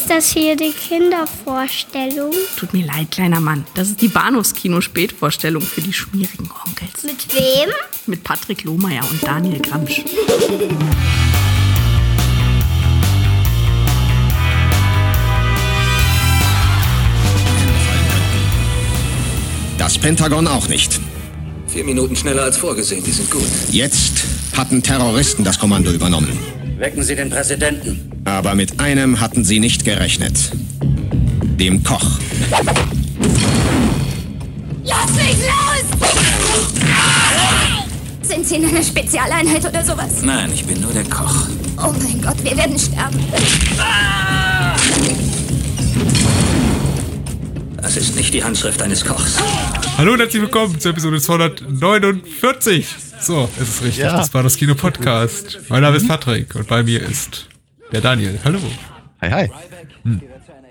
Ist das hier die Kindervorstellung? Tut mir leid, kleiner Mann. Das ist die Bahnhofskino-Spätvorstellung für die schmierigen Onkels. Mit wem? Mit Patrick Lohmeier und Daniel Gramsch. Das Pentagon auch nicht. Vier Minuten schneller als vorgesehen, die sind gut. Jetzt hatten Terroristen das Kommando übernommen. Wecken Sie den Präsidenten. Aber mit einem hatten sie nicht gerechnet. Dem Koch. Lass mich los! Sind Sie in einer Spezialeinheit oder sowas? Nein, ich bin nur der Koch. Oh mein Gott, wir werden sterben. Das ist nicht die Handschrift eines Kochs. Hallo und herzlich willkommen zur Episode 249. So, es ist richtig. Ja. Das war das Kino-Podcast. Mein Name ist Patrick und bei mir ist der Daniel. Hallo. Hi, hi.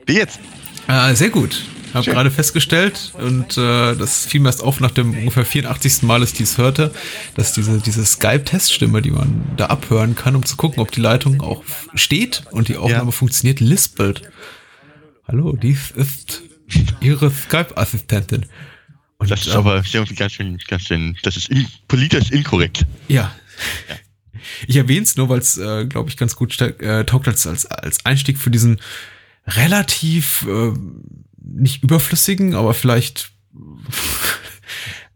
Wie jetzt? Äh, sehr gut. Habe gerade festgestellt und äh, das fiel mir erst auf nach dem ungefähr 84. Mal, dass ich dies hörte, dass diese, diese Skype-Teststimme, die man da abhören kann, um zu gucken, ob die Leitung auch steht und die Aufnahme Ja. funktioniert, lispelt. Hallo, dies ist Ihre Skype-Assistentin. Und, Das ist ähm, aber irgendwie ganz schön, ganz schön, das ist in, politisch inkorrekt. Ja. Ich erwähne es nur, weil es, äh, glaube ich, ganz gut äh, taugt als, als, als Einstieg für diesen relativ äh, nicht überflüssigen, aber vielleicht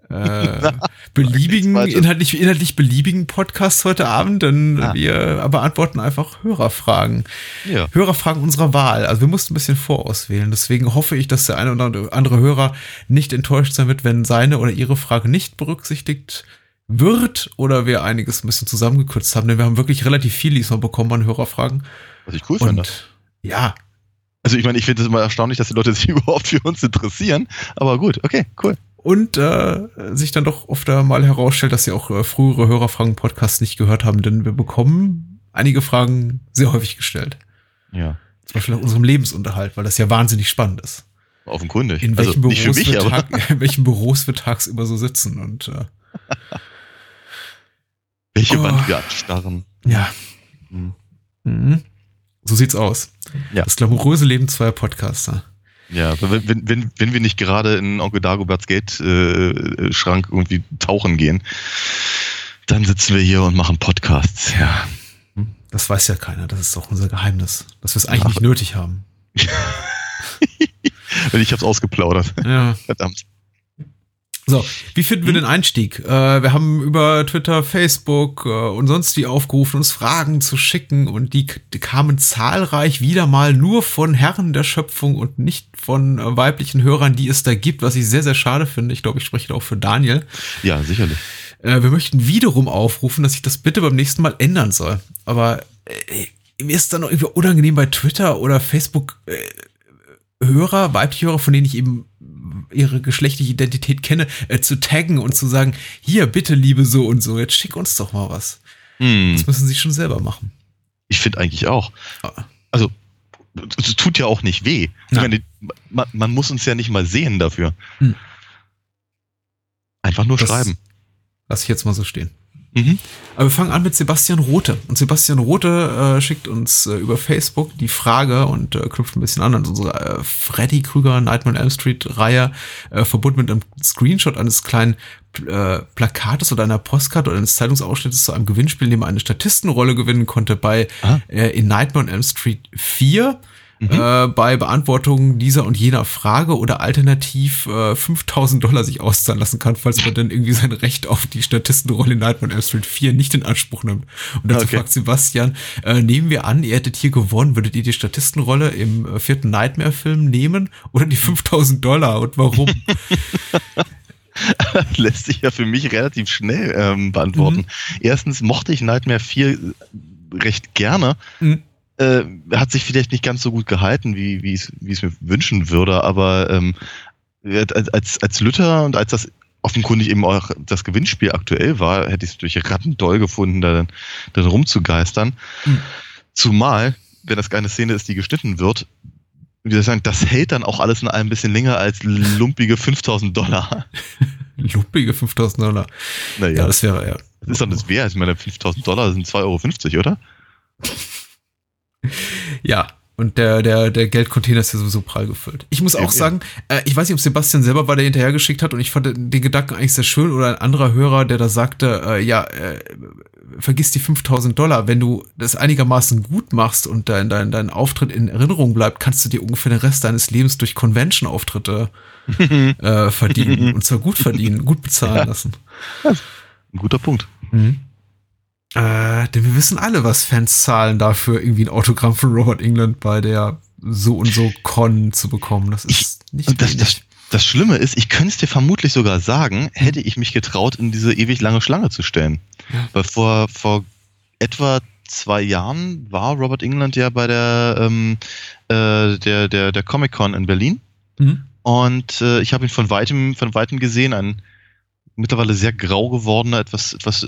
äh, beliebigen, inhaltlich, inhaltlich beliebigen Podcast heute Abend, denn Ah. wir beantworten einfach Hörerfragen. Ja. Hörerfragen unserer Wahl. Also wir mussten ein bisschen vorauswählen. Deswegen hoffe ich, dass der eine oder andere Hörer nicht enttäuscht sein wird, wenn seine oder ihre Frage nicht berücksichtigt wird oder wir einiges ein bisschen zusammengekürzt haben. Denn wir haben wirklich relativ viel diesmal bekommen an Hörerfragen. Was ich cool finde. Und ja, Also ich meine, ich finde es immer erstaunlich, dass die Leute sich überhaupt für uns interessieren. Aber gut, okay, cool. und äh, sich dann doch oft mal herausstellt, dass sie auch äh, frühere Hörerfragen-Podcasts nicht gehört haben, denn wir bekommen einige Fragen sehr häufig gestellt. Ja. Zum Beispiel nach unserem Lebensunterhalt, weil das ja wahnsinnig spannend ist. Offenkundig. In also welchen, für Büros, mich, wir tag, in welchen Büros wir tagsüber so sitzen und äh, Welche Oh. Wand wir anstarren. ja. Hm. Mhm. So sieht's aus. Ja. Das glamouröse Leben zweier Podcaster. Ja, wenn, wenn, wenn, wenn wir nicht gerade in Onkel Dagoberts Gate-Schrank irgendwie tauchen gehen, dann sitzen wir hier und machen Podcasts. Ja. Das weiß ja keiner. Das ist doch unser Geheimnis. Dass wir es eigentlich nicht nötig haben. Ich hab's ausgeplaudert. Ja. Verdammt. So, wie finden wir den Einstieg? Äh, wir haben über Twitter, Facebook äh, und sonst wie aufgerufen, uns Fragen zu schicken und die, die kamen zahlreich wieder mal nur von Herren der Schöpfung und nicht von äh, weiblichen Hörern, die es da gibt, was ich sehr, sehr schade finde. Ich glaube, ich spreche da auch für Daniel. Ja, sicherlich. Äh, wir möchten wiederum aufrufen, dass ich das bitte beim nächsten Mal ändern soll. Aber äh, mir ist dann noch irgendwie unangenehm bei Twitter oder Facebook äh, Hörer, weibliche Hörer, von denen ich eben ihre geschlechtliche Identität kenne, äh, zu taggen und zu sagen, hier, bitte, liebe so und so, jetzt schick uns doch mal was. Hm. Das müssen sie schon selber machen. Ich finde eigentlich auch. Ah. Also, es tut ja auch nicht weh. Meine, man, man muss uns ja nicht mal sehen dafür. Hm. Einfach nur Das- schreiben. Lass ich jetzt mal so stehen. Mhm. Aber wir fangen an mit Sebastian Rote. Und Sebastian Rote äh, schickt uns äh, über Facebook die Frage und äh, knüpft ein bisschen an an unsere äh, Freddy Krüger Nightmare on Elm Street Reihe, äh, verbunden mit einem Screenshot eines kleinen äh, Plakates oder einer Postkarte oder eines Zeitungsausschnittes zu einem Gewinnspiel, in dem er eine Statistenrolle gewinnen konnte bei Ah. äh, in Nightmare on Elm Street 4. Mhm. Äh, bei Beantwortung dieser und jener Frage oder alternativ äh, 5000 Dollar sich auszahlen lassen kann, falls man dann irgendwie sein Recht auf die Statistenrolle in Nightmare on Elm Street 4 nicht in Anspruch nimmt. Und dazu Okay. fragt Sebastian, äh, nehmen wir an, ihr hättet hier gewonnen, würdet ihr die Statistenrolle im äh, vierten Nightmare-Film nehmen oder die 5000 Dollar und warum? Lässt sich ja für mich relativ schnell ähm, beantworten. Mhm. Erstens mochte ich Nightmare 4 recht gerne. Mhm. Äh, hat sich vielleicht nicht ganz so gut gehalten, wie wie es wie es mir wünschen würde, aber ähm, als, als, als Lütter und als das offenkundig eben auch das Gewinnspiel aktuell war, hätte ich es durch rattendoll gefunden, da dann, dann rumzugeistern. Mhm. Zumal, wenn das keine Szene ist, die geschnitten wird, wie soll ich sagen, das hält dann auch alles in allem ein bisschen länger als lumpige 5000 Dollar. Luppige 5000 Dollar. Naja, Ja, das wäre ja. das ist doch das wert. Ich meine, 5000 Dollar sind 2,50 Euro, oder? Ja, Und der, der, der Geldcontainer ist ja sowieso prall gefüllt. Ich muss auch Eben, sagen, äh, ich weiß nicht, ob Sebastian selber war, der hinterhergeschickt hat und ich fand den Gedanken eigentlich sehr schön oder ein anderer Hörer, der da sagte, äh, ja, äh, vergiss die 5000 Dollar, wenn du das einigermaßen gut machst und dein, dein, dein Auftritt in Erinnerung bleibt, kannst du dir ungefähr den Rest deines Lebens durch Convention-Auftritte äh, verdienen und zwar gut verdienen, gut bezahlen Ja. lassen. Ein guter Punkt. Äh, denn wir wissen alle, was Fans zahlen dafür, irgendwie ein Autogramm von Robert England bei der so und so Con zu bekommen. Das ist nicht Und das, das, das Schlimme ist, ich könnte es dir vermutlich sogar sagen, hätte ich mich getraut, in diese ewig lange Schlange zu stellen. Ja. Weil vor, vor etwa zwei Jahren war Robert England ja bei der, ähm, äh, der, der, der Comic-Con in Berlin. Mhm. Und äh, ich habe ihn von weitem, von weitem gesehen, ein mittlerweile sehr grau gewordener, etwas, etwas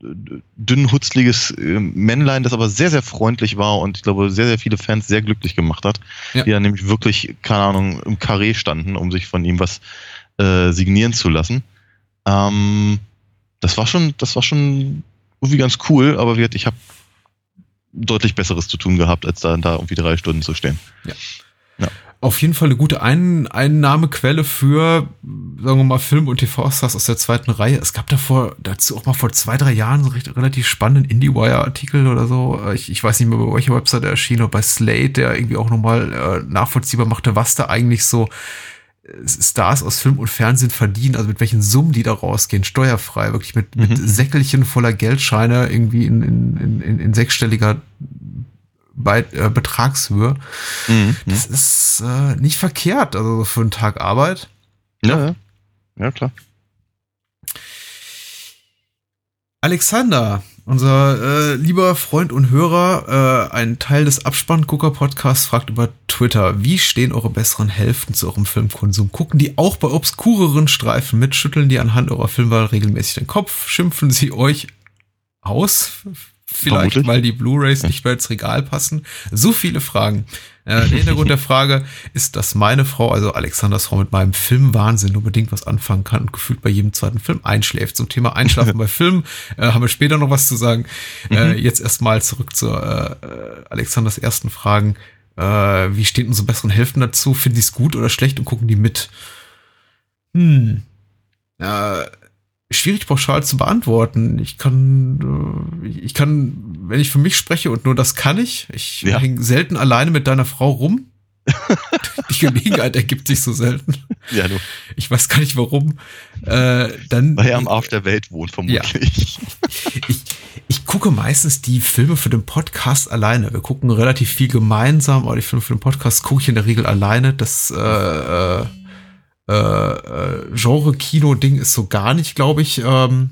dünnhutzliges äh, Männlein, das aber sehr, sehr freundlich war und ich glaube, sehr, sehr viele Fans sehr glücklich gemacht hat, Ja. die dann nämlich wirklich, keine Ahnung, im Karree standen, um sich von ihm was äh, signieren zu lassen. Ähm, das war schon, das war schon irgendwie ganz cool, aber ich habe deutlich Besseres zu tun gehabt, als da, da irgendwie drei Stunden zu stehen. Auf jeden Fall eine gute Ein Einnahmequelle für, sagen wir mal, Film- und TV-Stars aus der zweiten Reihe. Es gab davor, dazu auch mal vor zwei, drei Jahren so recht, relativ spannenden IndieWire-Artikel oder so. Äh, Ich, ich weiß nicht mehr, bei welcher Website er erschien, oder bei Slate, der irgendwie auch nochmal äh, nachvollziehbar machte, was da eigentlich so äh, Stars aus Film und Fernsehen verdienen, also mit welchen Summen die da rausgehen, steuerfrei, wirklich mit, mit Mhm. Säckelchen voller Geldscheine irgendwie in, in, in, in sechsstelliger bei, äh, Betragshöhe. Mhm. Das ist äh, nicht verkehrt, also für einen Tag Arbeit. Ja, ja. Ja, klar. Alexander, unser äh, lieber Freund und Hörer, äh, ein Teil des Abspann-Gucker-Podcasts, fragt über Twitter, wie stehen eure besseren Hälften zu eurem Filmkonsum? Gucken die auch bei obskureren Streifen mit? Schütteln die anhand eurer Filmwahl regelmäßig den Kopf? Schimpfen sie euch aus? Vielleicht, Vermutlich. weil die Blu-Rays nicht mehr ins Regal passen. So viele Fragen. Äh, der Hintergrund der Frage ist, dass meine Frau, also Alexanders Frau, mit meinem Filmwahnsinn nur bedingt was anfangen kann und gefühlt bei jedem zweiten Film einschläft. Zum Thema Einschlafen bei Filmen äh, haben wir später noch was zu sagen. Äh, jetzt erstmal zurück zu äh, äh, Alexanders ersten Fragen. Äh, wie stehen unsere besseren Hälften dazu? Finden die es gut oder schlecht und gucken die mit? Hm. Äh, schwierig pauschal zu beantworten. Ich kann, äh, ich kann, wenn ich für mich spreche und nur das kann ich, ich Ja. hänge selten alleine mit deiner Frau rum. Die Gelegenheit ergibt sich so selten. Ja, du, Ich weiß gar nicht warum. Äh, dann, weil er am Arsch der Welt wohnt, vermutlich. ich, ich gucke meistens die Filme für den Podcast alleine. Wir gucken relativ viel gemeinsam, aber die Filme für den Podcast gucke ich in der Regel alleine. Das äh, äh, äh, Genre-Kino-Ding ist so gar nicht, glaube ich, ähm,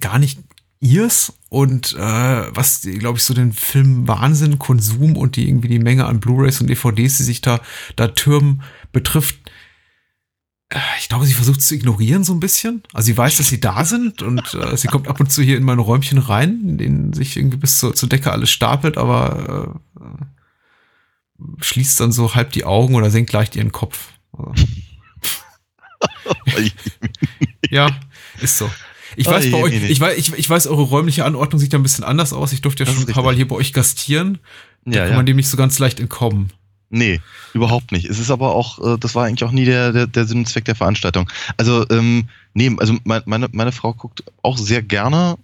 gar nicht ihrs. Und äh, was, glaube ich, so den Film Wahnsinn, Konsum und die irgendwie die Menge an Blu-rays und DVDs, die sich da, da türmen, betrifft, äh, ich glaube, sie versucht zu ignorieren so ein bisschen. Also sie weiß, dass sie da sind und äh, sie kommt ab und zu hier in mein Räumchen rein, in denen sich irgendwie bis zur, zur Decke alles stapelt, aber äh, schließt dann so halb die Augen oder senkt leicht ihren Kopf. Also, ja, ist so. Ich weiß Oh bei euch, ich weiß, ich, ich weiß, eure räumliche Anordnung sieht ja ein bisschen anders aus. Ich durfte ja schon ein paar Mal hier bei euch gastieren. Da ja, kann ja. man dem nicht so ganz leicht entkommen. Nee, überhaupt nicht. Es ist aber auch, äh, das war eigentlich auch nie der, der, der Sinn und Zweck der Veranstaltung. Also, ähm, nee, also mein, meine, meine Frau guckt auch sehr gerne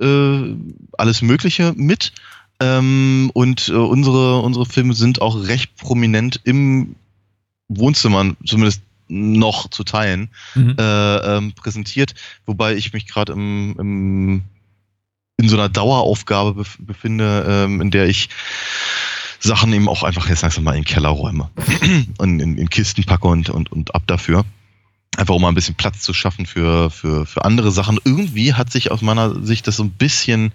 äh, alles Mögliche mit. Ähm, und äh, unsere, unsere Filme sind auch recht prominent im Wohnzimmer, zumindest noch zu teilen, Mhm. äh, ähm, präsentiert, wobei ich mich gerade im, im, in so einer Daueraufgabe bef befinde, ähm, in der ich Sachen eben auch einfach jetzt langsam mal in den Keller räume und in, in Kisten packe und, und, und ab dafür. Einfach um mal ein bisschen Platz zu schaffen für, für, für andere Sachen. Irgendwie hat sich aus meiner Sicht das so ein bisschen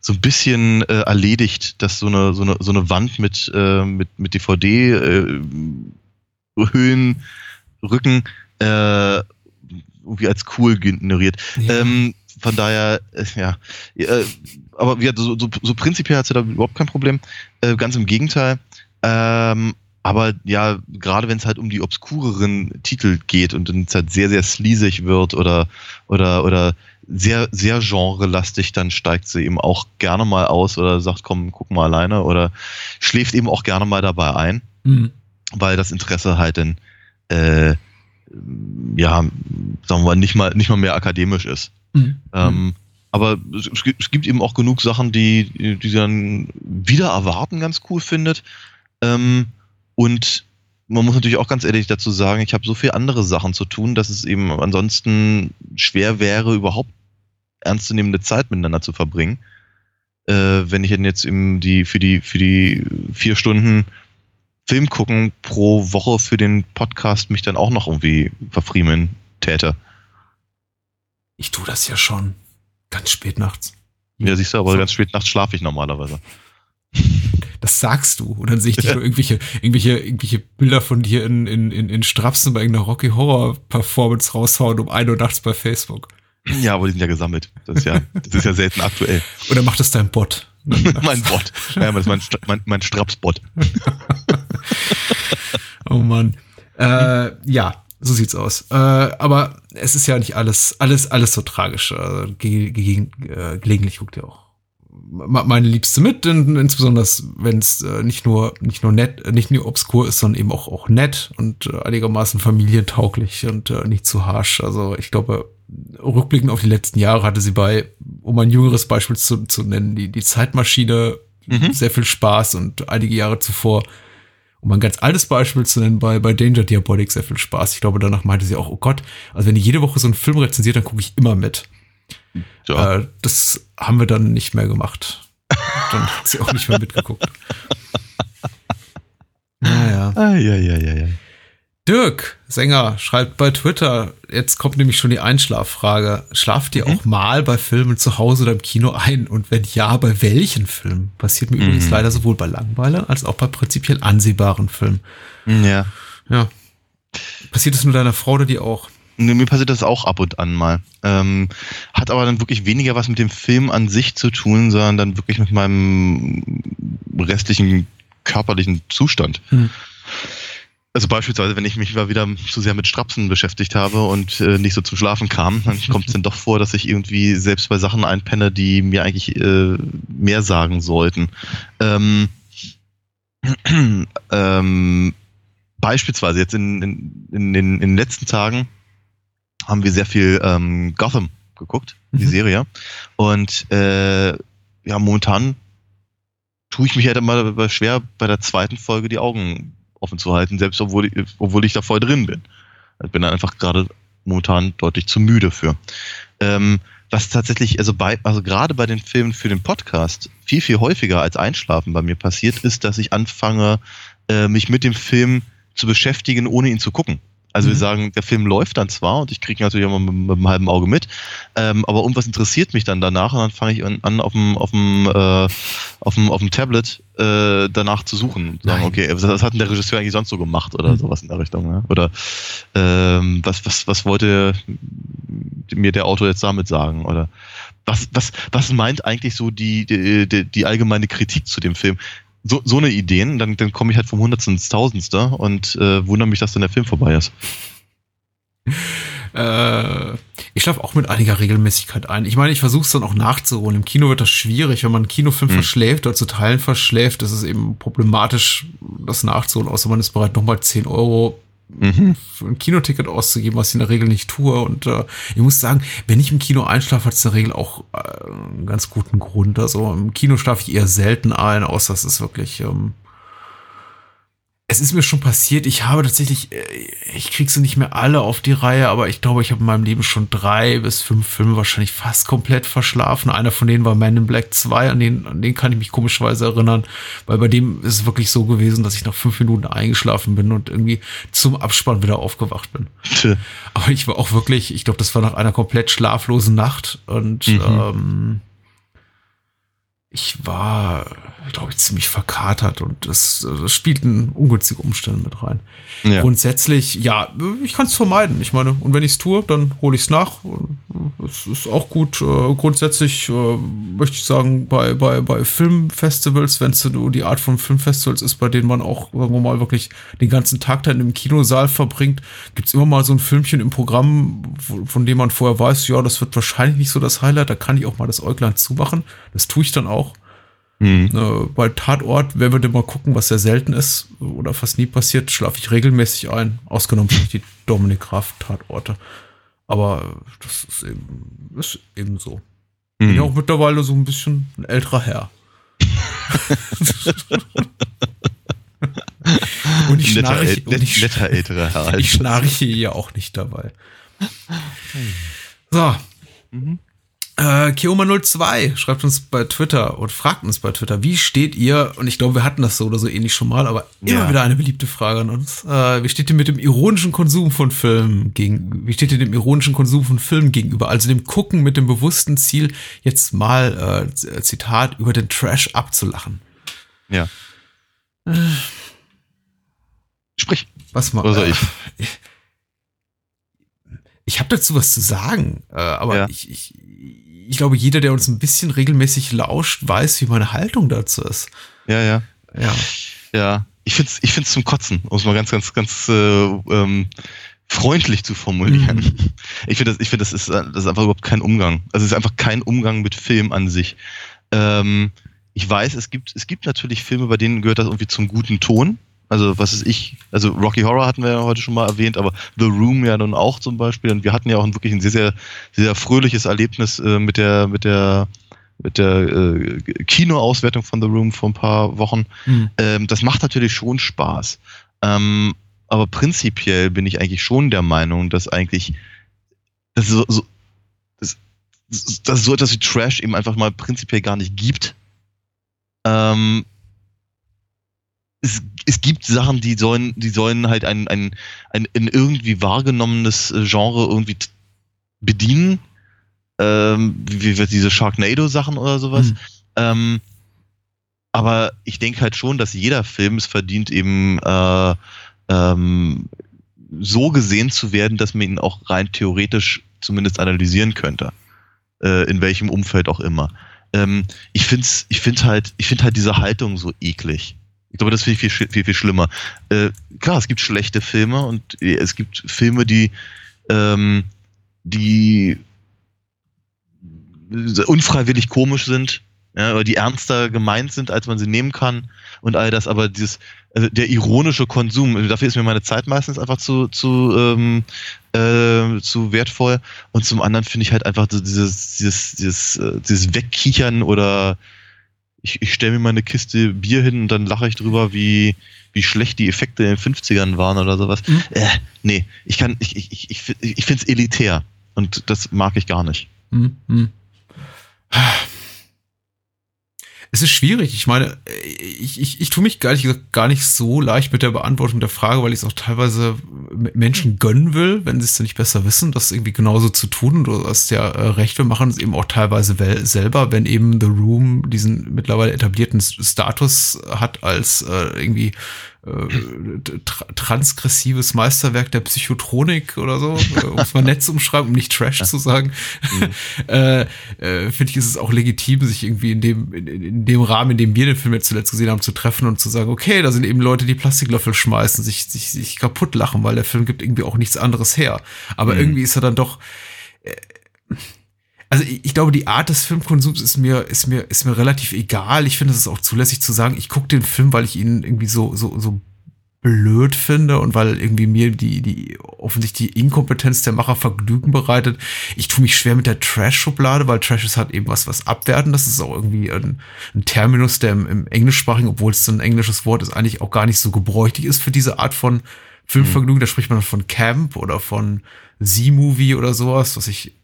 so ein bisschen äh, erledigt, dass so eine, so eine, so eine Wand mit, äh, mit, mit DVD äh, Höhen, Rücken äh, irgendwie als cool generiert. Ja. Ähm, von daher, äh, ja. Äh, aber ja, so, so, so prinzipiell hat sie da überhaupt kein Problem. Äh, ganz im Gegenteil. Ähm, aber ja, gerade wenn es halt um die obskureren Titel geht und wenn es halt sehr, sehr sleazig wird oder, oder, oder sehr, sehr genrelastig, dann steigt sie eben auch gerne mal aus oder sagt, komm, guck mal alleine oder schläft eben auch gerne mal dabei ein, Mhm. weil das Interesse halt dann, äh, ja, sagen wir mal, nicht mal, nicht mal mehr akademisch ist. Mhm. Ähm, aber es, es gibt eben auch genug Sachen, die, die sie dann wieder erwarten ganz cool findet. Ähm, und man muss natürlich auch ganz ehrlich dazu sagen, ich habe so viel andere Sachen zu tun, dass es eben ansonsten schwer wäre, überhaupt ernstzunehmende Zeit miteinander zu verbringen. Äh, wenn ich denn jetzt eben die für die für die vier Stunden Film gucken pro Woche für den Podcast mich dann auch noch irgendwie verfriemeln täte. Ich tue das ja schon. Ganz spät nachts. Ja, siehst du, aber So. ganz spät nachts schlafe ich normalerweise. Das sagst du. Und dann sehe ich dich nur irgendwelche, irgendwelche, irgendwelche Bilder von dir in, in, in, in Strapsen bei irgendeiner Rocky Horror Performance raushauen um 1 Uhr nachts bei Facebook. Ja, aber die sind ja gesammelt. Das ist ja, das ist ja selten aktuell. Oder macht das dein Bot? mein Bot. Ja, das ist mein, mein, mein Strapsbot. Oh Mann. Äh, ja, so sieht's aus. Äh, aber es ist ja nicht alles, alles, alles so tragisch. Äh, ge ge äh, gelegentlich guckt ihr auch meine Liebste mit, in, insbesondere wenn es äh, nicht nur nicht nur nett, äh, nicht nur obskur ist, sondern eben auch auch nett und äh, einigermaßen familientauglich und äh, nicht zu harsch. Also ich glaube, rückblickend auf die letzten Jahre hatte sie bei, um ein jüngeres Beispiel zu, zu nennen, die die Zeitmaschine Mhm. sehr viel Spaß und einige Jahre zuvor um ein ganz altes Beispiel zu nennen, bei, bei Danger Diabolik sehr viel Spaß. Ich glaube, danach meinte sie auch, oh Gott, also wenn die jede Woche so einen Film rezensiert, dann gucke ich immer mit. Ja. Äh, das haben wir dann nicht mehr gemacht. dann hat sie auch nicht mehr mitgeguckt. Naja. Ah, ja, ja, ja, ja. Dirk, Sänger, schreibt bei Twitter, jetzt kommt nämlich schon die Einschlaffrage. Schlaft ihr auch mal bei Filmen zu Hause oder im Kino ein? Und wenn ja, bei welchen Filmen? Passiert mir übrigens leider sowohl bei Langweiler als auch bei prinzipiell ansehbaren Filmen. Ja. Ja. Passiert es nur deiner Frau oder dir auch? Mir passiert das auch ab und an mal. Ähm, hat aber dann wirklich weniger was mit dem Film an sich zu tun, sondern dann wirklich mit meinem restlichen körperlichen Zustand. Hm. Also beispielsweise, wenn ich mich mal wieder zu sehr mit Strapsen beschäftigt habe und äh, nicht so zum Schlafen kam, dann kommt es dann doch vor, dass ich irgendwie selbst bei Sachen einpenne, die mir eigentlich äh, mehr sagen sollten. Ähm, ähm, beispielsweise jetzt in, in, in, in den letzten Tagen haben wir sehr viel ähm, Gotham geguckt, die Mhm. Serie. Und äh, ja, momentan tue ich mich halt immer schwer, bei der zweiten Folge die Augen offen zu halten, selbst obwohl ich, obwohl ich da voll drin bin. Ich bin da einfach gerade momentan deutlich zu müde für. Ähm, was tatsächlich, also bei, also gerade bei den Filmen für den Podcast viel, viel häufiger als Einschlafen bei mir passiert, ist, dass ich anfange, äh, mich mit dem Film zu beschäftigen, ohne ihn zu gucken. Also wir Mhm. sagen, der Film läuft dann zwar und ich kriege ihn natürlich immer mit, mit einem halben Auge mit, ähm, aber irgendwas interessiert mich dann danach und dann fange ich an, an auf dem auf dem äh, auf dem auf dem Tablet äh, danach zu suchen und sagen, Nein. okay, was, was hat denn der Regisseur eigentlich sonst so gemacht oder Mhm. sowas in der Richtung, ne? Oder ähm, was was was wollte mir der Autor jetzt damit sagen oder was was was meint eigentlich so die die, die, die allgemeine Kritik zu dem Film? So, so eine Ideen, dann, dann komme ich halt vom Hundertsten ins Tausendste und äh, wundere mich, dass dann der Film vorbei ist. Äh, ich schlafe auch mit einiger Regelmäßigkeit ein. Ich meine, ich versuche es dann auch nachzuholen. Im Kino wird das schwierig, wenn man einen Kinofilm Hm. verschläft oder zu Teilen verschläft. ist es eben problematisch, das nachzuholen, außer man ist bereit, nochmal 10 Euro Mhm. ein Kinoticket auszugeben, was ich in der Regel nicht tue. Und äh, ich muss sagen, wenn ich im Kino einschlafe, hat es in der Regel auch äh, einen ganz guten Grund. Also im Kino schlafe ich eher selten ein, außer es ist wirklich. Ähm, es ist mir schon passiert, ich habe tatsächlich, äh, ich krieg sie nicht mehr alle auf die Reihe, aber ich glaube, ich habe in meinem Leben schon drei bis fünf Filme wahrscheinlich fast komplett verschlafen. Einer von denen war Man in Black 2, an den, an den kann ich mich komischerweise erinnern, weil bei dem ist es wirklich so gewesen, dass ich nach fünf Minuten eingeschlafen bin und irgendwie zum Abspann wieder aufgewacht bin. Tö. Aber ich war auch wirklich, ich glaube, das war nach einer komplett schlaflosen Nacht und Mhm. ähm, ich war, glaube ich, ziemlich verkatert und das, das spielt in ungünstige Umstände mit rein. Ja. Grundsätzlich, ja, ich kann es vermeiden. Ich meine, und wenn ich es tue, dann hole ich es nach. Es ist auch gut. Äh, grundsätzlich äh, möchte ich sagen, bei, bei, bei Filmfestivals, wenn es so die Art von Filmfestivals ist, bei denen man auch, sagen wir mal, wirklich den ganzen Tag dann im Kinosaal verbringt, gibt es immer mal so ein Filmchen im Programm, von dem man vorher weiß, ja, das wird wahrscheinlich nicht so das Highlight, da kann ich auch mal das Äuglein zumachen. Das tue ich dann auch. Hm. Äh, bei Tatort, wer würde mal gucken, was sehr selten ist oder fast nie passiert, schlafe ich regelmäßig ein. Ausgenommen die Dominik Graf Tatorte. Aber das ist eben, ist eben so. Bin ja Hm. auch mittlerweile so ein bisschen ein älterer Herr. und ich schnarche, und ich, netter älterer Herr. ich schnarche ja auch nicht dabei. So. Äh, Keoma02 schreibt uns bei Twitter und fragt uns bei Twitter, wie steht ihr, und ich glaube, wir hatten das so oder so ähnlich schon mal, aber immer Ja. wieder eine beliebte Frage an uns. Äh, wie steht ihr mit dem ironischen Konsum von Filmen gegen, wie steht ihr dem ironischen Konsum von Filmen gegenüber? Also dem Gucken mit dem bewussten Ziel, jetzt mal, äh, Zitat, über den Trash abzulachen. Ja. Sprich. Was mal, Oder soll äh, ich? Ich habe dazu was zu sagen, äh, aber Ja. ich, ich, ich glaube, jeder, der uns ein bisschen regelmäßig lauscht, weiß, wie meine Haltung dazu ist. Ja, ja. Ja. Ja. Ich find's, ich find's zum Kotzen, um es mal ganz, ganz, ganz äh, ähm, freundlich zu formulieren. Mhm. Ich finde, das, ich finde, das ist, äh, das ist einfach überhaupt kein Umgang. Also es ist einfach kein Umgang mit Film an sich. Ähm, ich weiß, es gibt, es gibt natürlich Filme, bei denen gehört das irgendwie zum guten Ton. Also was ist ich, also Rocky Horror hatten wir ja heute schon mal erwähnt, aber The Room ja nun auch zum Beispiel. Und wir hatten ja auch wirklich ein sehr, sehr, sehr fröhliches Erlebnis äh, mit der, mit der, mit der äh, Kinoauswertung von The Room vor ein paar Wochen. Mhm. Ähm, das macht natürlich schon Spaß. Ähm, aber prinzipiell bin ich eigentlich schon der Meinung, dass eigentlich dass so, so, dass, dass so etwas wie Trash eben einfach mal prinzipiell gar nicht gibt. Ähm, es, es gibt Sachen, die sollen, die sollen halt ein, ein, ein, ein irgendwie wahrgenommenes äh, Genre irgendwie bedienen. Ähm, wie, wie diese Sharknado-Sachen oder sowas. Mhm. Ähm, aber ich denke halt schon, dass jeder Film es verdient, eben äh, ähm, so gesehen zu werden, dass man ihn auch rein theoretisch zumindest analysieren könnte. Äh, in welchem Umfeld auch immer. Ähm, ich finde ich find halt, ich finde halt diese Haltung so eklig. Ich glaube, das finde ich viel, viel, viel, schlimmer. Äh, klar, es gibt schlechte Filme und äh, es gibt Filme, die, ähm, die unfreiwillig komisch sind, ja, oder die ernster gemeint sind, als man sie nehmen kann und all das, aber dieses, also der ironische Konsum, dafür ist mir meine Zeit meistens einfach zu, zu, ähm, äh, zu wertvoll und zum anderen finde ich halt einfach so dieses, dieses, dieses, äh, dieses Wegkichern oder ich, ich stelle mir mal eine Kiste Bier hin und dann lache ich drüber, wie, wie schlecht die Effekte in den 50ern waren oder sowas. Mhm. Äh, nee, ich kann, ich, ich, ich, ich, ich finde es elitär und das mag ich gar nicht. Hm, hm. Es ist schwierig. Ich meine, ich, ich, ich tue mich gar nicht, gar nicht so leicht mit der Beantwortung der Frage, weil ich es auch teilweise Menschen gönnen will, wenn sie es denn nicht besser wissen, das irgendwie genauso zu tun. Du hast ja äh, recht, wir machen es eben auch teilweise selber, wenn eben The Room diesen mittlerweile etablierten Status hat als äh, irgendwie tra transgressives Meisterwerk der Psychotronik oder so, äh, um es mal nett zu umschreiben, um nicht Trash zu sagen, äh, äh, finde ich, ist es auch legitim, sich irgendwie in dem, in, in dem Rahmen, in dem wir den Film jetzt zuletzt gesehen haben, zu treffen und zu sagen, okay, da sind eben Leute, die Plastiklöffel schmeißen, sich, sich, sich kaputt lachen, weil der Film gibt irgendwie auch nichts anderes her. Aber Mhm. irgendwie ist er dann doch, äh, also ich, ich glaube, die Art des Filmkonsums ist mir, ist mir, ist mir relativ egal. Ich finde, es ist auch zulässig zu sagen, ich gucke den Film, weil ich ihn irgendwie so, so, so blöd finde und weil irgendwie mir die, die offensichtlich die Inkompetenz der Macher Vergnügen bereitet. Ich tue mich schwer mit der Trash-Schublade, weil Trash ist halt eben was, was abwerten. Das ist auch irgendwie ein, ein Terminus, der im, im Englischsprachigen, obwohl es so ein englisches Wort ist, eigentlich auch gar nicht so gebräuchlich ist für diese Art von Filmvergnügen. Da spricht man von Camp oder von Z-Movie oder sowas, was ich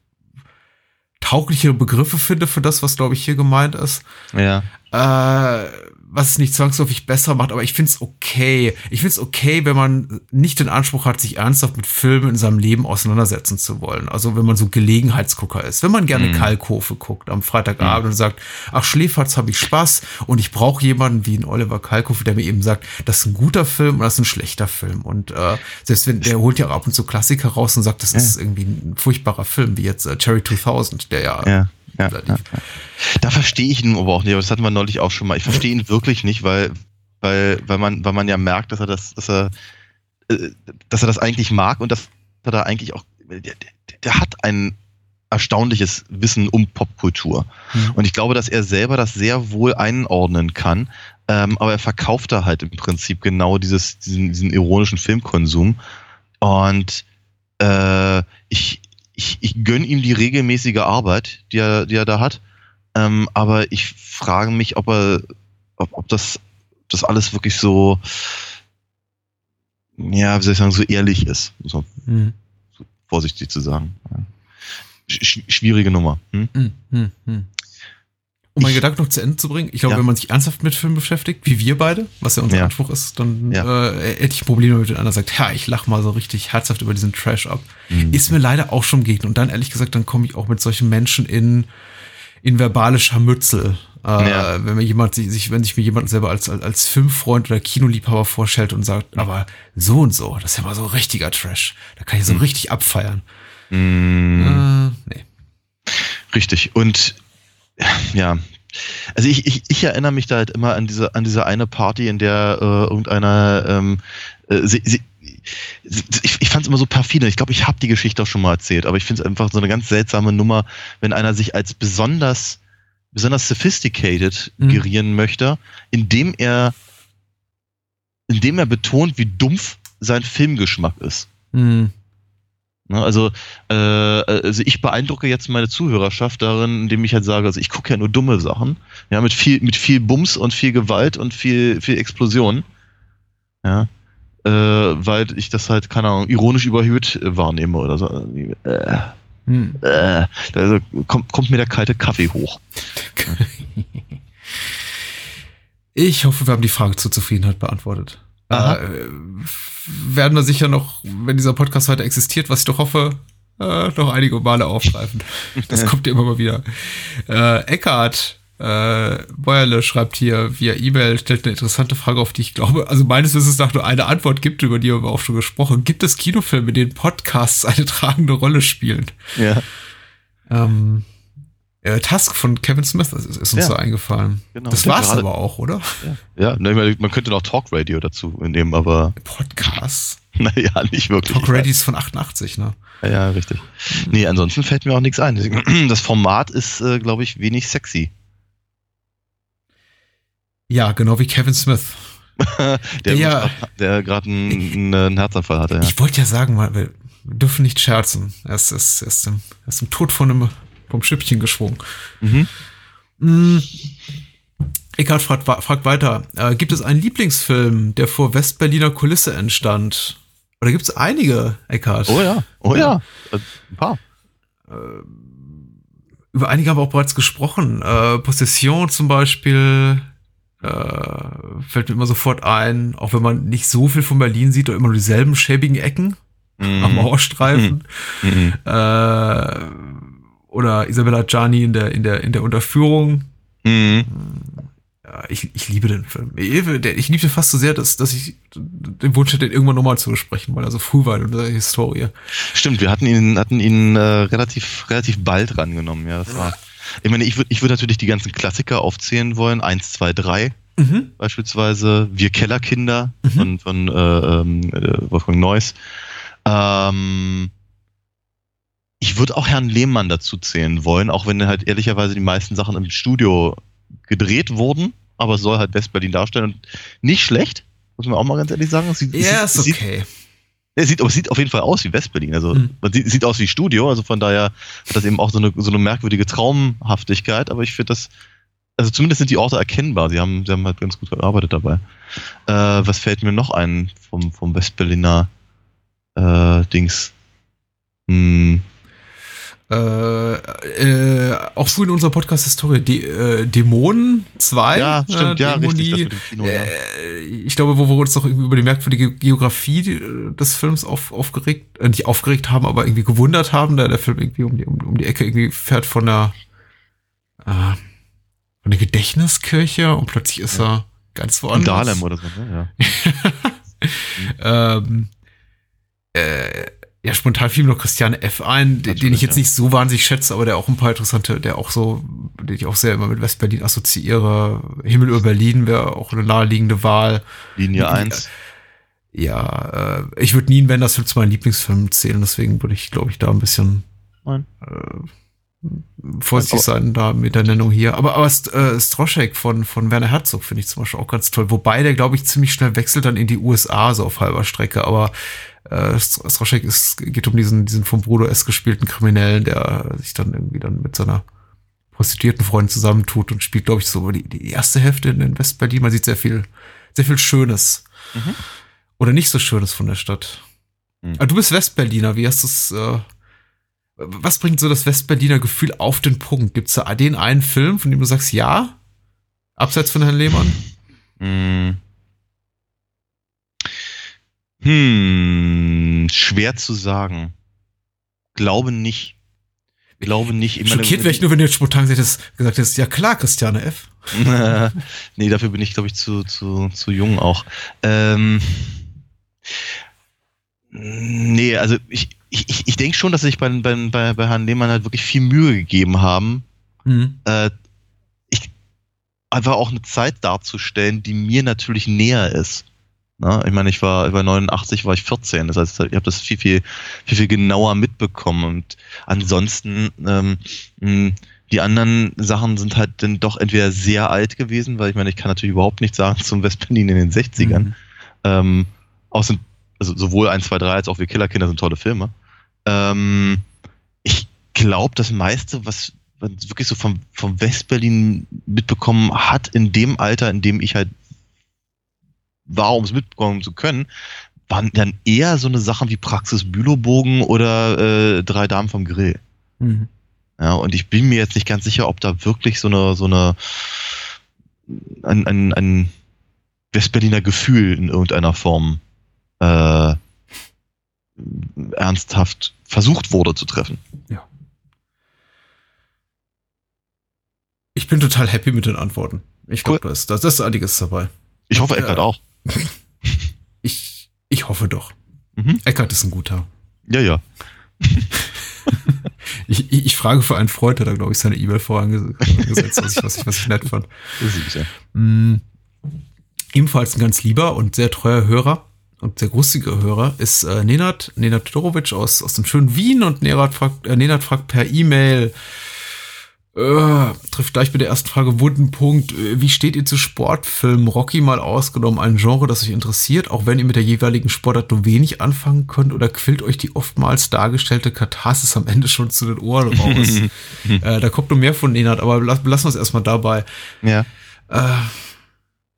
taugliche Begriffe finde für das, was, glaube ich, hier gemeint ist. Ja. Äh, was es nicht zwangsläufig besser macht, aber ich find's okay. Ich find's okay, wenn man nicht den Anspruch hat, sich ernsthaft mit Filmen in seinem Leben auseinandersetzen zu wollen. Also wenn man so Gelegenheitsgucker ist. Wenn man gerne Mhm. Kalkofe guckt am Freitagabend und sagt, ach, Schläferz habe ich Spaß und ich brauche jemanden wie einen Oliver Kalkofe, der mir eben sagt, das ist ein guter Film und das ist ein schlechter Film. Und äh, selbst wenn, der holt ja auch ab und zu Klassiker raus und sagt, das ist irgendwie ein furchtbarer Film, wie jetzt äh, Cherry 2000, der ja, Ja, ja, ja, ja. Da verstehe ich ihn aber auch nicht, aber das hatten wir neulich auch schon mal. Ich verstehe ihn wirklich nicht, weil, weil, weil, man, weil man ja merkt, dass er das, dass er, äh, dass er das eigentlich mag und dass er da eigentlich auch, der, der, der hat ein erstaunliches Wissen um Popkultur. Mhm. Und ich glaube, dass er selber das sehr wohl einordnen kann, ähm, aber er verkauft da halt im Prinzip genau dieses, diesen, diesen ironischen Filmkonsum. Und äh, ich, ich, ich gönne ihm die regelmäßige Arbeit, die er, die er da hat. Ähm, aber ich frage mich, ob er, ob, ob das, das alles wirklich so, ja, wie soll ich sagen, so ehrlich ist. Muss man Hm. vorsichtig zu sagen. Ja. Sch schwierige Nummer. Hm? Hm, hm, hm. Um meinen Gedanken noch zu Ende zu bringen, ich glaube, Ja. wenn man sich ernsthaft mit Filmen beschäftigt, wie wir beide, was ja unser Ja. Anspruch ist, dann Ja. äh, hätte ich Probleme mit, wenn einer sagt, ja, ich lach mal so richtig herzhaft über diesen Trash ab. Mhm. Ist mir leider auch schon begegnet. Und dann, ehrlich gesagt, dann komme ich auch mit solchen Menschen in, in verbale Scharmützel. Äh, Ja. Wenn mir jemand sich- wenn sich mir jemand selber als, als, Filmfreund oder Kinoliebhaber vorstellt und sagt, aber so und so, das ist ja mal so richtiger Trash. Da kann ich so richtig abfeiern. Mm. Äh, nee. Richtig. Und ja, also ich, ich, ich erinnere mich da halt immer an diese, an diese eine Party, in der äh, irgendeiner ähm, äh, sie, sie, ich, ich fand es immer so perfide. Ich glaube, ich habe die Geschichte auch schon mal erzählt, aber ich finde es einfach so eine ganz seltsame Nummer, wenn einer sich als besonders, besonders sophisticated Mhm. gerieren möchte, indem er, indem er betont, wie dumpf sein Filmgeschmack ist. Hm. Ne, Also, äh, also ich beeindrucke jetzt meine Zuhörerschaft darin, indem ich halt sage, also ich gucke ja nur dumme Sachen, ja, mit viel, mit viel Bums und viel Gewalt und viel, viel Explosion. Ja. Äh, weil ich das halt, keine Ahnung, ironisch überhöht äh, wahrnehme oder so. Äh, Hm. äh, da kommt, kommt mir der kalte Kaffee hoch. Ich hoffe, wir haben die Frage zur Zufriedenheit beantwortet. Aha. Äh, werden wir sicher noch, wenn dieser Podcast weiter existiert, was ich doch hoffe, äh, noch einige Male aufgreifen. Das kommt ja immer mal wieder. Äh, Eckart äh, Bäuerle schreibt hier via E-Mail, stellt eine interessante Frage, auf die ich glaube, also meines Wissens nach nur eine Antwort gibt, über die haben wir auch schon gesprochen. Gibt es Kinofilme, in denen Podcasts eine tragende Rolle spielen? Ja, Ähm, äh, Task von Kevin Smith ist, ist uns Ja. so eingefallen. Genau. Das Ja, war's gerade- aber auch, oder? ja ne, ich meine, man könnte noch Talkradio dazu nehmen, aber Podcasts. naja, nicht wirklich. Talk Ready ist von 88, ne? Ja, ja, richtig. Nee, ansonsten fällt mir auch nichts ein. Das Format ist, äh, glaube ich, wenig sexy. Ja, genau wie Kevin Smith. Der Ja. grad- der gerade einen, einen Herzinfall hatte. Ja. Ich wollte ja sagen, wir dürfen nicht scherzen. Er ist, ist, ist, im, ist im Tod von einem, vom Schippchen geschwungen. Mhm. Mm. Eckhard fragt, wa- fragt weiter, äh, gibt es einen Lieblingsfilm, der vor Westberliner Kulisse entstand? Oder gibt es einige, Eckhard? Oh ja, oh ja. Äh, Ein paar. Über einige haben wir auch bereits gesprochen. Äh, Possession zum Beispiel äh, fällt mir immer sofort ein, auch wenn man nicht so viel von Berlin sieht oder immer nur dieselben schäbigen Ecken am Mhm. Mauerstreifen. Mhm. Äh, oder Isabella Gianni in der, in der, in der Unterführung. Mhm. Ja, ich, ich liebe den Film. Ich, ich liebe den fast so sehr, dass, dass ich den Wunsch hätte, den irgendwann nochmal zu besprechen, weil er so früh war in der Historie. Stimmt, wir hatten ihn, hatten ihn äh, relativ, relativ bald rangenommen. Ja, das war. Ich meine, ich würde ich würd natürlich die ganzen Klassiker aufzählen wollen. Eins, zwei, drei Mhm. beispielsweise. Wir Kellerkinder Mhm. von, von äh, ähm, äh, Wolfgang Neuss. Ähm, ich würde auch Herrn Lehmann dazu zählen wollen, auch wenn halt ehrlicherweise die meisten Sachen im Studio gedreht wurden, aber es soll halt West-Berlin darstellen und nicht schlecht, muss man auch mal ganz ehrlich sagen. Es Ja, ist okay. Es sieht, aber es sieht auf jeden Fall aus wie West-Berlin. Also Mhm. man sieht, sieht aus wie Studio, also von daher hat das eben auch so eine, so eine merkwürdige Traumhaftigkeit, aber ich finde das, also zumindest sind die Orte erkennbar. Sie haben, sie haben halt ganz gut gearbeitet dabei. Äh, was fällt mir noch ein vom, vom West-Berliner äh, Dings? Hm, Äh, äh, auch früh in unserer Podcast-Historie, die, äh, Dämonen 2. Ja, stimmt, ja, richtig, Dämonie, dem Kino, ja. äh, ich glaube, wo wir uns doch irgendwie über die merkwürdige Geografie äh, des Films auf, aufgeregt, äh, nicht aufgeregt haben, aber irgendwie gewundert haben, da der Film irgendwie um die, um, um die Ecke irgendwie fährt von der, äh, von der Gedächtniskirche und plötzlich ist er ganz In woanders. Dahlem oder so, ne? Ja. ähm, äh, ja, spontan fiel mir noch Christiane F. ein, den, den ich jetzt ja. nicht so wahnsinnig schätze, aber der auch ein paar interessante, der auch so, den ich auch sehr immer mit West-Berlin assoziiere. Himmel über Berlin wäre auch eine naheliegende Wahl. Linie Ja. 1. Ja, äh, ich würde nie einen Wenders-Film zu meinen Lieblingsfilmen zählen, deswegen würde ich, glaube ich, da ein bisschen Nein. äh, vorsichtig Aber- sein da mit der Nennung hier. Aber, aber St äh, Stroschek von, von Werner Herzog finde ich zum Beispiel auch ganz toll. Wobei der, glaube ich, ziemlich schnell wechselt dann in die USA, so auf halber Strecke. Aber äh, St- Stroschek ist, geht um diesen, diesen vom Bruder S gespielten Kriminellen, der sich dann irgendwie dann mit seiner prostituierten Freundin zusammentut und spielt, glaube ich, so die, die erste Hälfte in, in West-Berlin. Man sieht sehr viel, sehr viel Schönes. Mhm. Oder nicht so Schönes von der Stadt. Mhm. Aber du bist Westberliner, wie hast du es, äh, was bringt so das Westberliner Gefühl auf den Punkt? Gibt's da den einen Film, von dem du sagst, ja? Abseits von Herrn Lehmann? Hm. Hm, schwer zu sagen. Glaube nicht. Glaube nicht. Ich meine, Schockiert wäre ich nur, wenn du jetzt spontan gesagt hättest, gesagt hättest, ja klar, Christiane F. nee, dafür bin ich, glaube ich, zu, zu, zu jung auch. Ähm, nee, also ich, ich, ich- ich denke schon, dass sich bei, bei, bei, bei Herrn Lehmann halt wirklich viel Mühe gegeben haben, Mhm. äh, ich, einfach auch eine Zeit darzustellen, die mir natürlich näher ist. Na, ich meine, ich war über 89 war ich 14, das heißt, ich habe das viel, viel, viel, viel genauer mitbekommen. Und ansonsten, ähm, die anderen Sachen sind halt dann doch entweder sehr alt gewesen, weil ich meine, ich kann natürlich überhaupt nichts sagen zum Westberlin in den 60ern. Mhm. Ähm, außer, also sowohl 1, 2, 3 als auch Wir Killerkinder sind tolle Filme. Ähm, ich glaube, das meiste, was man wirklich so vom, vom Westberlin mitbekommen hat, in dem Alter, in dem ich halt war, um es mitbekommen zu können, waren dann eher so eine Sachen wie Praxis Bülowbogen oder äh, Drei Damen vom Grill. Mhm. Ja, und ich bin mir jetzt nicht ganz sicher, ob da wirklich so eine, so eine, ein, ein, ein Westberliner Gefühl in irgendeiner Form äh, ernsthaft versucht wurde zu treffen. Ich bin total happy mit den Antworten. Ich glaube, Cool. da ist, da ist einiges dabei. Ich hoffe, Ja. Eckart auch. Ich, ich hoffe doch. Mhm. Eckart ist ein guter. Ja, ja. Ich, ich, ich frage für einen Freund, der da, glaube ich, seine E-Mail vorangesetzt, was ich, was ich, was ich nett fand. Ja. Mm, ebenfalls ein ganz lieber und sehr treuer Hörer und sehr großzügiger Hörer ist äh, Nenad, Nenad Todorovic aus, aus dem schönen Wien und Nenad fragt, äh, Nenad fragt per E-Mail, äh, trifft gleich mit der ersten Frage wunden Punkt. Äh, Wie steht ihr zu Sportfilmen? Rocky mal ausgenommen, ein Genre, das euch interessiert, auch wenn ihr mit der jeweiligen Sportart nur wenig anfangen könnt oder quillt euch die oftmals dargestellte Katharsis am Ende schon zu den Ohren raus? äh, da kommt noch mehr von Nenad, aber lass, lassen wir es erstmal dabei. Ja. Äh,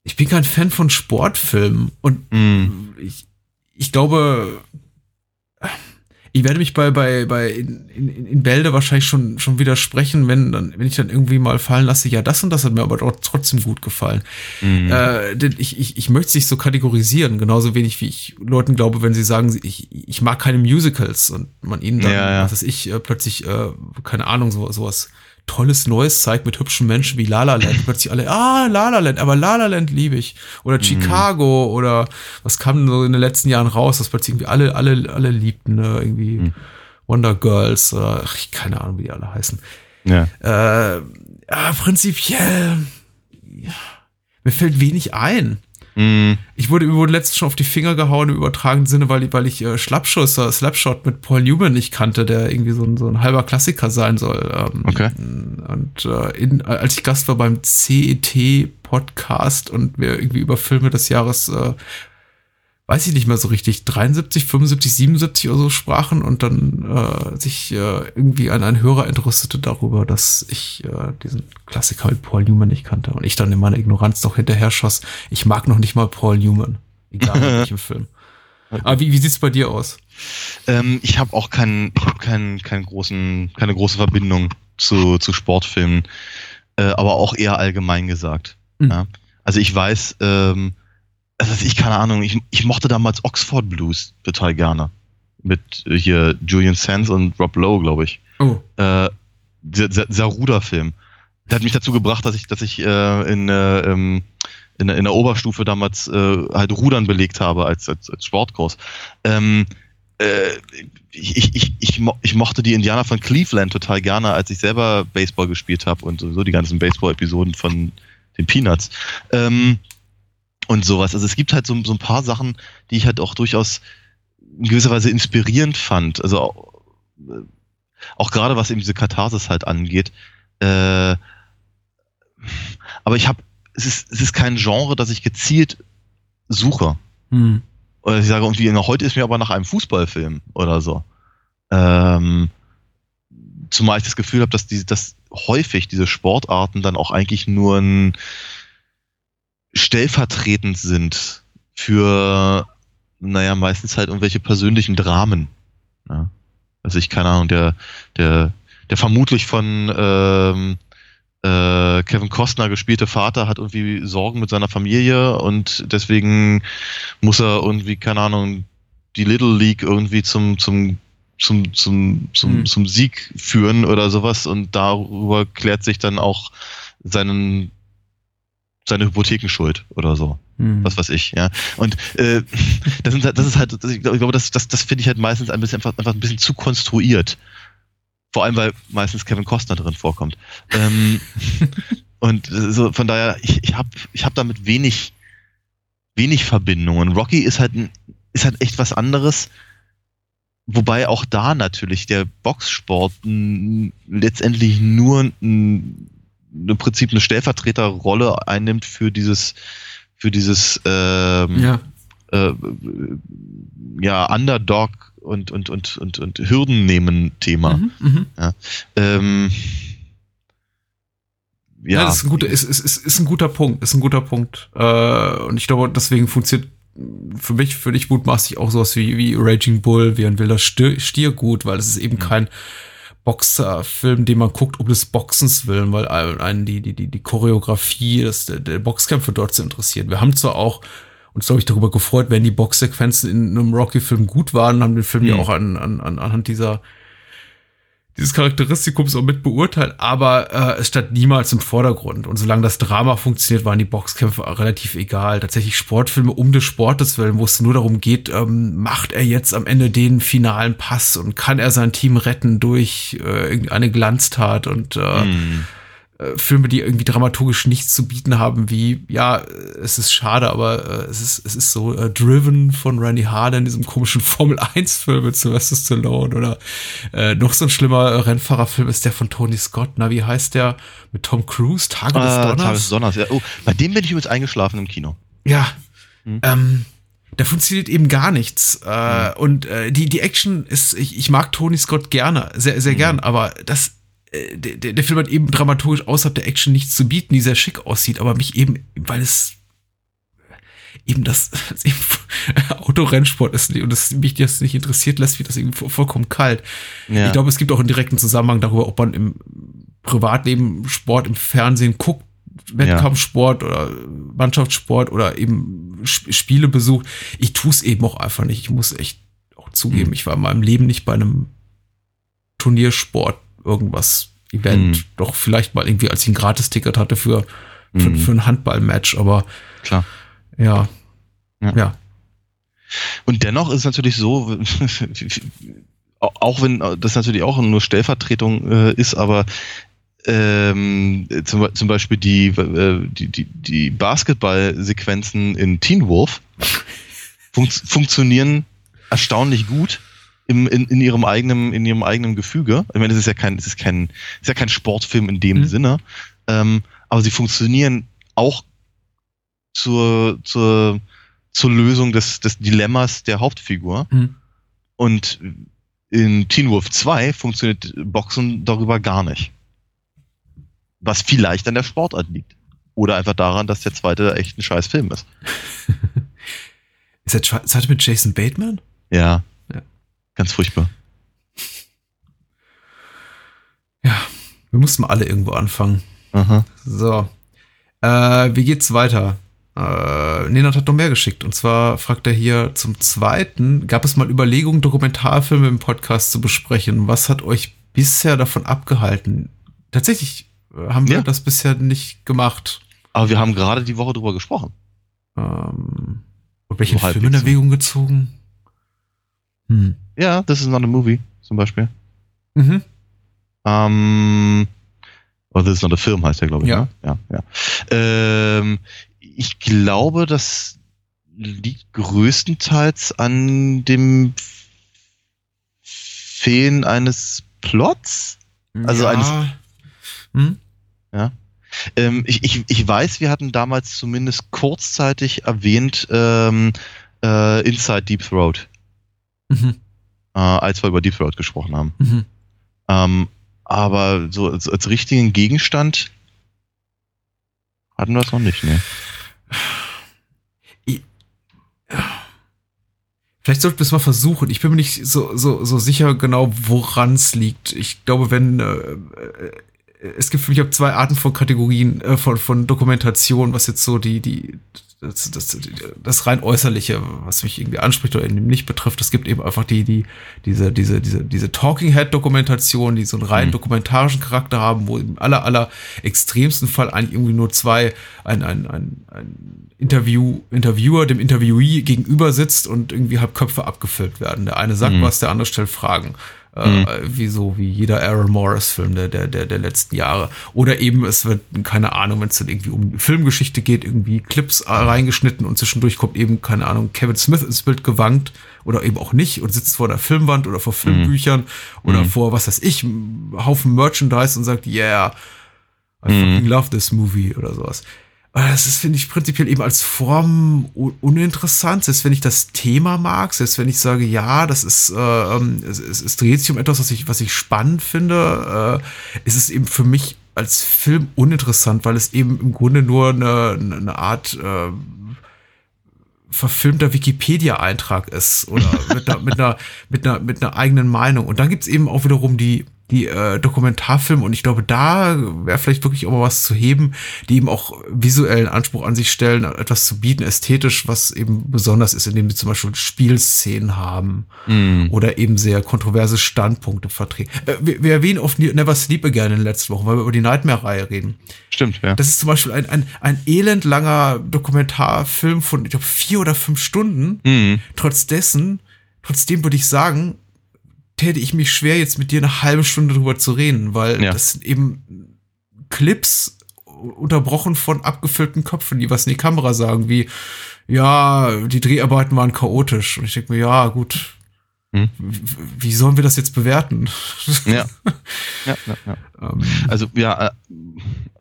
ich bin kein Fan von Sportfilmen und Mhm. ich, ich glaube, ich werde mich bei, bei, bei in, in, in Bälde wahrscheinlich schon, schon widersprechen, wenn, dann, wenn ich dann irgendwie mal fallen lasse, ja, das und das hat mir aber trotzdem gut gefallen. Mhm. Äh, denn ich, ich, ich möchte es nicht so kategorisieren, genauso wenig wie ich Leuten glaube, wenn sie sagen, ich, ich mag keine Musicals und man ihnen dann, Ja, ja. was weiß ich, äh, plötzlich, äh, keine Ahnung, so, sowas Tolles Neues zeigt mit hübschen Menschen wie La La Land. Plötzlich alle, ah, La La Land, aber La La Land liebe ich. Mhm. Oder Chicago oder was kam denn so in den letzten Jahren raus, dass plötzlich irgendwie alle, alle, alle liebten, ne? irgendwie Mhm. Wonder Girls oder ach, ich keine Ahnung, wie die alle heißen. ja. Äh, ja, prinzipiell, ja, mir fällt wenig ein. Mhm. Ich wurde, mir wurde letztens schon auf die Finger gehauen im übertragenen Sinne, weil ich, weil ich äh, Schlappschuss, äh, Slapshot mit Paul Newman nicht kannte, der irgendwie so ein, so ein halber Klassiker sein soll. Ähm, Okay. Und äh, in, als ich Gast war beim CET-Podcast und wir irgendwie über Filme des Jahres, äh, weiß ich nicht mehr so richtig, 73, 75, 77 oder so sprachen und dann äh, sich äh, irgendwie ein, ein Hörer entrüstete darüber, dass ich äh, diesen Klassiker mit Paul Newman nicht kannte und ich dann in meiner Ignoranz noch hinterher schoss, ich mag noch nicht mal Paul Newman, egal in welchem Film. Aber wie, wie sieht's bei dir aus? Ähm, ich habe auch keinen, ich habe keinen, keinen großen, keine große Verbindung zu, zu Sportfilmen, äh, aber auch eher allgemein gesagt. Mhm. Ja. Also ich weiß, ähm, also ich keine Ahnung, ich, ich mochte damals Oxford Blues total gerne mit äh, hier Julian Sands und Rob Lowe, glaube ich. Oh. Äh, Ruderfilm. Der hat mich dazu gebracht, dass ich, dass ich äh, in, äh, ähm, in, der- in der Oberstufe damals äh, halt Rudern belegt habe als, als, als Sportkurs. Ähm, äh, ich, ich, ich, ich, mo ich mochte die Indianer von Cleveland total gerne, als ich selber Baseball gespielt habe und so die ganzen Baseball-Episoden von den Peanuts. Ähm, und sowas. Also es gibt halt so, so ein paar Sachen, die ich halt auch durchaus in gewisser Weise inspirierend fand. Also auch, äh, auch gerade was eben diese Katharsis halt angeht. Äh, aber ich habe, es ist, es ist kein Genre, das ich gezielt suche. Hm. Oder ich sage irgendwie, na, heute ist mir aber nach einem Fußballfilm oder so. Ähm, zumal ich das Gefühl habe, dass, die, dass häufig diese Sportarten dann auch eigentlich nur ein stellvertretend sind für, naja, meistens halt irgendwelche persönlichen Dramen. Ja. Also ich, keine Ahnung, der, der, der vermutlich von ähm, äh, Kevin Costner gespielte Vater hat irgendwie Sorgen mit seiner Familie und deswegen muss er irgendwie, keine Ahnung, die Little League irgendwie zum, zum, zum, zum, zum, Hm. zum Sieg führen oder sowas und darüber klärt sich dann auch seinen, seine Hypothekenschuld oder so Hm. was weiß ich, ja. Und äh, das, sind, halt- das ist halt, ich glaube, das, das, das finde ich halt meistens ein bisschen einfach, einfach ein bisschen zu konstruiert. Vor allem, weil meistens Kevin Costner drin vorkommt. Ähm, und äh, so von daher, ich, ich habe ich hab damit wenig, wenig Verbindungen. Rocky ist halt, ein, ist halt echt was anderes. Wobei auch da natürlich der Boxsport letztendlich nur ein, im Prinzip eine Stellvertreterrolle einnimmt für dieses, für dieses ähm, Ja. äh, ja, Underdog und, und, und, und, und Hürden nehmen Thema. Mhm, mhm. Ähm, Ja, ja, das ist ein guter, ist, ist, ist, ist ein guter Punkt, ist ein guter Punkt. Äh, und ich glaube, deswegen funktioniert für mich, für dich mutmaßlich auch sowas wie, wie Raging Bull, wie ein wilder Stier, Stier gut, weil es ist eben kein Boxerfilm, den man guckt um des Boxens willen, weil einen die, die, die, die Choreografie, das, der, der Boxkämpfe dort zu interessieren. Wir haben zwar auch uns, glaube ich, darüber gefreut, wenn die Boxsequenzen in einem Rocky-Film gut waren, haben den Film ja Mhm. auch an, an, anhand dieser dieses Charakteristikum auch mit beurteilt, aber äh, es stand niemals im Vordergrund. Und solange das Drama funktioniert, waren die Boxkämpfe relativ egal. Tatsächlich Sportfilme um des Sportes willen, wo es nur darum geht, ähm, macht er jetzt am Ende den finalen Pass und kann er sein Team retten durch äh, irgendeine Glanztat und äh, hm, äh, Filme, die irgendwie dramaturgisch nichts zu bieten haben, wie, ja, es ist schade, aber äh, es, ist, es ist so äh, Driven von Randy Harder in diesem komischen Formel-1-Film mit Sylvester Stallone oder äh, noch so ein schlimmer Rennfahrerfilm ist der von Tony Scott, na, wie heißt der? Mit Tom Cruise, Tage des äh, Donners? Tag des Donners. Ja. Oh, bei dem bin ich übrigens eingeschlafen im Kino. Ja. Hm. Ähm, da funktioniert eben gar nichts. Äh, Und äh, die, die Action ist, ich, ich mag Tony Scott gerne, sehr, sehr gern, aber das, der, der der Film hat eben dramaturgisch außerhalb der Action nichts zu bieten, die sehr schick aussieht, aber mich eben, weil es eben das, das eben Autorennsport ist und das mich das nicht interessiert, lässt mich das eben vo- vollkommen kalt. Ja. Ich glaube, es gibt auch einen direkten Zusammenhang darüber, ob man im Privatleben Sport im Fernsehen guckt, Wettkampfsport oder Mannschaftssport oder eben Sp- Spiele besucht. Ich tue es eben auch einfach nicht. Ich muss echt auch zugeben, Hm. ich war in meinem Leben nicht bei einem Turniersport irgendwas Event. Hm. Doch vielleicht mal irgendwie, als ich ein Gratisticket hatte für, für, Hm. für ein Handballmatch, aber Klar. ja. Ja. Ja. Und dennoch ist es natürlich so, auch wenn das natürlich auch nur Stellvertretung äh, ist, aber ähm, zum, zum Beispiel die, äh, die, die, die Basketballsequenzen in Teen Wolf fun funktionieren erstaunlich gut im, in, in ihrem eigenen, in ihrem eigenen Gefüge. Ich meine, es ist ja kein, es ist kein, es ist ja kein Sportfilm in dem Mhm. Sinne. Ähm, aber sie funktionieren auch zur, zur, zur Lösung des, des Dilemmas der Hauptfigur. Mhm. Und in Teen Wolf 2 funktioniert Boxen darüber gar nicht. Was vielleicht an der Sportart liegt. Oder einfach daran, dass der zweite echt ein scheiß Film ist. Ist Schwe- Zeit mit Jason Bateman? Ja. Ganz furchtbar. Ja, wir mussten alle irgendwo anfangen. Aha. So. Äh, wie geht's weiter? Äh, Nenad hat noch mehr geschickt. Und zwar fragt er hier zum zweiten, gab es mal Überlegungen, Dokumentarfilme im Podcast zu besprechen? Was hat euch bisher davon abgehalten? Tatsächlich äh, haben wir Ja. das bisher nicht gemacht. Aber wir haben gerade die Woche drüber gesprochen. Ähm, und welchen So Film in Erwägung gezogen? Hm. Ja, this is not a movie, zum Beispiel. Mhm. Ähm, oder this is not a film heißt der, glaube ich. Ja. Ne? Ja, ja. Ähm, ich glaube, das liegt größtenteils an dem Fehlen eines Plots. Also ja. Hm? Ähm, ich, ich, ich weiß, wir hatten damals zumindest kurzzeitig erwähnt ähm, äh, Inside Deep Throat, Mhm. Äh, als wir über Deep Throat gesprochen haben. Mhm. Ähm, aber so als, als richtigen Gegenstand hatten wir es noch nicht, ne? Vielleicht sollten wir es mal versuchen. Ich bin mir nicht so, so, so sicher genau, woran es liegt. Ich glaube, wenn äh, äh, es gibt für mich auch zwei Arten von Kategorien äh, von, von Dokumentation, was jetzt so die, die, das, das, das rein äußerliche, was mich irgendwie anspricht oder eben nicht betrifft. Es gibt eben einfach die, die, diese, diese, diese, diese Talking Head Dokumentation, die so einen rein Mhm. dokumentarischen Charakter haben, wo im aller, aller extremsten Fall eigentlich irgendwie nur zwei, ein, ein, ein, ein Interview, Interviewer dem Interviewee gegenüber sitzt und irgendwie halb Köpfe abgefilmt werden. Der eine sagt Mhm. was, der andere stellt Fragen. Äh, wie so wie jeder Aaron Morris Film der, der, der, der letzten Jahre. Oder eben es wird, keine Ahnung, wenn es dann irgendwie um Filmgeschichte geht, irgendwie Clips äh, reingeschnitten und zwischendurch kommt eben, keine Ahnung, Kevin Smith ins Bild gewankt oder eben auch nicht und sitzt vor der Filmwand oder vor Filmbüchern oder vor, was weiß ich, Haufen Merchandise und sagt, yeah, I fucking love this movie oder sowas. Das ist, finde ich, prinzipiell eben als Form uninteressant. Selbst wenn ich das Thema mag, selbst wenn ich sage, ja, das ist, äh, ähm, es, es, es dreht sich um etwas, was ich, was ich spannend finde, äh, ist es eben für mich als Film uninteressant, weil es eben im Grunde nur eine, eine Art äh, verfilmter Wikipedia-Eintrag ist oder mit einer, mit einer, mit einer, mit einer eigenen Meinung. Und dann gibt's eben auch wiederum die, die äh, Dokumentarfilme und ich glaube, da wäre vielleicht wirklich auch mal was zu heben, die eben auch visuellen Anspruch an sich stellen, etwas zu bieten, ästhetisch, was eben besonders ist, indem sie zum Beispiel Spielszenen haben oder eben sehr kontroverse Standpunkte vertreten. Äh, wir, wir erwähnen oft Never Sleep Again in den letzten Wochen, weil wir über die Nightmare-Reihe reden. Stimmt, ja. Das ist zum Beispiel ein, ein, ein elendlanger Dokumentarfilm von, ich glaube, vier oder fünf Stunden. Mhm. Trotz dessen, trotzdem würde ich sagen, täte ich mich schwer, jetzt mit dir eine halbe Stunde drüber zu reden, weil Ja. das sind eben Clips unterbrochen von abgefüllten Köpfen, die was in die Kamera sagen, wie, ja, die Dreharbeiten waren chaotisch. Und ich denke mir, ja, gut, Hm. wie sollen wir das jetzt bewerten? Ja. ja, ja, ja. Ähm, Also ja, äh,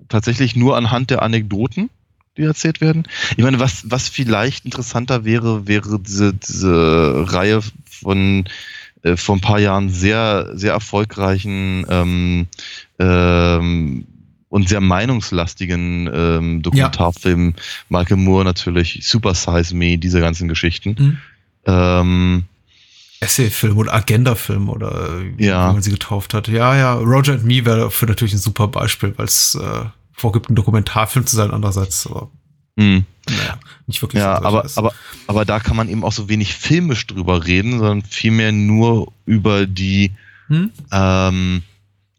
tatsächlich nur anhand der Anekdoten, die erzählt werden. Ich meine, was, was vielleicht interessanter wäre, wäre diese, diese Reihe von äh, vor ein paar Jahren sehr, sehr erfolgreichen ähm, ähm, und sehr meinungslastigen ähm, Dokumentarfilmen. Michael Moore natürlich, Super Size Me, diese ganzen Geschichten. Hm. Ähm, Essay-Film oder Agenda-Film oder wie, Ja. man sie getauft hat. Ja, ja, Roger and Me wäre dafür natürlich ein super Beispiel, weil es äh, vorgibt, ein Dokumentarfilm zu sein, andererseits aber mh. naja, nicht wirklich. Ja, aber, ist. aber, aber da kann man eben auch so wenig filmisch drüber reden, sondern vielmehr nur über die, Hm? ähm,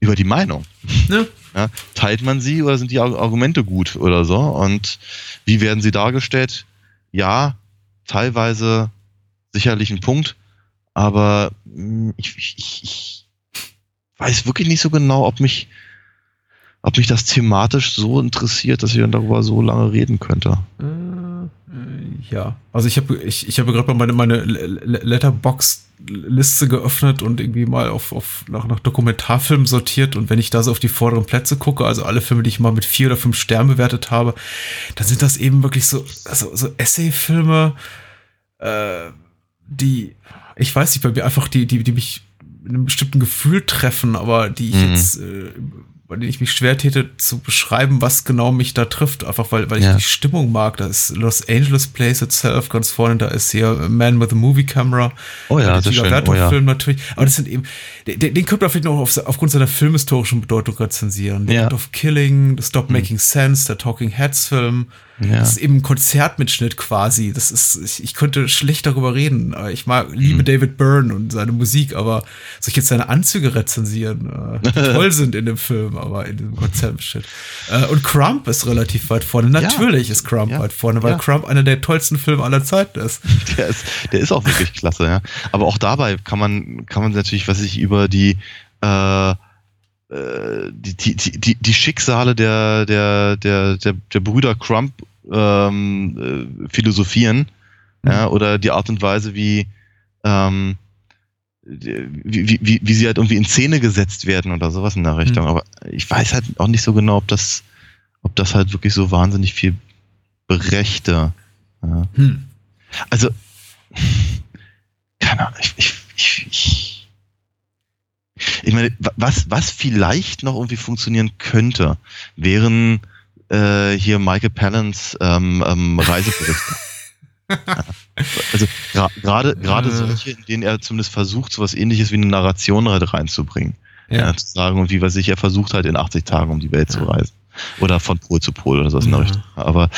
über die Meinung. Ne? Ja, teilt man sie oder sind die Ar- Argumente gut oder so? Und wie werden sie dargestellt? Ja, teilweise sicherlich ein Punkt, aber ich, ich, ich, ich weiß wirklich nicht so genau, ob mich, ob mich das thematisch so interessiert, dass ich dann darüber so lange reden könnte. Äh, äh, ja, also ich habe ich, ich habe gerade mal meine, meine Letterbox-Liste geöffnet und irgendwie mal auf, auf nach, nach Dokumentarfilmen sortiert und wenn ich da so auf die vorderen Plätze gucke, also alle Filme, die ich mal mit vier oder fünf Sternen bewertet habe, dann sind das eben wirklich so, also, so Essay-Filme, äh, die, ich weiß nicht, bei mir einfach die, die, die mich mit einem bestimmten Gefühl treffen, aber die ich Mhm. jetzt äh, bei denen ich mich schwer täte zu beschreiben, was genau mich da trifft. Einfach weil, weil ich Ja. die Stimmung mag. Da ist Los Angeles Plays Itself ganz vorne. Da ist hier Man with a Movie Camera. Oh ja, Der das ist schön. Oh ja. Film natürlich. Aber das sind eben, den, den könnte man vielleicht noch auf, aufgrund seiner filmhistorischen Bedeutung rezensieren. The Ja. Act of Killing, The Stop Making Sense, der Talking Heads Film. Ja. Das ist eben ein Konzertmitschnitt quasi. Das ist, ich, ich könnte schlecht darüber reden. Aber Ich mag, Mhm. liebe David Byrne und seine Musik, aber soll ich jetzt seine Anzüge rezensieren, äh, die toll sind in dem Film, aber in diesem Konzertmitschnitt. Äh, und Crump ist relativ weit vorne. Natürlich ist Crump Ja. weit vorne, weil Ja. Crump einer der tollsten Filme aller Zeiten ist. Der ist, der ist auch wirklich klasse, ja. Aber auch dabei kann man, kann man natürlich, was ich über die, äh, äh, die, die, die, die, die Schicksale der, der, der, der, der Brüder Crump ähm, äh, philosophieren, ja, oder die Art und Weise, wie, ähm, wie, wie, wie, sie halt irgendwie in Szene gesetzt werden oder sowas in der Richtung. Mhm. Aber ich weiß halt auch nicht so genau, ob das, ob das halt wirklich so wahnsinnig viel brächte. Ja. Hm. Also, keine Ahnung, ich, ich, ich, ich, ich meine, wa- was, was vielleicht noch irgendwie funktionieren könnte, wären äh, hier Michael Pallans ähm, ähm, Reiseberichte. Ja. also gerade gerade solche, in denen er zumindest versucht, sowas ähnliches wie eine Narration halt reinzubringen. Ja. Ja. zu sagen, und wie was ich, er versucht halt in 80 Tagen um die Welt zu Ja. reisen. Oder von Pol zu Pol oder sowas in der Ja. Richtung. Aber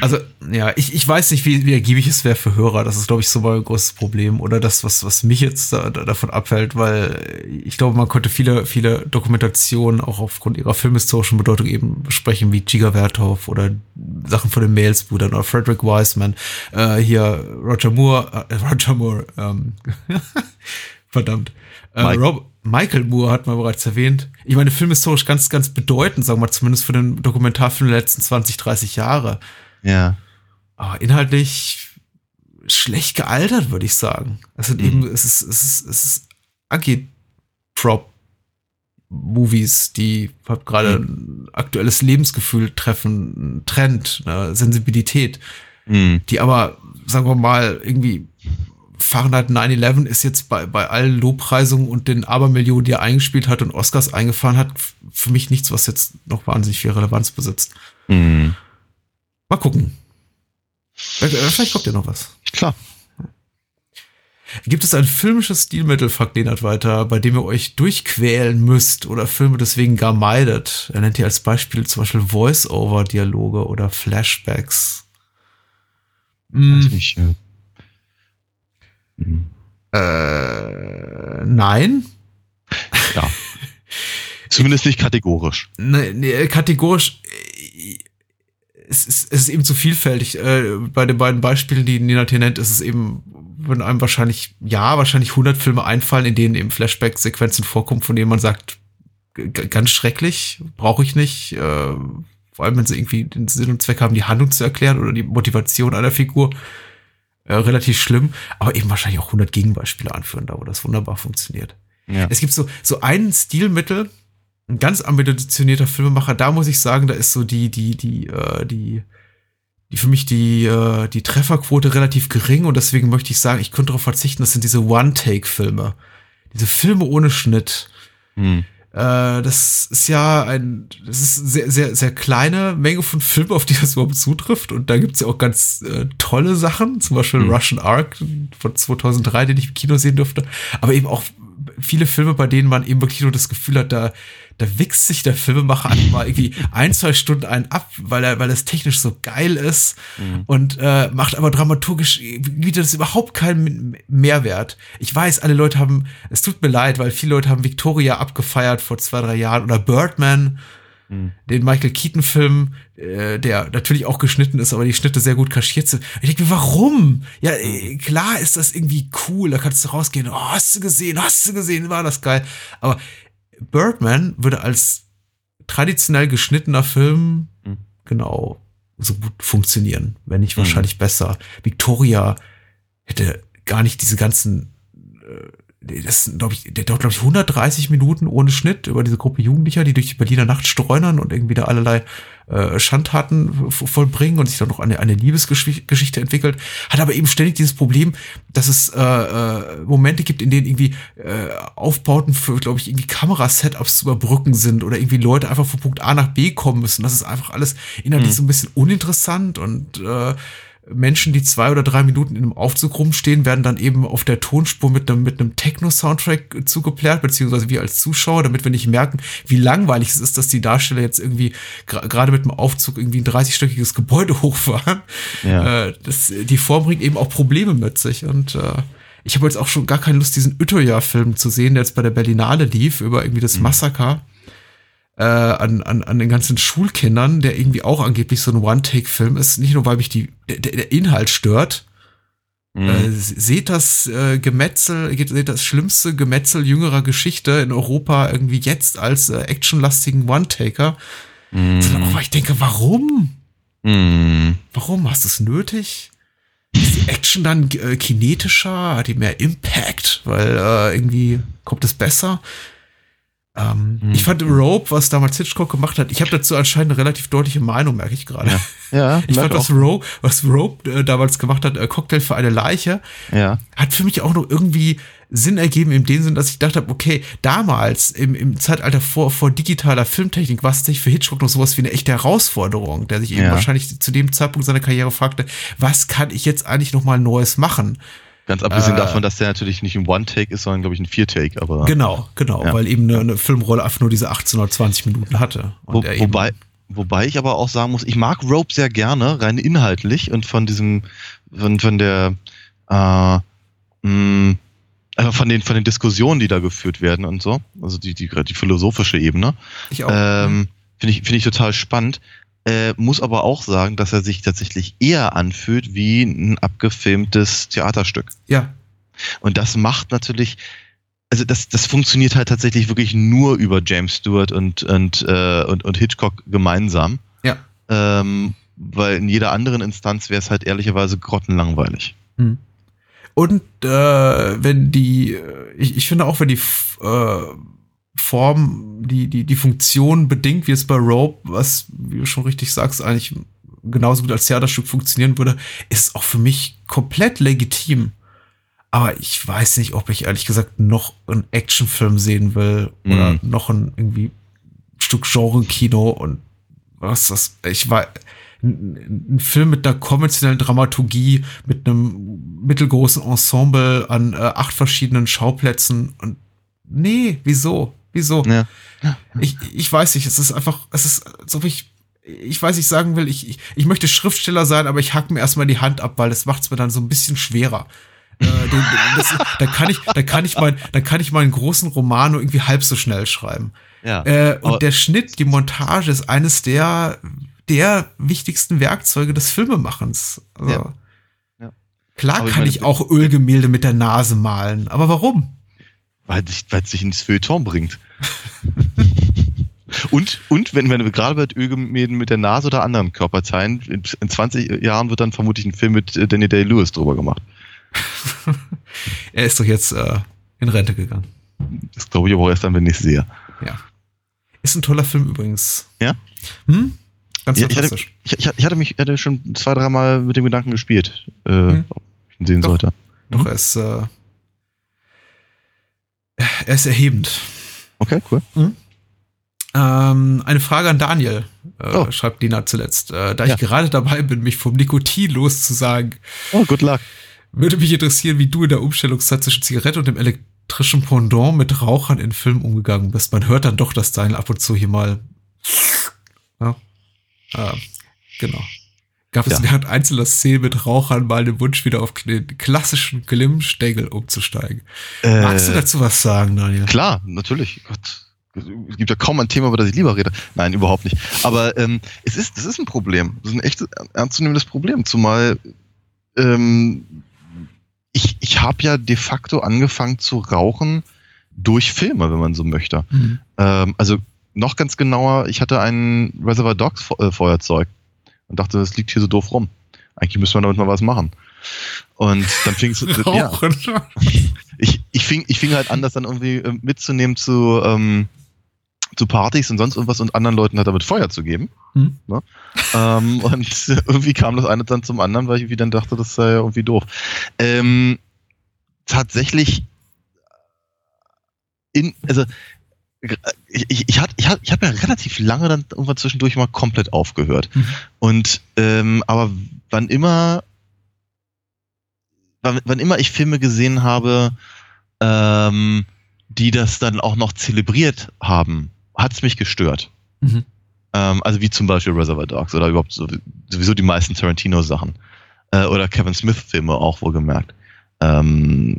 Also, ja, ich, ich weiß nicht, wie, wie ergiebig es wäre für Hörer. Das ist, glaube ich, so mein großes Problem. Oder das, was, was mich jetzt da, da, davon abhält, weil ich glaube, man konnte viele, viele Dokumentationen auch aufgrund ihrer filmhistorischen Bedeutung eben besprechen, wie Giga Werthoff oder Sachen von den Mails-Brüdern oder Frederick Wiseman. Äh, hier Roger Moore, äh, Roger Moore, ähm, verdammt. Äh, Mike. Rob, Michael Moore hat man bereits erwähnt. Ich meine, filmhistorisch ganz, ganz bedeutend, sagen wir mal, zumindest für den Dokumentarfilm der letzten 20, 30 Jahre. Ja. Aber inhaltlich schlecht gealtert, würde ich sagen. Es sind Mhm. eben, es ist, es ist, es ist Agitprop-Movies, die halt gerade ein aktuelles Lebensgefühl treffen, Trend, eine Sensibilität, Hm. die aber, sagen wir mal, irgendwie Fahrenheit 9-11 ist jetzt bei, bei allen Lobpreisungen und den Abermillionen, die er eingespielt hat und Oscars eingefahren hat, für mich nichts, was jetzt noch wahnsinnig viel Relevanz besitzt. Hm. Mal gucken. Äh, Vielleicht kommt ja noch was. Klar. Gibt es ein filmisches Stilmittel, fragt Lenart weiter, bei dem ihr euch durchquälen müsst oder Filme deswegen gar meidet? Er nennt hier als Beispiel zum Beispiel Voice-Over-Dialoge oder Flashbacks. Hm, nicht, äh, hm. äh, nein. Ja. Zumindest nicht kategorisch. Nee, nee, kategorisch. Es ist, es ist eben zu vielfältig. Äh, bei den beiden Beispielen, die Nina hier nennt, ist es eben, würden einem wahrscheinlich, ja, wahrscheinlich 100 Filme einfallen, in denen eben Flashback-Sequenzen vorkommen, von denen man sagt, ganz schrecklich, brauche ich nicht. Äh, vor allem, wenn sie irgendwie den Sinn und Zweck haben, die Handlung zu erklären oder die Motivation einer Figur. Äh, relativ schlimm, aber eben wahrscheinlich auch 100 Gegenbeispiele anführen, da wo das wunderbar funktioniert. Ja. Es gibt so, so ein Stilmittel, ein ganz ambitionierter Filmemacher, da muss ich sagen, da ist so die, die, die, äh, die, die für mich die, äh, die Trefferquote relativ gering und deswegen möchte ich sagen, ich könnte darauf verzichten, das sind diese One-Take-Filme. Diese Filme ohne Schnitt. Hm. Äh, das ist ja ein, das ist eine sehr, sehr, sehr kleine Menge von Filmen, auf die das überhaupt zutrifft. Und da gibt's ja auch ganz äh, tolle Sachen, zum Beispiel Mhm. Russian Ark von 2003, den ich im Kino sehen durfte. Aber eben auch viele Filme, bei denen man eben wirklich nur das Gefühl hat, da, da wichst sich der Filmemacher einfach mal irgendwie ein, zwei Stunden einen ab, weil er, weil es technisch so geil ist und äh, macht aber dramaturgisch bietet es überhaupt keinen Mehrwert. Ich weiß, alle Leute haben, es tut mir leid, weil viele Leute haben Victoria abgefeiert vor zwei, drei Jahren oder Birdman, den Michael Keaton-Film, äh, der natürlich auch geschnitten ist, aber die Schnitte sehr gut kaschiert sind. Ich denke mir, warum? Ja, äh, klar ist das irgendwie cool, da kannst du rausgehen, oh, hast du gesehen, hast du gesehen, war das geil. Aber Birdman würde als traditionell geschnittener Film Mhm. genau so gut funktionieren, wenn nicht wahrscheinlich besser. Victoria hätte gar nicht diese ganzen äh, das glaube ich, der dauert, glaube ich, 130 Minuten ohne Schnitt über diese Gruppe Jugendlicher, die durch die Berliner Nacht streunern und irgendwie da allerlei äh, Schandtaten vollbringen und sich dann noch eine, eine Liebesgeschichte entwickelt, hat aber eben ständig dieses Problem, dass es äh, äh, Momente gibt, in denen irgendwie äh, Aufbauten für, glaube ich, irgendwie Kamerasetups zu überbrücken sind oder irgendwie Leute einfach von Punkt A nach B kommen müssen. Das ist einfach alles inhaltlich mhm. so ein bisschen uninteressant und äh, Menschen, die zwei oder drei Minuten in einem Aufzug rumstehen, werden dann eben auf der Tonspur mit einem, mit einem Techno-Soundtrack zugeplärt, beziehungsweise wir als Zuschauer, damit wir nicht merken, wie langweilig es ist, dass die Darsteller jetzt irgendwie gerade mit dem Aufzug irgendwie ein 30-stöckiges Gebäude hochfahren. Ja. Äh, das, die Form bringt eben auch Probleme mit sich und äh, ich habe jetzt auch schon gar keine Lust, diesen Utøya-Film zu sehen, der jetzt bei der Berlinale lief, über irgendwie das mhm. Äh, an, an, an den ganzen Schulkindern, der irgendwie auch angeblich so ein One-Take-Film ist. Nicht nur, weil mich die, der, der Inhalt stört. Mhm. Äh, seht das äh, Gemetzel, seht das schlimmste Gemetzel jüngerer Geschichte in Europa irgendwie jetzt als äh, actionlastigen One-Taker. Mhm. Aber ich denke, warum? Mhm. Warum? Hast du es nötig? Ist die Action dann äh, kinetischer? Hat die mehr Impact? Weil äh, irgendwie kommt es besser? Ähm, hm. Ich fand Rope, was damals Hitchcock gemacht hat, ich habe dazu anscheinend eine relativ deutliche Meinung, merke ich gerade. Ja, ja ich fand, was Rope, was Rope äh, damals gemacht hat, äh, Cocktail für eine Leiche, ja. hat für mich auch noch irgendwie Sinn ergeben in dem Sinn, dass ich dachte, okay, damals im, im Zeitalter vor, vor digitaler Filmtechnik war es tatsächlich für Hitchcock noch sowas wie eine echte Herausforderung, der sich eben ja. wahrscheinlich zu dem Zeitpunkt seiner Karriere fragte, was kann ich jetzt eigentlich noch mal Neues machen? Ganz abgesehen äh, davon, dass der natürlich nicht ein One-Take ist, sondern, glaube ich, ein Vier-Take. Aber Genau, genau, ja. weil eben eine, eine, Filmrolle einfach nur diese 18 oder 20 Minuten hatte. Wo, wobei, wobei ich aber auch sagen muss, ich mag Rope sehr gerne, rein inhaltlich und von diesem, von, von der, äh, mh, also von den, von den Diskussionen, die da geführt werden und so, also die, die, die philosophische Ebene. Ich auch. Ähm, Finde ich, finde ich total spannend. Äh, muss aber auch sagen, dass er sich tatsächlich eher anfühlt wie ein abgefilmtes Theaterstück. Ja. Und das macht natürlich, also das, das funktioniert halt tatsächlich wirklich nur über James Stewart und, und, äh, und, und Hitchcock gemeinsam. Ja. Ähm, weil in jeder anderen Instanz wäre es halt ehrlicherweise grottenlangweilig. Hm. Und äh, wenn die, äh, ich, ich finde auch, wenn die äh, Form, die, die, die Funktion bedingt, wie es bei Rope, was, wie du schon richtig sagst, eigentlich genauso gut als Theaterstück funktionieren würde, ist auch für mich komplett legitim. Aber ich weiß nicht, ob ich ehrlich gesagt noch einen Actionfilm sehen will oder noch ein irgendwie Stück Genre-Kino und was das, ich war, ein Film mit einer konventionellen Dramaturgie, mit einem mittelgroßen Ensemble an äh, acht verschiedenen Schauplätzen und nee, wieso? Wieso? Ja. Ich, ich weiß nicht, es ist einfach, es ist, so wie ich, ich weiß, ich sagen will, ich, ich, ich möchte Schriftsteller sein, aber ich hack mir erstmal die Hand ab, weil das macht es mir dann so ein bisschen schwerer. äh, den, das, da kann ich, da kann ich mein, da kann ich meinen großen Roman nur irgendwie halb so schnell schreiben. Ja, äh, und der Schnitt, die Montage ist eines der, der wichtigsten Werkzeuge des Filmemachens. Also, ja. Ja. Klar aber kann ich, meine, ich auch Ölgemälde mit der Nase malen, aber warum? Weil es sich ins Feuilleton bringt. und, und wenn, wenn wir gerade bei Ölgemälden mit der Nase oder anderen Körperteilen, in, in 20 Jahren wird dann vermutlich ein Film mit äh, Danny Day-Lewis drüber gemacht. er ist doch jetzt äh, in Rente gegangen. Das glaube ich aber erst dann, wenn ich sehe. Ja. Ist ein toller Film übrigens. Ja? Hm? Ganz ja, fantastisch. Ich hatte, ich, ich hatte mich hatte schon zwei, dreimal mit dem Gedanken gespielt, äh, hm. ob ich ihn sehen doch, sollte. Doch, hm? er ist äh, er ist erhebend. Okay, cool. Mhm. Ähm, eine Frage an Daniel, äh, oh. schreibt Dina zuletzt. Äh, da ja. ich gerade dabei bin, mich vom Nikotin loszusagen. Oh, good luck. Würde mich interessieren, wie du in der Umstellungszeit zwischen Zigarette und dem elektrischen Pendant mit Rauchern in Filmen umgegangen bist. Man hört dann doch, dass Daniel ab und zu hier mal. Ja. Äh, genau gab es ja. während einzelner Szenen mit Rauchern mal den Wunsch, wieder auf den klassischen Glimmstängel umzusteigen. Äh, Magst du dazu was sagen, Daniel? Klar, natürlich. Gott. Es gibt ja kaum ein Thema, über das ich lieber rede. Nein, überhaupt nicht. Aber ähm, es ist, das ist ein Problem. Das ist ein echtes, ernstzunehmendes Problem. Zumal ähm, ich, ich habe ja de facto angefangen zu rauchen durch Filme, wenn man so möchte. Mhm. Ähm, also noch ganz genauer, ich hatte ein Reservoir Dogs äh, Feuerzeug und dachte, das liegt hier so doof rum. Eigentlich müssen wir damit mal was machen. Und dann fing es ja. Ich, ich fing, ich fing halt an, das dann irgendwie äh, mitzunehmen zu, ähm, zu Partys und sonst irgendwas und anderen Leuten hat damit Feuer zu geben. Hm. Ne? ähm, und irgendwie kam das eine dann zum anderen, weil ich irgendwie dann dachte, das sei ja irgendwie doof. Ähm, tatsächlich in, also ich, ich, ich, hat, ich, hat, ich habe ja relativ lange dann irgendwann zwischendurch mal komplett aufgehört. Mhm. Und ähm, aber wann immer wann, wann immer ich Filme gesehen habe, ähm, die das dann auch noch zelebriert haben, hat es mich gestört. Mhm. Ähm, also wie zum Beispiel Reservoir Dogs oder überhaupt so, sowieso die meisten Tarantino-Sachen. Äh, oder Kevin Smith-Filme auch wohlgemerkt. Ähm,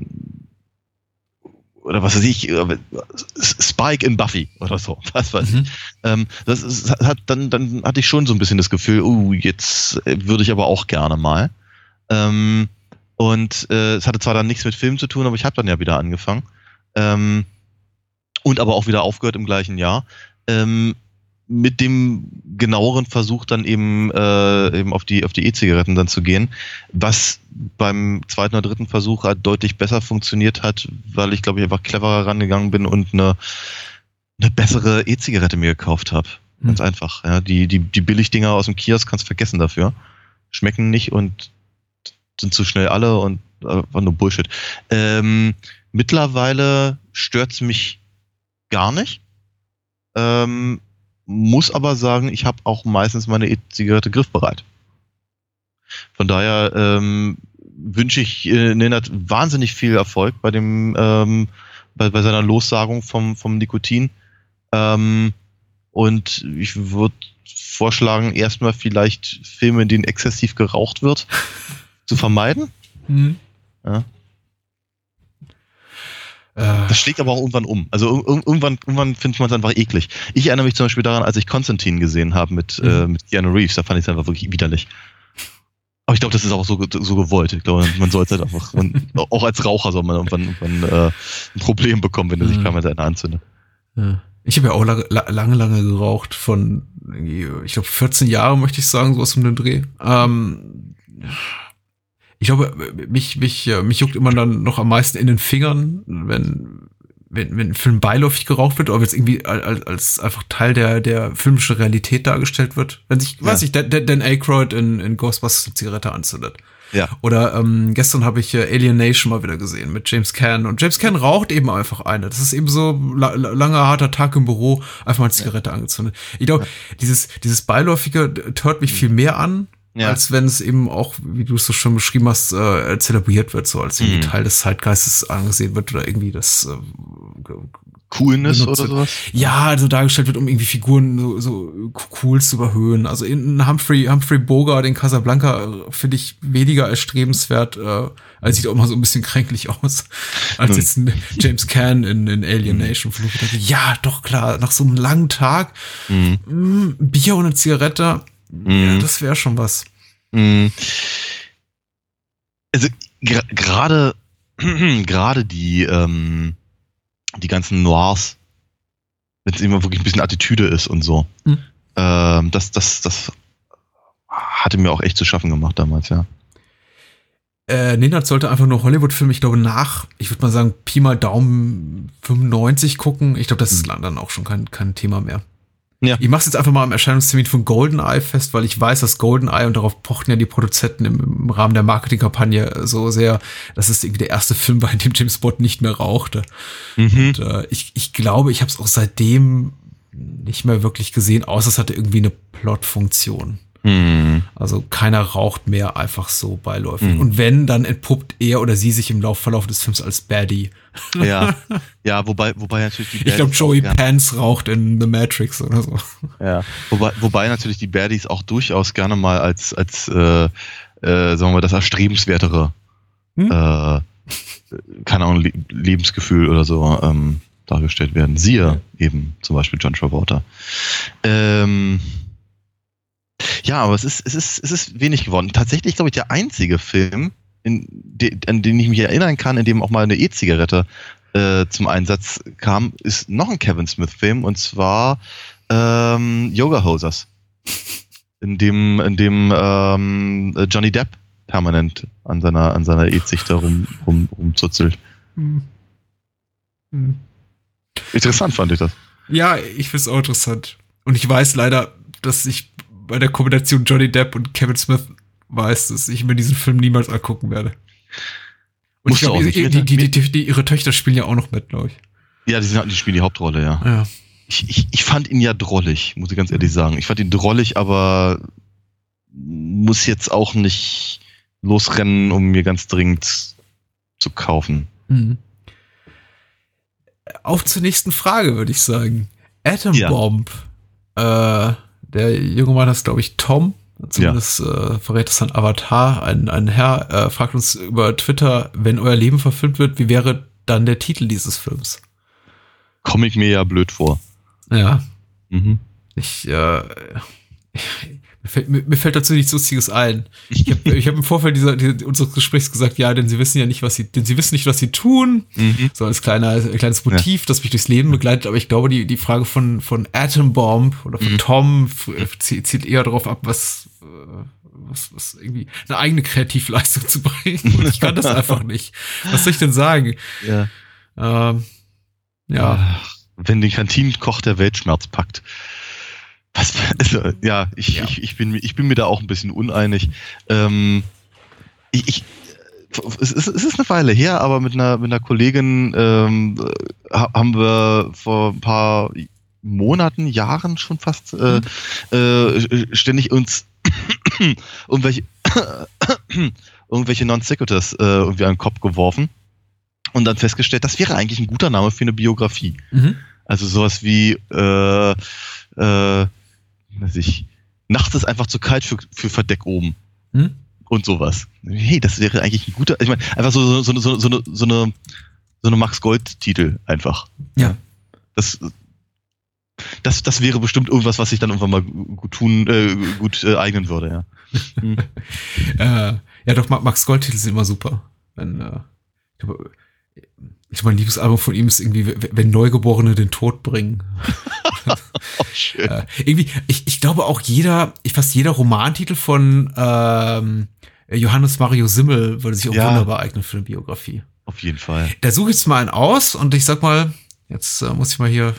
oder was weiß ich, äh, Spike in Buffy oder so, was weiß Mhm. ich. Ähm, das ist, hat, dann, dann hatte ich schon so ein bisschen das Gefühl, uh, jetzt äh, würde ich aber auch gerne mal. Ähm, und äh, es hatte zwar dann nichts mit Film zu tun, aber ich habe dann ja wieder angefangen. Ähm, und aber auch wieder aufgehört im gleichen Jahr. Ähm, mit dem genaueren Versuch dann eben, äh, eben auf die auf die E-Zigaretten dann zu gehen, was beim zweiten oder dritten Versuch halt deutlich besser funktioniert hat, weil ich glaube ich einfach cleverer rangegangen bin und eine, eine bessere E-Zigarette mir gekauft habe. Ganz Hm. einfach. Ja, die, die, die Billigdinger aus dem Kiosk kannst vergessen dafür. Schmecken nicht und sind zu schnell alle und äh, war nur Bullshit. Ähm, mittlerweile stört's mich gar nicht. Ähm, muss aber sagen, ich habe auch meistens meine E-Zigarette griffbereit. Von daher ähm, wünsche ich äh, Nenad wahnsinnig viel Erfolg bei dem ähm, bei, bei seiner Lossagung vom, vom Nikotin. Ähm, und ich würde vorschlagen, erstmal vielleicht Filme, in denen exzessiv geraucht wird, zu vermeiden. Hm. Ja. Äh, Das schlägt aber auch irgendwann um. Also ir- ir- irgendwann, irgendwann findet man es einfach eklig. Ich erinnere mich zum Beispiel daran, als ich Konstantin gesehen habe mit, Mhm. äh, mit Keanu Reeves, da fand ich es einfach wirklich widerlich. Aber ich glaube, das ist auch so, so gewollt. Ich glaube, man sollte halt einfach, man, auch als Raucher soll man irgendwann, irgendwann äh, ein Problem bekommen, wenn er sich Mhm. permanent eine anzündet. Ja. Ich habe ja auch lange, la- lange, lange geraucht von, ich glaube, 14 Jahre möchte ich sagen, sowas um den Dreh. Ähm, ich glaube, mich, mich, äh, mich juckt immer dann noch am meisten in den Fingern, wenn, wenn, wenn ein Film beiläufig geraucht wird, oder wenn es irgendwie als, als einfach Teil der, der filmischen Realität dargestellt wird. Wenn sich, weiß ich, Dan, Dan Aykroyd in, in Ghostbusters eine Zigarette anzündet. Ja. Oder ähm, gestern habe ich äh, Alienation mal wieder gesehen mit James Caan. Und James Caan raucht eben einfach eine. Das ist eben so la la- langer, harter Tag im Büro, einfach mal eine Zigarette angezündet. Ich glaube, dieses, dieses Beiläufige hört mich viel mehr an, Ja. als wenn es eben auch, wie du es so schon beschrieben hast, äh, zelebriert wird, so als irgendwie Mhm. Teil des Zeitgeistes angesehen wird oder irgendwie das äh, Coolness oder wird. sowas? Ja, also dargestellt wird, um irgendwie Figuren so, so cool zu überhöhen. Also in Humphrey, Humphrey Bogart in Casablanca äh, finde ich weniger als strebenswert, äh, als sieht auch immer so ein bisschen kränklich aus, als Nun. jetzt ein James Caan in, in Alien Nation. Wo ich dachte, ja, doch klar, nach so einem langen Tag, Mhm. mh, Bier und eine Zigarette, ja, Mhm. das wäre schon was. Mm. Also gerade gerade die ähm, die ganzen Noirs, wenn es immer wirklich ein bisschen Attitüde ist und so, Mhm. ähm, das das das hatte mir auch echt zu schaffen gemacht damals, ja. Äh, Nenad sollte einfach nur Hollywood-Filme, ich glaube, nach, ich würde mal sagen, Pi mal Daumen 95 gucken. Ich glaube, das ist dann auch schon kein, kein Thema mehr. Ja. Ich mache jetzt einfach mal am Erscheinungstermin von GoldenEye fest, weil ich weiß, dass GoldenEye, und darauf pochten ja die Produzenten im, im Rahmen der Marketingkampagne so sehr, dass es irgendwie der erste Film war, in dem James Bond nicht mehr rauchte. Mhm. Und äh, ich, ich glaube, ich habe es auch seitdem nicht mehr wirklich gesehen, außer es hatte irgendwie eine Plotfunktion. Mhm. Also keiner raucht mehr einfach so beiläufig. Mhm. Und wenn, dann entpuppt er oder sie sich im Lauf, Verlauf des Films als Baddie. Ja, ja, wobei, wobei natürlich die Ich glaube, Baddies Joey Pants raucht in The Matrix oder so. Ja, wobei, wobei natürlich die Baddies auch durchaus gerne mal als, als äh, äh, sagen wir mal, das erstrebenswertere, Hm? äh, keine Ahnung, Le Lebensgefühl oder so ähm, dargestellt werden. Siehe eben zum Beispiel John Travolta. Ähm, ja, aber es ist, es ist, es ist wenig geworden. Tatsächlich, glaube ich, der einzige Film, de, an den ich mich erinnern kann, in dem auch mal eine E-Zigarette äh, zum Einsatz kam, ist noch ein Kevin Smith-Film und zwar ähm, Yoga Hosers. In dem, in dem ähm, Johnny Depp permanent an seiner, an seiner E-Zichte rum, rum, rumzuzelt. Interessant fand ich das. Ja, ich finde es auch interessant. Und ich weiß leider, dass ich bei der Kombination Johnny Depp und Kevin Smith weiß, dass ich mir diesen Film niemals angucken werde. Und Musst ich glaube, die, die, die, die, die, ihre Töchter spielen ja auch noch mit, glaube ich. Ja, die, sind, die spielen die Hauptrolle, ja. Ja. Ich, ich, ich fand ihn ja drollig, muss ich ganz ehrlich sagen. Ich fand ihn drollig, aber muss jetzt auch nicht losrennen, um mir ganz dringend zu kaufen. Mhm. Auf zur nächsten Frage, würde ich sagen. Atom Ja. Bomb. Äh, der junge Mann ist, glaube ich, Tom. Zumindest äh, verrät es sein Avatar. Ein, ein Herr äh, fragt uns über Twitter, wenn euer Leben verfilmt wird, wie wäre dann der Titel dieses Films? Komme ich mir ja blöd vor. Ja, Mhm. ich, äh, mir, fällt, dazu nichts Lustiges ein. Ich habe hab im Vorfeld dieser, dieser, unseres Gesprächs gesagt, ja, denn sie wissen ja nicht, was sie, denn sie wissen nicht, was sie tun. Mhm. So als kleiner, als kleines Motiv, das mich durchs Leben begleitet. Aber ich glaube, die, die Frage von, von Atom Bomb oder von Mhm. Tom f- zielt, eher darauf ab, was, äh, was, was irgendwie eine eigene Kreativleistung zu bringen. Und ich kann das einfach nicht. Was soll ich denn sagen? Ja. Ähm, ja. Wenn den Kantinenkoch der Weltschmerz packt. Was, also, ja, ich, Ja. Ich, ich, bin, mir- ich bin mir da auch ein bisschen uneinig. Ähm, ich, ich, es, ist, es ist eine Weile her, aber mit einer, mit einer Kollegin ähm, ha- haben wir vor ein paar Monaten, Jahren schon fast äh, äh, ständig uns irgendwelche, irgendwelche Non-Sequiturs äh, irgendwie an den Kopf geworfen und dann festgestellt, das wäre eigentlich ein guter Name für eine Biografie. Mhm. Also sowas wie, äh, äh, weiß ich, nachts ist einfach zu kalt für, für Verdeck oben Hm? und sowas. Hey, das wäre eigentlich ein guter, ich meine, einfach so, so, so, so, eine, so eine so eine Max Gold-Titel einfach. Ja. Das, das, das wäre bestimmt irgendwas, was sich dann irgendwann mal gut tun, äh, gut äh, eignen würde, ja. Hm. Äh, ja, doch, Ma- Max Gold-Titel sind immer super. Wenn, äh, ich mein Lieblingsalbum von ihm ist irgendwie, wenn Neugeborene den Tod bringen. Oh, schön. Äh, irgendwie, ich, ich glaube auch jeder, ich fast jeder Romantitel von ähm, Johannes Mario Simmel würde sich auch Ja. wunderbar eignen für eine Biografie. Auf jeden Fall. Da suche ich jetzt mal einen aus und ich sag mal, jetzt äh, muss ich mal hier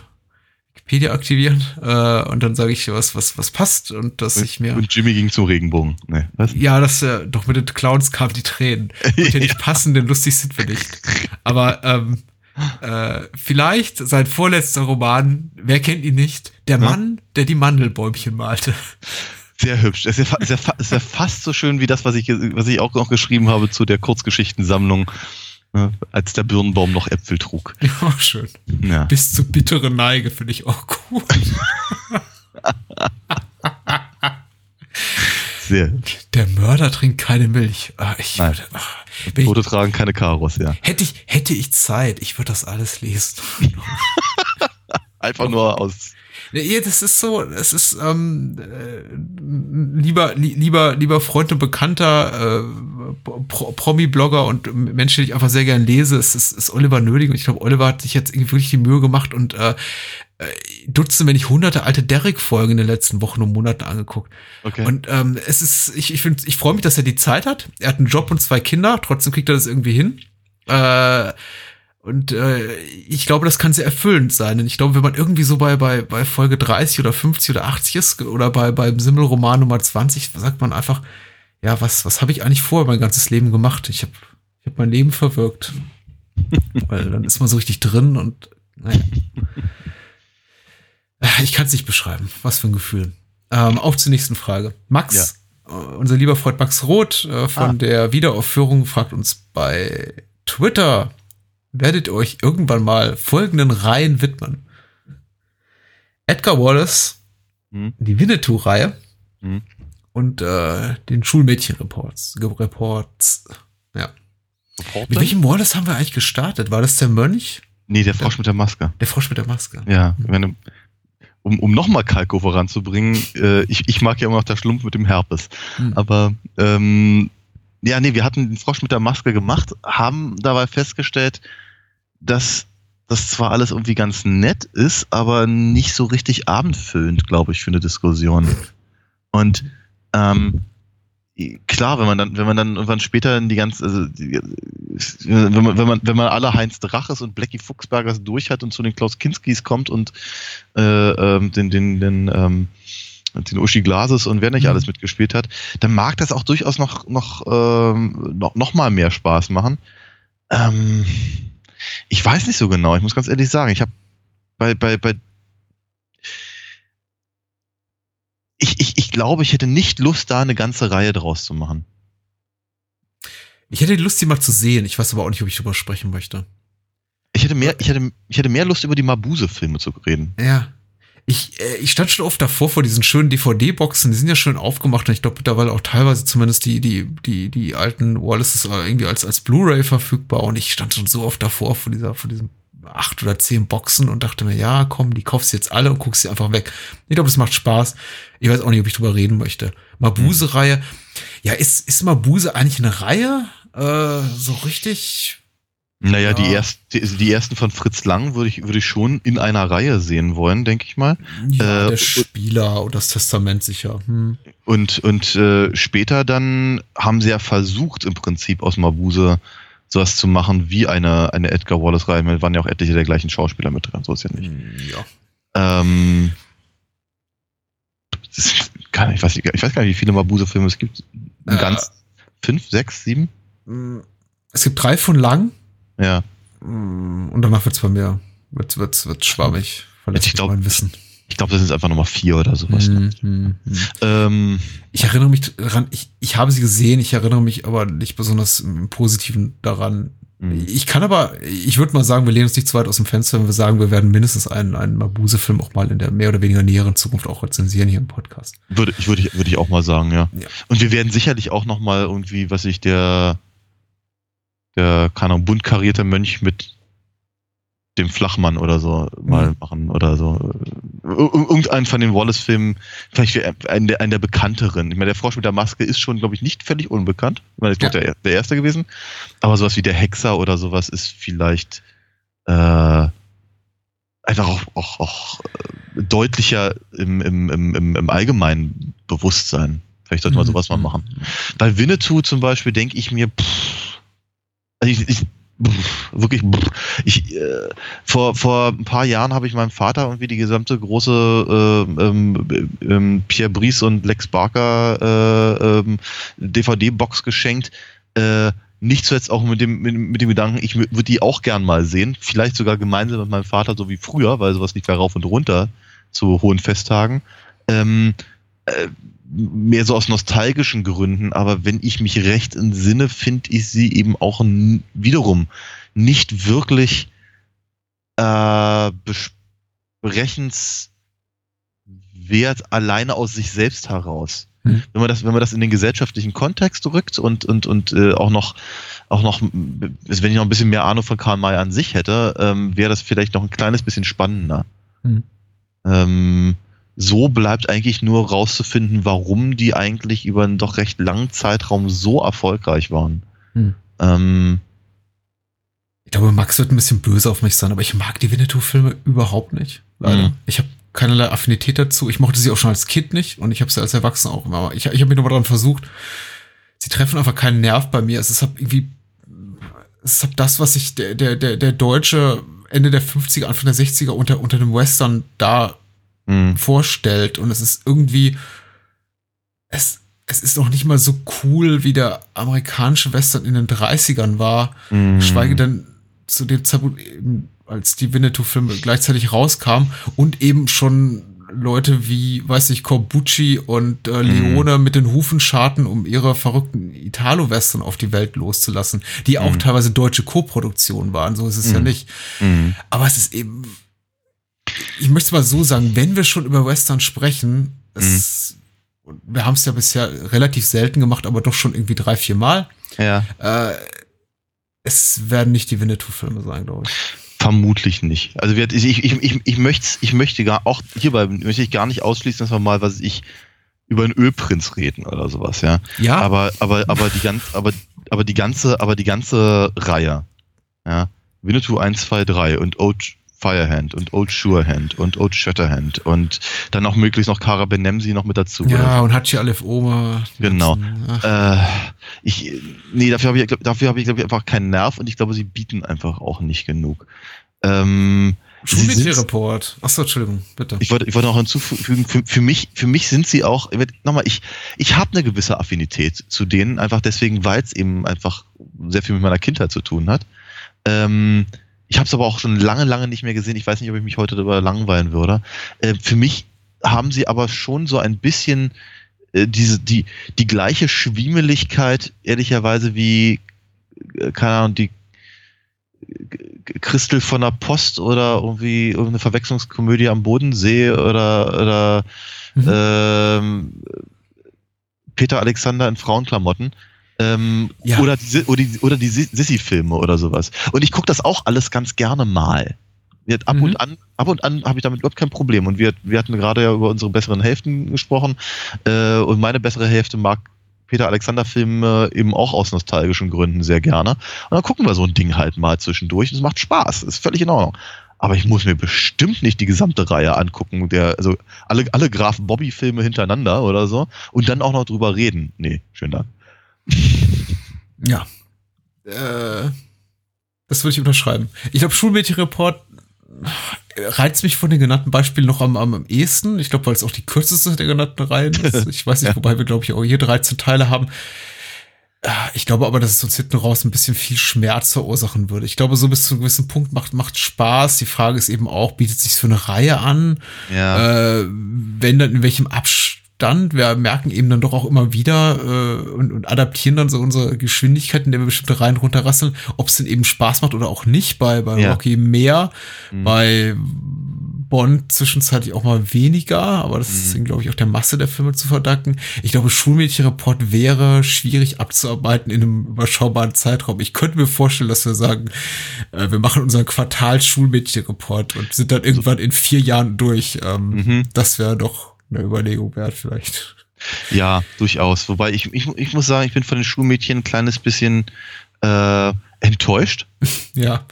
Wikipedia aktivieren äh, und dann sage ich was, was, was passt und dass ich mir. Und Jimmy ging zum Regenbogen. Ne, was? Ja, das äh, doch mit den Clowns kamen die Tränen. Wird ja nicht passen, denn lustig sind wir nicht. Aber ähm, äh, vielleicht sein vorletzter Roman, wer kennt ihn nicht? Der Mann, der die Mandelbäumchen malte. Sehr hübsch. Ist ja, fa- ist, ja fa- ist ja fast so schön wie das, was ich, was ich auch noch geschrieben habe zu der Kurzgeschichtensammlung, als der Birnbaum noch Äpfel trug. Ja, schön. Ja. Bis zur bittere Neige finde ich auch gut. Sehr. Der Mörder trinkt keine Milch. Ah, ich Nein. würde, ah, wenn ich, Tote tragen keine Karos, ja. hätte ich, hätte ich Zeit, ich würde das alles lesen. Einfach nur aus. Ja, das ist so, es ist ähm, äh, lieber, li lieber, lieber Freund und Bekannter, äh, Pro Promi-Blogger und Mensch, den ich einfach sehr gern lese, es ist, ist Oliver Nöding. Und ich glaube, Oliver hat sich jetzt irgendwie wirklich die Mühe gemacht und äh, äh, Dutzende, wenn nicht hunderte alte Derrick-Folgen in den letzten Wochen und Monaten angeguckt. Okay. Und ähm, es ist, ich, ich finde, ich freue mich, dass er die Zeit hat. Er hat einen Job und zwei Kinder, trotzdem kriegt er das irgendwie hin. Äh, und äh, ich glaube, das kann sehr erfüllend sein. Und ich glaube, wenn man irgendwie so bei, bei, bei Folge 30 oder 50 oder 80 ist oder bei beim Simmelroman Nummer 20, sagt man einfach, ja, was, was habe ich eigentlich vorher mein ganzes Leben gemacht? Ich habe ich hab mein Leben verwirkt. Weil dann ist man so richtig drin und naja. Ich kann es nicht beschreiben. Was für ein Gefühl. Ähm, auf zur nächsten Frage. Max, äh, unser lieber Freund Max Roth äh, von Ah. der Wiederaufführung fragt uns bei Twitter, werdet ihr euch irgendwann mal folgenden Reihen widmen? Edgar Wallace, Hm. die Winnetou-Reihe Hm. und äh, den Schulmädchen-Reports. Reports. Ja. Reporter? Mit welchem Wallace haben wir eigentlich gestartet? War das der Mönch? Nee, der Frosch mit der Maske. Der Frosch mit der Maske. Ja, ich meine, um, um nochmal Kalko voranzubringen, äh, ich, ich mag ja immer noch der Schlumpf mit dem Herpes. Hm. Aber ähm, ja, nee, wir hatten den Frosch mit der Maske gemacht, haben dabei festgestellt, dass das zwar alles irgendwie ganz nett ist, aber nicht so richtig abendfüllend, glaube ich, für eine Diskussion. Und ähm, klar, wenn man dann, wenn man dann irgendwann später in die ganze, also die, wenn man, wenn man, wenn man alle Heinz Draches und Blackie Fuchsbergers durch hat und zu den Klaus Kinskis kommt und äh, ähm, den, den, den, ähm, den Uschi Glases und wer nicht Mhm. alles mitgespielt hat, dann mag das auch durchaus noch, noch, ähm, noch, noch mal mehr Spaß machen. Ähm, ich weiß nicht so genau, ich muss ganz ehrlich sagen, ich habe bei, bei, bei ich, ich, ich glaube, ich hätte nicht Lust, da eine ganze Reihe draus zu machen. Ich hätte Lust, die mal zu sehen. Ich weiß aber auch nicht, ob ich drüber sprechen möchte. Ich hätte mehr, ich hätte, ich hätte mehr Lust, über die Mabuse-Filme zu reden. Ja. Ich, äh, ich stand schon oft davor vor diesen schönen DVD-Boxen, die sind ja schön aufgemacht und ich glaube mittlerweile auch teilweise zumindest die, die, die, die alten Wallaces irgendwie als, als Blu-ray verfügbar und ich stand schon so oft davor vor dieser, vor diesen acht oder zehn Boxen und dachte mir, ja, komm, die kaufst jetzt alle und guckst sie einfach weg. Ich glaube, das macht Spaß. Ich weiß auch nicht, ob ich drüber reden möchte. Mabuse-Reihe. Ja, ist, ist Mabuse eigentlich eine Reihe? Äh, so richtig? Naja, Ja. die, erst, die, die ersten von Fritz Lang würde ich, würde ich schon in einer Reihe sehen wollen, denke ich mal. Ja, Äh, der Spieler und das Testament sicher. Hm. Und, und äh, später dann haben sie ja versucht, im Prinzip aus Mabuse sowas zu machen wie eine, eine Edgar Wallace-Reihe. Da waren ja auch etliche der gleichen Schauspieler mit drin, so ist ja nicht. Ja. Ähm, gar nicht, ich, weiß, nicht- ich weiß gar nicht, wie viele Mabuse-Filme es gibt. Äh. Ganz fünf, sechs, sieben? Mm, Es gibt drei von lang Ja. mm, und danach wird's bei mir wird's, wird's, wird's schwammig. Verlässt Ich mich glaub- mein Wissen. Ich glaube, das sind einfach nochmal vier oder sowas. Hm, hm, hm. Ähm, Ich erinnere mich daran, ich, ich habe sie gesehen, ich erinnere mich aber nicht besonders im Positiven daran. Mhm. Ich kann aber, ich würde mal sagen, wir lehnen uns nicht zu weit aus dem Fenster, wenn wir sagen, wir werden mindestens einen, einen Mabuse-Film auch mal in der mehr oder weniger näheren Zukunft auch rezensieren hier im Podcast. Würde ich, würde ich, würde ich auch mal sagen, ja. Ja. Und wir werden sicherlich auch noch mal irgendwie, was ich, der, der, keine Ahnung, bunt karierte Mönch mit dem Flachmann oder so mal Mhm. machen oder so. Ir- ir- Irgendeinen von den Wallace-Filmen, vielleicht wie einen der, einen der bekannteren. Ich meine, der Frosch mit der Maske ist schon, glaube ich, nicht völlig unbekannt. Ich meine, ist Ja. doch der, der erste gewesen. Aber sowas wie der Hexer oder sowas ist vielleicht äh, einfach auch, auch, auch äh, deutlicher im, im, im, im, allgemeinen Bewusstsein. Vielleicht sollte man Mhm. sowas mal machen. Bei Winnetou zum Beispiel denke ich mir, pff, also ich, ich pff, wirklich, pff, ich, äh, vor, vor ein paar Jahren habe ich meinem Vater irgendwie die gesamte große äh, ähm, ähm, Pierre Brice und Lex Barker äh, ähm, DVD-Box geschenkt. Äh, nicht zuletzt auch mit dem, mit, mit dem Gedanken, ich würde die auch gern mal sehen. Vielleicht sogar gemeinsam mit meinem Vater, so wie früher, weil sowas lief ja rauf und runter zu hohen Festtagen. Ähm, äh, mehr so aus nostalgischen Gründen, aber wenn ich mich recht entsinne, finde ich sie eben auch wiederum nicht wirklich äh, besprechenswert alleine aus sich selbst heraus. Hm. Wenn man das, wenn man das in den gesellschaftlichen Kontext rückt und und und äh, auch noch auch noch, wenn ich noch ein bisschen mehr Ahnung von Karl May an sich hätte, ähm, wäre das vielleicht noch ein kleines bisschen spannender. Hm. Ähm, so bleibt eigentlich nur rauszufinden, warum die eigentlich über einen doch recht langen Zeitraum so erfolgreich waren. Hm. Ähm, Ich glaube, Max wird ein bisschen böse auf mich sein, aber ich mag die Winnetou-Filme überhaupt nicht. Leider. Mhm. Ich habe keinerlei Affinität dazu. Ich mochte sie auch schon als Kind nicht und ich habe sie als Erwachsener auch immer. Ich, ich habe mich nochmal dran versucht. Sie treffen einfach keinen Nerv bei mir. Es ist halt irgendwie, es ist halt das, was sich der, der, der, der Deutsche Ende der 50er, Anfang der 60er unter, unter dem Western da mh, vorstellt und es ist irgendwie, es, es ist noch nicht mal so cool, wie der amerikanische Western in den 30ern war. mh. Geschweige denn zu dem Zeitpunkt, eben, als die Winnetou-Filme gleichzeitig rauskamen und eben schon Leute wie, weiß ich, Corbucci und äh, Leone mit den Hufen scharten, um ihre verrückten Italo-Western auf die Welt loszulassen, die auch Mhm. teilweise deutsche Co-Produktionen waren, so ist es ja Mhm. nicht. Aber es ist eben, ich möchte mal so sagen, wenn wir schon über Western sprechen, es, und wir haben es ja bisher relativ selten gemacht, aber doch schon irgendwie drei, vier Mal. Ja, Äh, es werden nicht die Winnetou-Filme sein, glaube ich. vermutlich nicht. Also ich, ich, ich, ich, möchte, ich möchte gar, auch hierbei möchte ich gar nicht ausschließen, dass wir mal, was ich, über einen Ölprinz reden oder sowas, ja. Ja, Aber, aber, aber die ganz, aber, aber die ganze, aber die ganze Reihe, ja. Winnetou 1, 2, 3 und Ode Firehand und Old Surehand und Old Shatterhand und dann auch möglichst noch Kara Benemsi noch mit dazu. Ja, und Hachi Aleph Oma. Genau. Ach, Äh, ich, nee, dafür habe ich, glaub- dafür habe ich, glaube ich, einfach keinen Nerv und ich glaube, sie bieten einfach auch nicht genug. Ähm, Schulmädchenreport. Achso, Entschuldigung, bitte. ich wollte, ich wollte noch hinzufügen, für, für mich, für mich sind sie auch, nochmal, ich, ich habe eine gewisse Affinität zu denen, einfach deswegen, weil es eben einfach sehr viel mit meiner Kindheit zu tun hat. Ähm, ich habe es aber auch schon lange, lange nicht mehr gesehen. Ich weiß nicht, ob ich mich heute darüber langweilen würde. Äh, für mich haben sie aber schon so ein bisschen äh, diese, die, die gleiche Schwiemeligkeit, ehrlicherweise, wie, äh, keine Ahnung, die äh, Christel von der Post oder irgendwie irgendeine Verwechslungskomödie am Bodensee oder, oder Mhm. ähm, Peter Alexander in Frauenklamotten. Ähm, Ja. Oder die, oder die, oder die Sissy-Filme oder sowas. Und ich gucke das auch alles ganz gerne mal. Ab Mhm. und an, ab und an habe ich damit überhaupt kein Problem. Und wir, wir hatten gerade ja über unsere besseren Hälften gesprochen. Äh, und meine bessere Hälfte mag Peter Alexander-Filme eben auch aus nostalgischen Gründen sehr gerne. Und dann gucken wir so ein Ding halt mal zwischendurch. Es macht Spaß, ist völlig in Ordnung. Aber ich muss mir bestimmt nicht die gesamte Reihe angucken, der, also alle, alle Graf Bobby-Filme hintereinander oder so und dann auch noch drüber reden. Nee, schönen Dank. Ja. Äh, das würde ich unterschreiben. Ich glaube, Schulmädchenreport reizt mich von den genannten Beispielen noch am, am, am ehesten. Ich glaube, weil es auch die kürzeste der genannten Reihen ist. Ich weiß nicht, wobei wir, glaube ich, auch hier 13 Teile haben. Äh, Ich glaube aber, dass es uns hinten raus ein bisschen viel Schmerz verursachen würde. Ich glaube, so bis zu einem gewissen Punkt macht, macht Spaß. Die Frage ist eben auch, bietet sich für eine Reihe an? Ja. Äh, wenn dann in welchem Abstand? Wir merken eben dann doch auch immer wieder äh, und, und adaptieren dann so unsere Geschwindigkeit, in der wir bestimmte Reihen runterrasseln, ob es denn eben Spaß macht oder auch nicht. Bei, bei Ja. Rocky mehr, Mhm. bei Bond zwischenzeitlich auch mal weniger, aber das ist, glaube ich, auch der Masse der Filme zu verdanken. Ich glaube, Schulmädchenreport wäre schwierig abzuarbeiten in einem überschaubaren Zeitraum. Ich könnte mir vorstellen, dass wir sagen, äh, wir machen unseren Quartal-Schulmädchenreport und sind dann irgendwann in vier Jahren durch. Ähm, Mhm. Das wäre doch eine Überlegung wert, vielleicht. Ja, durchaus. Wobei ich, ich, ich muss sagen, ich bin von den Schulmädchen ein kleines bisschen äh, enttäuscht. Ja.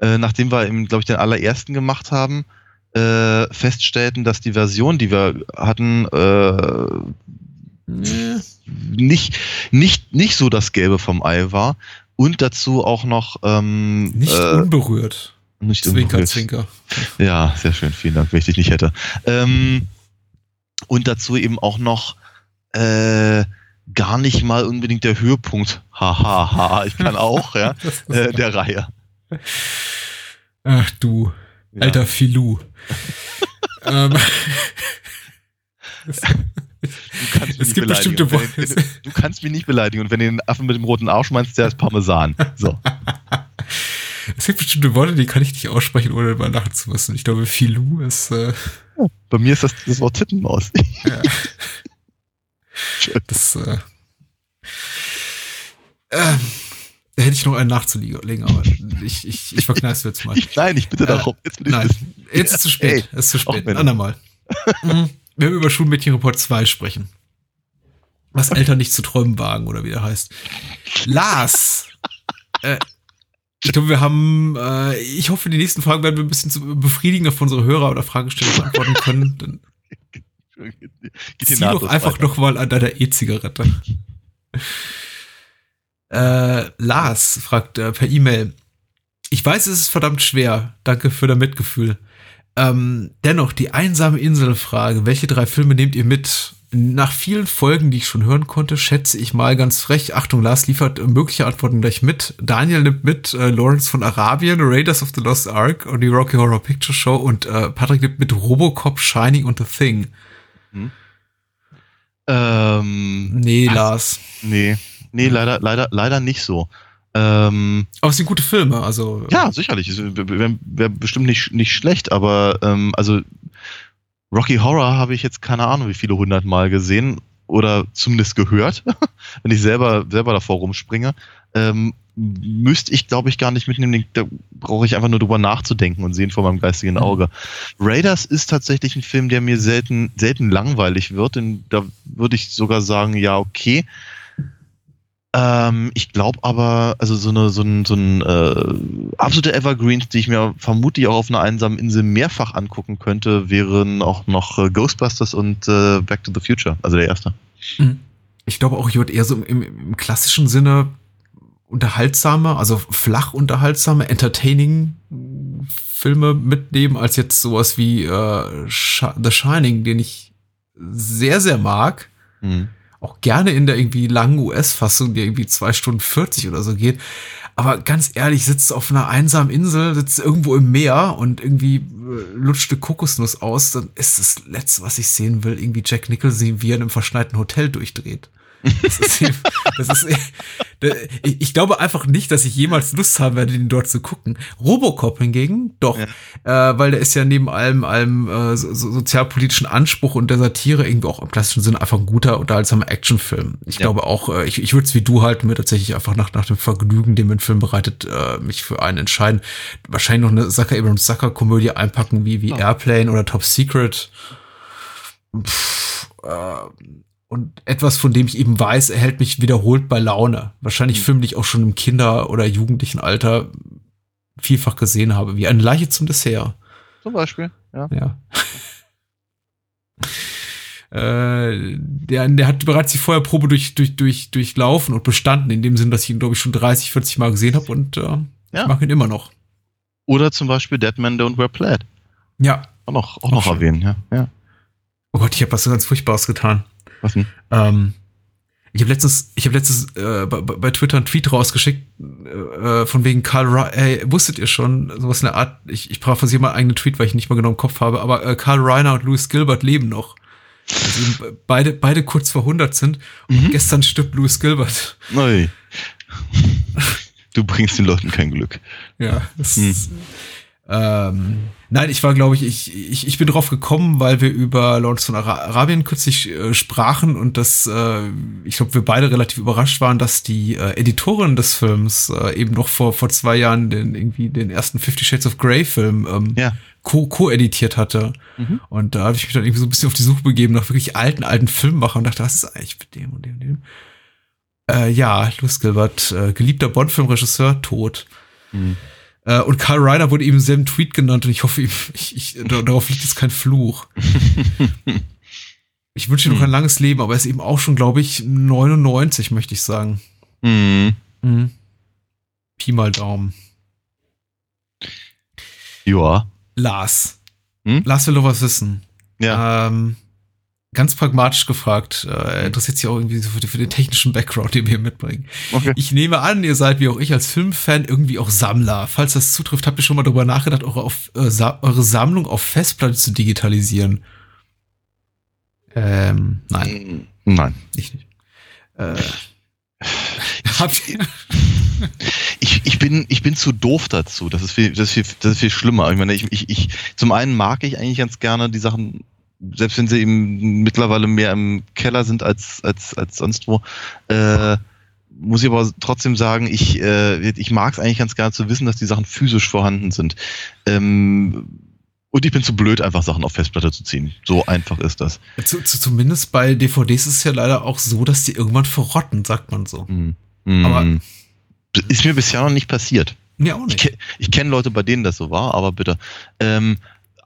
Äh, nachdem wir glaube ich, den allerersten gemacht haben, äh, feststellten, dass die Version, die wir hatten, äh, nicht, nicht, nicht so das Gelbe vom Ei war. Und dazu auch noch ähm, Nicht äh, unberührt. nicht Zwinker, unberührt. zwinker. Ja, sehr schön, vielen Dank, wenn ich dich nicht hätte. Ähm, und dazu eben auch noch äh, gar nicht mal unbedingt der Höhepunkt, haha, ha, ha, ich kann auch, ja, äh, der Reihe. Ach du, Ja. alter Filou. ähm, Du kannst Es gibt bestimmte Worte- Du kannst mich nicht beleidigen und wenn du den Affen mit dem roten Arsch meinst, der ist Parmesan. So. es gibt bestimmte Worte, die kann ich nicht aussprechen, ohne darüber lachen zu müssen. Ich glaube, Filou ist äh, Bei mir ist das das Wort Tittenmaus. das. Äh, da hätte ich noch einen nachzulegen, aber ich, ich, ich verkneife es jetzt mal. Nein, ich bitte Äh, darum. Jetzt Nein, jetzt ist es zu spät. Ey, es ist zu spät. wenn- Ein andermal. Mhm. Wir haben über Schulmädchenreport 2 sprechen. Was Eltern nicht zu träumen wagen, oder wie der heißt. Lars! äh, ich glaube, wir haben, äh, ich hoffe, die nächsten Fragen werden wir ein bisschen zu befriedigender für unsere Hörer oder Fragesteller beantworten können. Dann zieh doch einfach weiter. noch mal an deiner E-Zigarette. äh, Lars fragt äh, per E-Mail. Ich weiß, es ist verdammt schwer. Danke für dein Mitgefühl. Ähm, dennoch, die einsame Inselfrage. Welche drei Filme nehmt ihr mit? Nach vielen Folgen, die ich schon hören konnte, schätze ich mal ganz frech. Achtung, Lars liefert äh, mögliche Antworten gleich mit. Daniel nimmt mit äh, Lawrence von Arabien, Raiders of the Lost Ark und die Rocky Horror Picture Show und äh, Patrick nimmt mit Robocop, Shining und The Thing. Ähm, Nee, Was? Lars. nee, nee, leider, leider, leider nicht so. Ähm, Aber es sind gute Filme, also. Ja, sicherlich. Wäre wär bestimmt nicht, nicht schlecht, aber ähm, also Rocky Horror habe ich jetzt keine Ahnung, wie viele hundert Mal gesehen oder zumindest gehört, wenn ich selber, selber davor rumspringe. Ähm, müsste ich, glaube ich, gar nicht mitnehmen. Da brauche ich einfach nur drüber nachzudenken und sehen vor meinem geistigen Auge. Raiders ist tatsächlich ein Film, der mir selten, selten langweilig wird. Da würde ich sogar sagen, ja, okay. Ähm, ich glaube aber, also so eine so ein, so ein äh, absolute Evergreen, die ich mir vermutlich auch auf einer einsamen Insel mehrfach angucken könnte, wären auch noch äh, Ghostbusters und äh, Back to the Future, also der erste. Ich glaube auch, ich würde eher so im, im klassischen Sinne unterhaltsame, also flach unterhaltsame, entertaining Filme mitnehmen, als jetzt sowas wie äh, The Shining, den ich sehr, sehr mag. Mhm. Auch gerne in der irgendwie langen US-Fassung, die irgendwie zwei Stunden 40 oder so geht. Aber ganz ehrlich, sitzt auf einer einsamen Insel, sitzt irgendwo im Meer und irgendwie äh, lutscht eine Kokosnuss aus, dann ist das Letzte, was ich sehen will, irgendwie Jack Nicholson, wie er in einem verschneiten Hotel durchdreht. Das ist, das ist, ich, glaube einfach nicht, dass ich jemals Lust haben werde, den dort zu gucken. Robocop hingegen, doch, äh, weil der ist ja neben allem, allem äh, so, so sozialpolitischen Anspruch und der Satire irgendwie auch im klassischen Sinne einfach ein guter, unterhaltsamer Actionfilm. Ich Ja. glaube auch, äh, ich, ich würde es wie du halten, mir tatsächlich einfach nach, nach dem Vergnügen, dem ein Film bereitet, äh, mich für einen entscheiden. Wahrscheinlich noch eine Zucker Abrams Zucker Komödie einpacken, wie, wie Airplane oder Top Secret. Pff, äh, und etwas, von dem ich eben weiß, er hält mich wiederholt bei Laune. Wahrscheinlich Filme, die ich auch schon im Kinder- oder jugendlichen Alter vielfach gesehen habe, wie eine Leiche zum Dessert. Zum Beispiel, ja. Ja. Äh, der, der hat bereits die Feuerprobe durch, durch, durch, durchlaufen und bestanden, in dem Sinn, dass ich ihn, glaube ich, schon 30, 40 Mal gesehen habe und äh, Ja. ich mag ihn immer noch. Oder zum Beispiel Dead Man Don't Wear Plaid. Ja. Auch noch, auch noch schön. erwähnen, ja. ja. Oh Gott, ich habe was so ganz Furchtbares getan. Was denn? Ähm, ich habe letztens, ich habe letztens äh, bei, bei Twitter einen Tweet rausgeschickt äh, von wegen Karl Reiner. Ey, wusstet ihr schon sowas in der Art? Ich, ich paraphrasiere mal einen eigenen Tweet, weil ich nicht mal genau im Kopf habe. Aber äh, Karl Reiner und Louis Gilbert leben noch. Also beide, beide kurz vor 100 sind. Und gestern stirbt Louis Gilbert. Neu. Du bringst den Leuten kein Glück. Ja, das Hm. ist, ähm, nein, ich war, glaube ich, ich, ich, ich bin drauf gekommen, weil wir über Lawrence von Ara Arabien kürzlich äh, sprachen und das, äh, ich glaube, wir beide relativ überrascht waren, dass die äh, Editorin des Films äh, eben noch vor, vor zwei Jahren den irgendwie den ersten Fifty Shades of Grey Film ähm, Ja. co- co-editiert hatte. Und da habe ich mich dann irgendwie so ein bisschen auf die Suche begeben nach wirklich alten, alten Filmemachern und dachte, was ist eigentlich mit dem und dem und dem? Äh, ja, Louis Gilbert, äh, geliebter Bond-Filmregisseur, tot. Äh, und Karl Reiner wurde eben im selben Tweet genannt und ich hoffe, ihm- ich, ich, da- darauf liegt jetzt kein Fluch. Ich wünsche ihm noch ein langes Leben, aber er ist eben auch schon, glaube ich, 99, möchte ich sagen. Mhm. Mhm. Pi mal Daumen. Ja. Lars. Hm? Lars will doch was wissen. Ja. Ähm, ganz pragmatisch gefragt. Äh, er interessiert sich auch irgendwie so für, den- für den technischen Background, den wir hier mitbringen. Okay. Ich nehme an, ihr seid wie auch ich als Filmfan irgendwie auch Sammler. Falls das zutrifft, habt ihr schon mal darüber nachgedacht, eure, auf, äh, Sa eure Sammlung auf Festplatte zu digitalisieren? Ähm, nein, Nein. ich nicht. Äh, habt ihr? Ich, ich, bin, ich bin zu doof dazu. Das ist viel, das ist viel, das ist viel schlimmer. Ich meine, ich, ich, ich, zum einen mag ich eigentlich ganz gerne die Sachen, selbst wenn sie eben mittlerweile mehr im Keller sind als, als, als sonst wo. Äh, muss ich aber trotzdem sagen, ich, äh, ich mag es eigentlich ganz gerne zu wissen, dass die Sachen physisch vorhanden sind. Ähm, und ich bin zu blöd, einfach Sachen auf Festplatte zu ziehen. So einfach ist das. Zu, zu, zumindest bei DVDs ist es ja leider auch so, dass die irgendwann verrotten, sagt man so. Mhm. Aber- Mhm. ist mir bisher noch nicht passiert. Ja, auch Ich, nicht. ke ich kenne Leute, bei denen das so war, aber bitte. Ähm,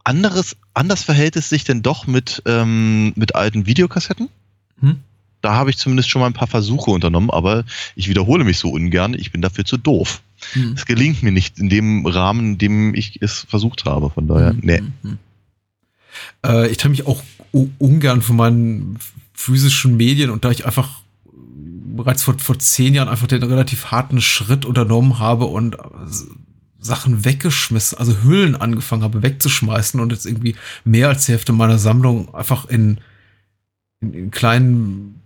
anderes, anders verhält es sich denn doch mit, ähm, mit alten Videokassetten. Hm? Da habe ich zumindest schon mal ein paar Versuche unternommen, aber ich wiederhole mich so ungern. Ich bin dafür zu doof. Hm. Es gelingt mir nicht in dem Rahmen, in dem ich es versucht habe. Von daher, Mhm, nee. mhm. Äh, ich trenne mich auch ungern von meinen physischen Medien und da ich einfach bereits vor, vor zehn Jahren einfach den relativ harten Schritt unternommen habe und äh, Sachen weggeschmissen, also Hüllen angefangen habe wegzuschmeißen und jetzt irgendwie mehr als die Hälfte meiner Sammlung einfach in, in, in kleinen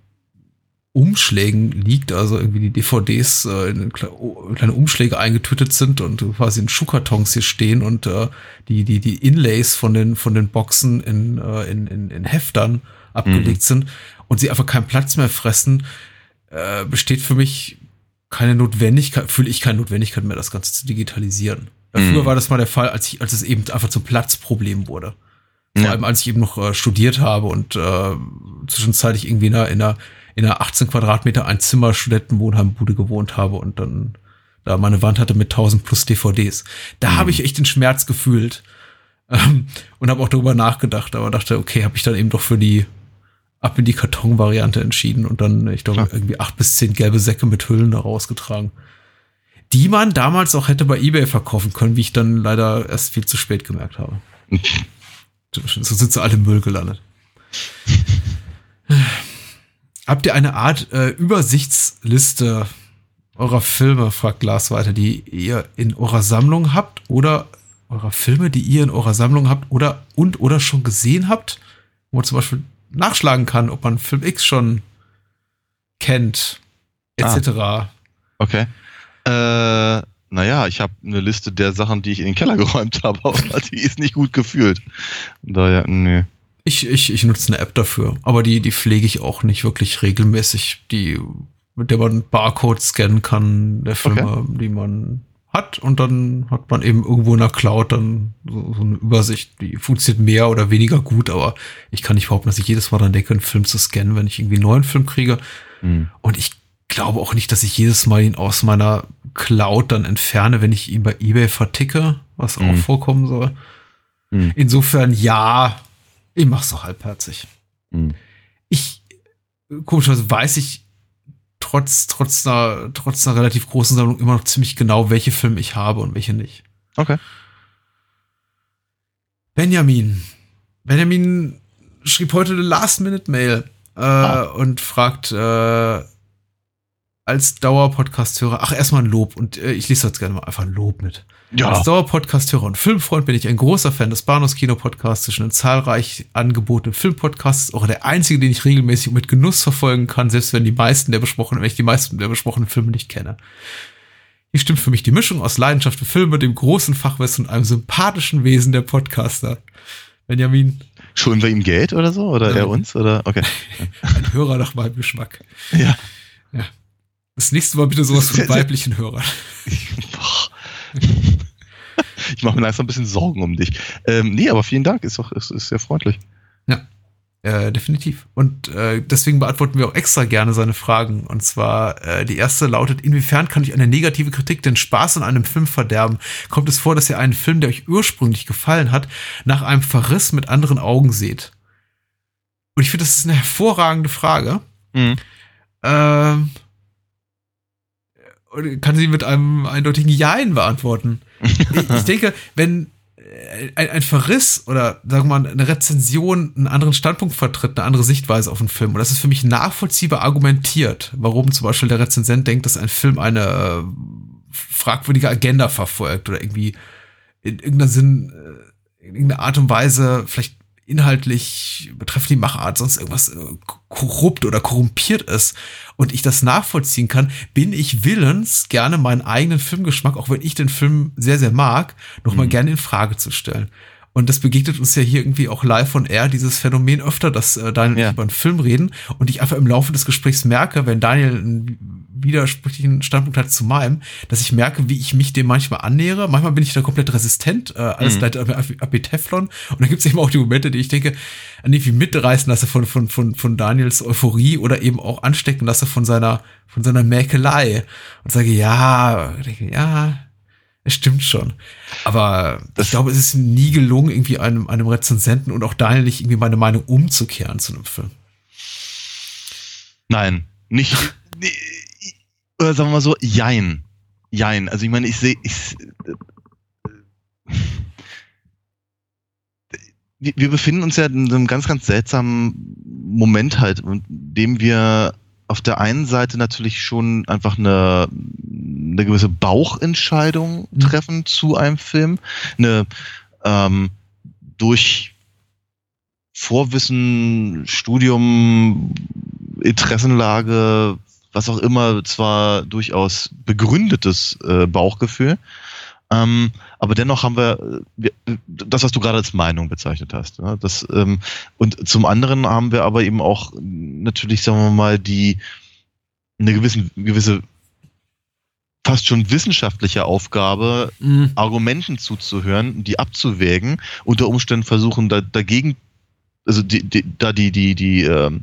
Umschlägen liegt, also irgendwie die DVDs äh, in kle kleine Umschläge eingetütet sind und quasi in Schuhkartons hier stehen und äh, die, die, die Inlays von den, von den Boxen in, äh, in, in, in Heftern abgelegt sind und sie einfach keinen Platz mehr fressen, äh, besteht für mich keine Notwendigkeit, fühle ich keine Notwendigkeit mehr, das Ganze zu digitalisieren. Mhm. Früher war das mal der Fall, als, ich, als es eben einfach zum Platzproblem wurde. Vor Ja. allem, als ich eben noch äh, studiert habe und äh, zwischenzeitlich irgendwie in einer, in einer, in einer 18 Quadratmeter ein Zimmer Studentenwohnheimbude gewohnt habe und dann da meine Wand hatte mit 1000 plus DVDs. Da Mhm. habe ich echt den Schmerz gefühlt ähm, und habe auch darüber nachgedacht, aber dachte, okay, habe ich dann eben doch für die ab in die Karton-Variante entschieden und dann, ich glaube, irgendwie acht bis zehn gelbe Säcke mit Hüllen da rausgetragen. Die man damals auch hätte bei Ebay verkaufen können, wie ich dann leider erst viel zu spät gemerkt habe. So sind sie alle im Müll gelandet. Habt ihr eine Art äh, Übersichtsliste eurer Filme, fragt Lars weiter, die ihr in eurer Sammlung habt oder eurer Filme, die ihr in eurer Sammlung habt oder und oder schon gesehen habt, wo zum Beispiel nachschlagen kann, ob man Film X schon kennt, etc. Okay. Äh, naja, ich habe eine Liste der Sachen, die ich in den Keller geräumt habe, aber die ist nicht gut gefühlt. Daher, nee. Ich, ich, ich nutze eine App dafür, aber die, die pflege ich auch nicht wirklich regelmäßig. Die, mit der man Barcode scannen kann, der Filme, die man hat. Und dann hat man eben irgendwo in der Cloud dann so, so eine Übersicht. Die funktioniert mehr oder weniger gut, aber ich kann nicht behaupten, dass ich jedes Mal dann denke, einen Film zu scannen, wenn ich irgendwie einen neuen Film kriege. Hm. Und ich glaube auch nicht, dass ich jedes Mal ihn aus meiner Cloud dann entferne, wenn ich ihn bei eBay verticke, was auch Mhm. vorkommen soll. Mhm. Insofern ja, ich mach's doch halbherzig. Hm. Ich, komischerweise weiß ich trotz, trotz einer, trotz einer relativ großen Sammlung immer noch ziemlich genau, welche Filme ich habe und welche nicht. Okay. Benjamin. Benjamin schrieb heute eine Last-Minute-Mail äh, Ah. und fragt äh, als Dauer-Podcast-Hörer, ach, erstmal ein Lob und äh, ich lese jetzt gerne mal einfach ein Lob mit. Ja. Als Dauer-Podcast-Hörer und Filmfreund bin ich ein großer Fan des Bahnhofs Kino-Podcasts. Zwischen den zahlreich angebotenen Filmpodcasts auch der einzige, den ich regelmäßig mit Genuss verfolgen kann, selbst wenn die meisten der besprochenen, wenn ich die meisten der besprochenen Filme nicht kenne. Hier stimmt für mich die Mischung aus Leidenschaft für Filme, dem großen Fachwissen und einem sympathischen Wesen der Podcaster. Benjamin, Schulden wir ihm Geld oder so? Oder Nein. er uns? Oder? Okay. ein Hörer nach meinem Geschmack. Ja. Das nächste Mal bitte sowas von weiblichen Hörern. Ich mache mir langsam ein bisschen Sorgen um dich. Ähm, nee, aber vielen Dank, ist doch ist, ist sehr freundlich. Äh, definitiv. Und äh, deswegen beantworten wir auch extra gerne seine Fragen. Und zwar, äh, die erste lautet, inwiefern kann ich eine negative Kritik den Spaß an einem Film verderben? Kommt es vor, dass ihr einen Film, der euch ursprünglich gefallen hat, nach einem Verriss mit anderen Augen seht? Und ich finde, das ist eine hervorragende Frage. Mhm. Ähm, kann sie mit einem eindeutigen Jein beantworten. ich, ich denke, wenn äh, ein, ein Verriss oder sagen wir mal eine Rezension einen anderen Standpunkt vertritt, eine andere Sichtweise auf einen Film, und das ist für mich nachvollziehbar argumentiert, warum zum Beispiel der Rezensent denkt, dass ein Film eine äh, fragwürdige Agenda verfolgt oder irgendwie in irgendeiner Sinn, äh, in irgendeiner Art und Weise vielleicht inhaltlich betreffend die Machart sonst irgendwas äh, korrupt oder korrumpiert ist und ich das nachvollziehen kann, bin ich willens, gerne meinen eigenen Filmgeschmack, auch wenn ich den Film sehr, sehr mag, nochmal Mhm. gerne in Frage zu stellen. Und das begegnet uns ja hier irgendwie auch live on air, dieses Phänomen öfter, dass äh, Daniel Ja. über einen Film reden und ich einfach im Laufe des Gesprächs merke, wenn Daniel einen widersprüchlichen Standpunkt hat zu meinem, dass ich merke, wie ich mich dem manchmal annähere. Manchmal bin ich da komplett resistent, äh, alles Mhm. leitet ab, wie Teflon. Und dann gibt es eben auch die Momente, die ich denke, an die ich mitreißen lasse von, von, von, von Daniels Euphorie oder eben auch anstecken lasse von seiner, von seiner Mäkelei. Und sage, ja, denke, ja, es stimmt schon. Aber Das- ich glaube, es ist nie gelungen, irgendwie einem, einem Rezensenten und auch Daniel nicht irgendwie meine Meinung umzukehren zu einem Film. Nein, nicht. oder sagen wir mal so, jein. Jein. Also ich meine, ich sehe. Ich, äh, wir befinden uns ja in einem ganz, ganz seltsamen Moment halt, in dem wir auf der einen Seite natürlich schon einfach eine, eine gewisse Bauchentscheidung Mhm. treffen zu einem Film. Eine ähm, durch Vorwissen, Studium, Interessenlage, was auch immer, zwar durchaus begründetes äh, Bauchgefühl. Ähm, aber dennoch haben wir, äh, wir das, was du gerade als Meinung bezeichnet hast. Ja, das, ähm, und zum anderen haben wir aber eben auch natürlich, sagen wir mal, die eine gewisse, gewisse fast schon wissenschaftliche Aufgabe, Argumenten zuzuhören, die abzuwägen, unter Umständen versuchen, da, dagegen, also die, die, da die, die, die, ähm,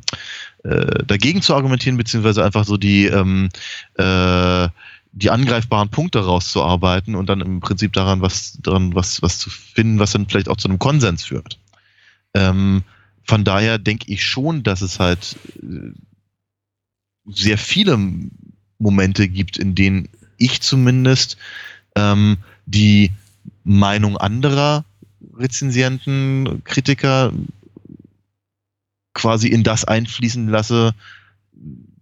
äh, dagegen zu argumentieren, beziehungsweise einfach so die, ähm, äh, die angreifbaren Punkte rauszuarbeiten und dann im Prinzip daran was, daran was, was zu finden, was dann vielleicht auch zu einem Konsens führt. Ähm, von daher denke ich schon, dass es halt äh, sehr viele Momente gibt, in denen ich zumindest ähm, die Meinung anderer Rezensienten, Kritiker quasi in das einfließen lasse,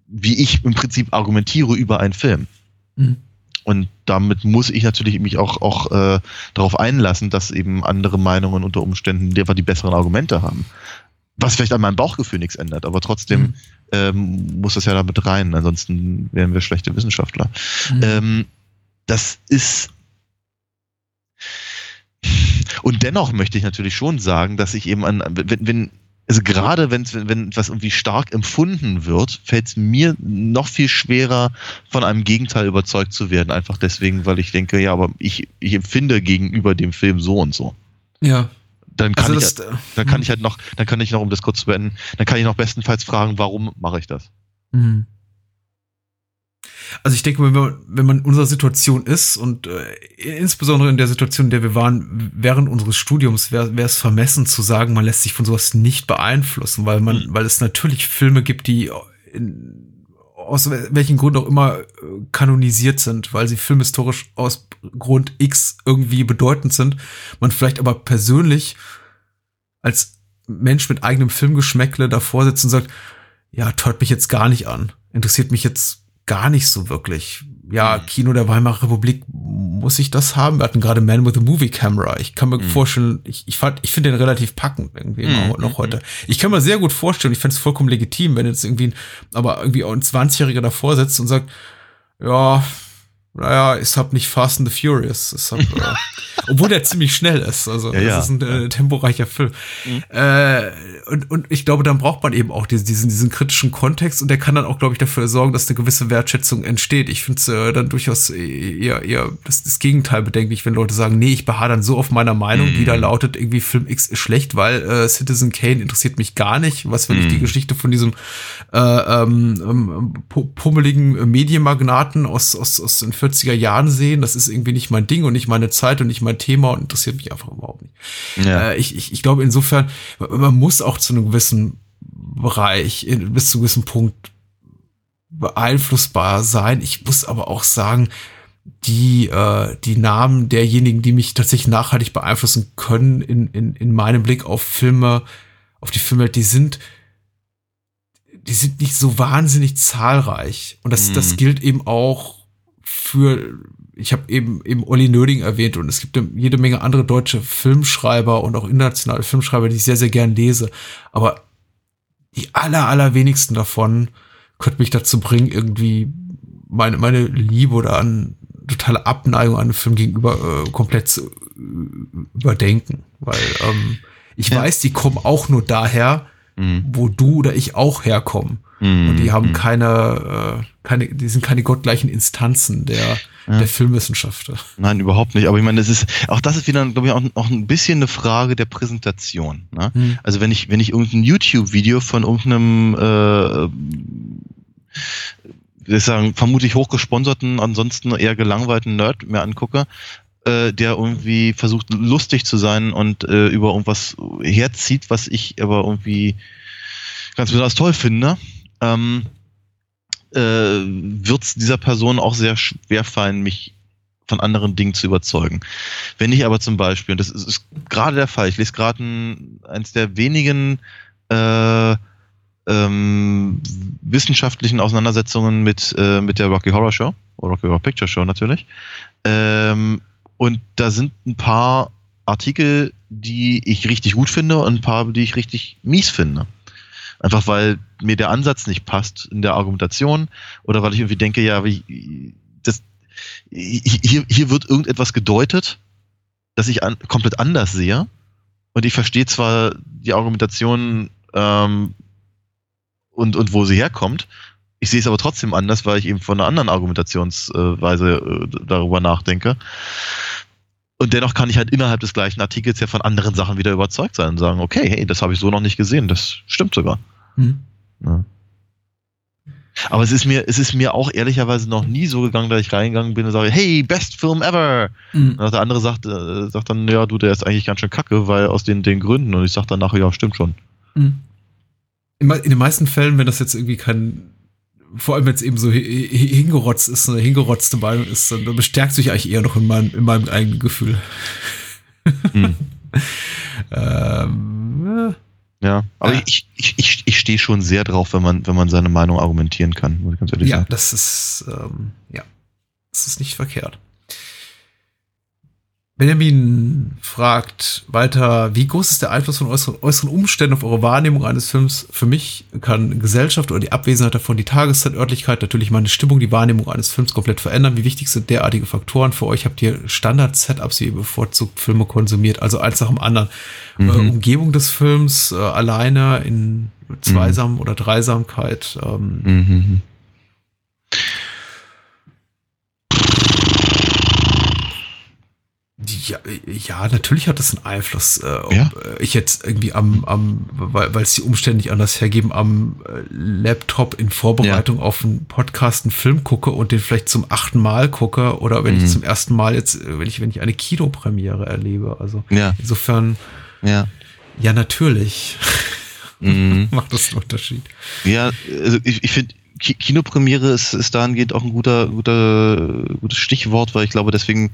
wie ich im Prinzip argumentiere über einen Film. Mhm. Und damit muss ich natürlich mich auch, auch äh, darauf einlassen, dass eben andere Meinungen unter Umständen einfach die besseren Argumente haben. Was vielleicht an meinem Bauchgefühl nichts ändert, aber trotzdem Mhm. ähm, muss das ja damit rein, ansonsten wären wir schlechte Wissenschaftler. Mhm. Ähm, das ist. Und dennoch möchte ich natürlich schon sagen, dass ich eben an, wenn, wenn also gerade wenn, wenn etwas irgendwie stark empfunden wird, fällt es mir noch viel schwerer, von einem Gegenteil überzeugt zu werden. Einfach deswegen, weil ich denke, ja, aber ich, ich empfinde gegenüber dem Film so und so. Ja. Dann kann, Also ich, das, äh, dann kann ich halt noch, dann kann ich noch, um das kurz zu beenden, dann kann ich noch bestenfalls fragen, warum mache ich das? Mhm. Also ich denke, wenn man, wenn man in unserer Situation ist und äh, insbesondere in der Situation, in der wir waren während unseres Studiums, wäre es vermessen zu sagen, man lässt sich von sowas nicht beeinflussen, weil man, weil es natürlich Filme gibt, die in, aus welchen Grund auch immer äh, kanonisiert sind, weil sie filmhistorisch aus Grund X irgendwie bedeutend sind. Man vielleicht aber persönlich als Mensch mit eigenem Filmgeschmäckle davor sitzt und sagt, ja, tört mich jetzt gar nicht an. Interessiert mich jetzt gar nicht so wirklich. Ja, Kino der Weimarer Republik, muss ich das haben? Wir hatten gerade Man with a Movie Camera. Ich kann mir Mhm. vorstellen, ich, ich fand, ich finde den relativ packend irgendwie immer Mhm. noch heute. Ich kann mir sehr gut vorstellen, ich fände es vollkommen legitim, wenn jetzt irgendwie, ein- aber irgendwie auch ein 20-Jähriger davor sitzt und sagt, ja, naja, ich hab nicht Fast and the Furious. Ich hab, äh, obwohl der ziemlich schnell ist. Also Ja, ja. das ist ein äh, temporeicher Film. Äh, und, und ich glaube, dann braucht man eben auch diesen, diesen, diesen kritischen Kontext und der kann dann auch, glaube ich, dafür sorgen, dass eine gewisse Wertschätzung entsteht. Ich finde es äh, dann durchaus eher, eher das, das Gegenteil bedenklich, wenn Leute sagen, nee, ich beharre dann so auf meiner Meinung, die da lautet, irgendwie Film X ist schlecht, weil äh, Citizen Kane interessiert mich gar nicht. Was will ich die Geschichte von diesem äh, ähm, ähm, pu- pummeligen Medienmagnaten aus, aus, aus den 40er Jahren sehen? Das ist irgendwie nicht mein Ding und nicht meine Zeit und nicht mein Thema und interessiert mich einfach überhaupt nicht. Ja. Äh, ich, ich, ich glaube insofern, man muss auch zu einem gewissen Bereich, bis zu einem gewissen Punkt beeinflussbar sein. Ich muss aber auch sagen, die, äh, die Namen derjenigen, die mich tatsächlich nachhaltig beeinflussen können in, in, in meinem Blick auf Filme, auf die Filmwelt, die sind, die sind nicht so wahnsinnig zahlreich. Und das, das Mhm. gilt eben auch für, ich habe eben eben Olli Nörding erwähnt und es gibt jede Menge andere deutsche Filmschreiber und auch internationale Filmschreiber, die ich sehr, sehr gern lese. Aber die aller, allerwenigsten davon könnte mich dazu bringen, irgendwie meine, meine Liebe oder an totale Abneigung an einem Film gegenüber äh, komplett zu äh, überdenken. Weil ähm, ich Ja. weiß, die kommen auch nur daher, Mhm. wo du oder ich auch herkommen. Mhm. Und die haben Mhm. keine, äh, keine, die sind keine gottgleichen Instanzen der, Ja. der Filmwissenschaft. Nein, überhaupt nicht. Aber ich meine, das ist, auch das ist wieder, glaube ich, auch, auch ein bisschen eine Frage der Präsentation. Ne? Hm. Also wenn ich, wenn ich irgendein YouTube-Video von irgendeinem, äh, sagen, vermutlich hochgesponserten, ansonsten eher gelangweilten Nerd mir angucke, äh, der irgendwie versucht lustig zu sein und äh, über irgendwas herzieht, was ich aber irgendwie ganz besonders toll finde, ähm, äh, wird es dieser Person auch sehr schwer fallen, mich von anderen Dingen zu überzeugen. Wenn ich aber zum Beispiel, und das ist, ist gerade der Fall, ich lese gerade ein, eins der wenigen äh, ähm, wissenschaftlichen Auseinandersetzungen mit, äh, mit der Rocky Horror Show, oder Rocky Horror Picture Show natürlich. Ähm, und da sind ein paar Artikel, die ich richtig gut finde und ein paar, die ich richtig mies finde. Einfach weil mir der Ansatz nicht passt in der Argumentation oder weil ich irgendwie denke, ja, das, hier, hier wird irgendetwas gedeutet, das ich an, komplett anders sehe. Und ich verstehe zwar die Argumentation ähm, und, und wo sie herkommt, ich sehe es aber trotzdem anders, weil ich eben von einer anderen Argumentationsweise äh, darüber nachdenke. Und dennoch kann ich halt innerhalb des gleichen Artikels ja von anderen Sachen wieder überzeugt sein und sagen, okay, hey, das habe ich so noch nicht gesehen, das stimmt sogar. Hm. Ja. Aber es ist mir, es ist mir auch ehrlicherweise noch nie so gegangen, dass ich reingegangen bin und sage, hey, best Film ever. Mhm. Und der andere sagt, äh, sagt dann, ja, du, der ist eigentlich ganz schön kacke, weil aus den, den Gründen. Und ich sage dann nachher, ja, stimmt schon. Mhm. In, in den meisten Fällen, wenn das jetzt irgendwie kein, vor allem wenn es eben so hi- hi- hingerotzt ist, eine hingerotzte Meinung ist, dann bestärkt sich eigentlich eher noch in meinem, in meinem eigenen Gefühl. Mhm. ähm, Ja, aber Ja. ich, ich, ich, ich stehe schon sehr drauf, wenn man, wenn man seine Meinung argumentieren kann, muss ich ganz ehrlich ja, sagen. das ist, ähm, ja, das ist nicht verkehrt. Benjamin fragt weiter, wie groß ist der Einfluss von äußeren, äußeren Umständen auf eure Wahrnehmung eines Films? Für mich kann Gesellschaft oder die Abwesenheit davon, die Tageszeit, Örtlichkeit, natürlich meine Stimmung, die Wahrnehmung eines Films komplett verändern. Wie wichtig sind derartige Faktoren für euch? Habt ihr Standard-Setups, wie ihr bevorzugt Filme konsumiert? Also eins nach dem anderen. Mhm. Äh, Umgebung des Films, äh, alleine in Zweisam- oder Dreisamkeit. Ähm, Mhm. Ja, ja, natürlich hat das einen Einfluss. Äh, ob Ja. äh, ich jetzt irgendwie am, am weil es die Umstände nicht anders hergeben, am äh, Laptop in Vorbereitung auf einen Podcast einen Film gucke und den vielleicht zum achten Mal gucke oder wenn Mhm. ich zum ersten Mal jetzt, äh, wenn ich, wenn ich eine Kinopremiere erlebe. Also Ja, insofern, ja. ja, natürlich Mhm. macht das einen Unterschied. Ja, also ich, ich finde, Ki- Kinopremiere ist, ist dahingehend auch ein guter, guter, gutes Stichwort, weil ich glaube, deswegen,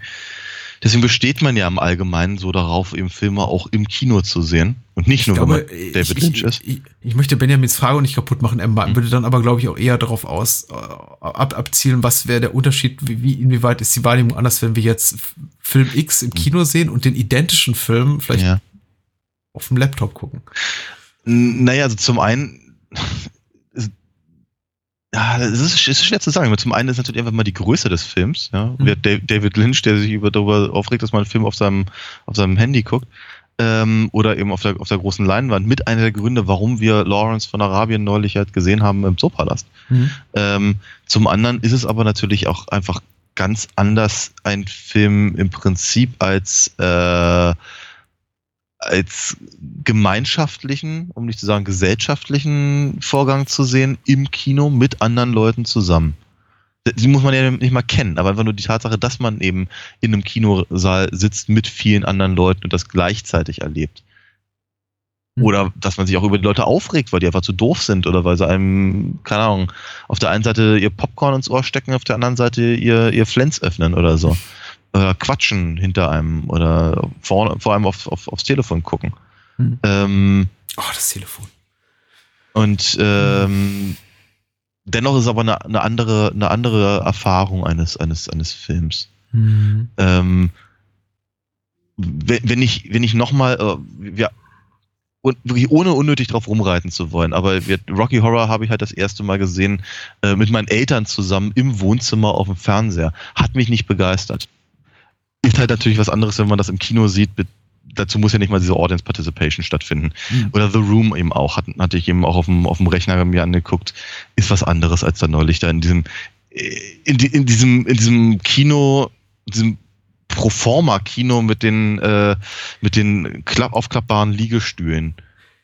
deswegen besteht man ja im Allgemeinen so darauf, eben Filme auch im Kino zu sehen. Und nicht nur, wenn man David ich, Lynch ich, ist. Ich, ich möchte Benjamins Frage nicht kaputt machen. Er ma- Mhm. würde dann aber, glaube ich, auch eher darauf aus, äh, ab, abzielen, was wäre der Unterschied, wie, wie, inwieweit ist die Wahrnehmung anders, wenn wir jetzt Film X im Kino sehen und den identischen Film vielleicht. Ja. auf dem Laptop gucken. Naja, also zum einen, ja, es ist, ist schwer zu sagen. Zum einen ist natürlich einfach mal die Größe des Films. Ja? Mhm. David Lynch, der sich über, darüber aufregt, dass man einen Film auf seinem, auf seinem Handy guckt. Ähm, oder eben auf der, auf der großen Leinwand. Mit einer der Gründe, warum wir Lawrence von Arabien neulich halt gesehen haben im Zoopalast. Ähm, zum anderen ist es aber natürlich auch einfach ganz anders, ein Film im Prinzip als, äh, als gemeinschaftlichen, um nicht zu sagen gesellschaftlichen Vorgang zu sehen, im Kino mit anderen Leuten zusammen. Die muss man ja nicht mal kennen, aber einfach nur die Tatsache, dass man eben in einem Kinosaal sitzt mit vielen anderen Leuten und das gleichzeitig erlebt. Mhm. Oder dass man sich auch über die Leute aufregt, weil die einfach zu doof sind oder weil sie einem, keine Ahnung, auf der einen Seite ihr Popcorn ins Ohr stecken, auf der anderen Seite ihr, ihr Flens öffnen oder so. Oder quatschen hinter einem oder vor, vor allem auf, auf, aufs Telefon gucken. Mhm. Ähm, Oh, das Telefon. und ähm, dennoch ist aber eine, eine, andere, eine andere Erfahrung eines, eines, eines Films. Mhm. Ähm, wenn, wenn ich, wenn ich nochmal, äh, ja, und wirklich ohne unnötig drauf rumreiten zu wollen, aber wir, Rocky Horror habe ich halt das erste Mal gesehen äh, mit meinen Eltern zusammen im Wohnzimmer auf dem Fernseher. Hat mich nicht begeistert. Ist halt natürlich was anderes, wenn man das im Kino sieht. Dazu muss ja nicht mal diese Audience Participation stattfinden. Mhm. Oder The Room eben auch, hat, hatte ich eben auch auf dem, auf dem Rechner mir angeguckt. Ist was anderes als da neulich da in diesem, äh, in, die, in diesem, in diesem Kino, diesem Proforma-Kino mit den, äh, mit den klapp, aufklappbaren Liegestühlen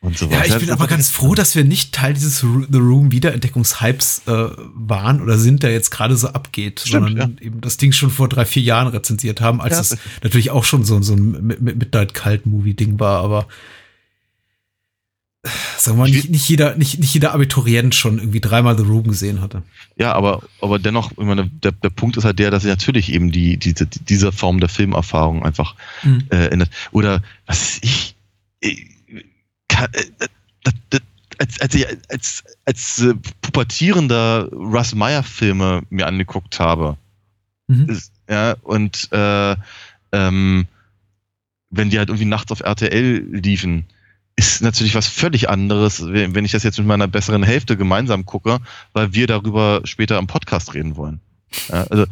und so Ja, weiter. ich bin aber ganz froh, dass wir nicht Teil dieses The Room Wiederentdeckungshypes äh, waren oder sind, der jetzt gerade so abgeht, Stimmt, sondern eben das Ding schon vor drei, vier Jahren rezensiert haben, als Ja. es natürlich auch schon so, so ein Mid- Mid- Midnight-Cult-Movie-Ding war, aber äh, sagen wir mal, nicht, nicht, jeder, nicht, nicht jeder Abiturient schon irgendwie dreimal The Room gesehen hatte. Ja, aber, aber dennoch, ich meine, der, der Punkt ist halt der, dass natürlich eben die, diese, diese Form der Filmerfahrung einfach Mhm. äh, ändert. Oder was weiß ich, äh, äh, als, als ich als, als äh, pubertierender Russ Meyer Filme mir angeguckt habe, Mhm. ist, ja, und äh, ähm, wenn die halt irgendwie nachts auf RTL liefen, ist natürlich was völlig anderes, wenn ich das jetzt mit meiner besseren Hälfte gemeinsam gucke, weil wir darüber später im Podcast reden wollen. Ja, also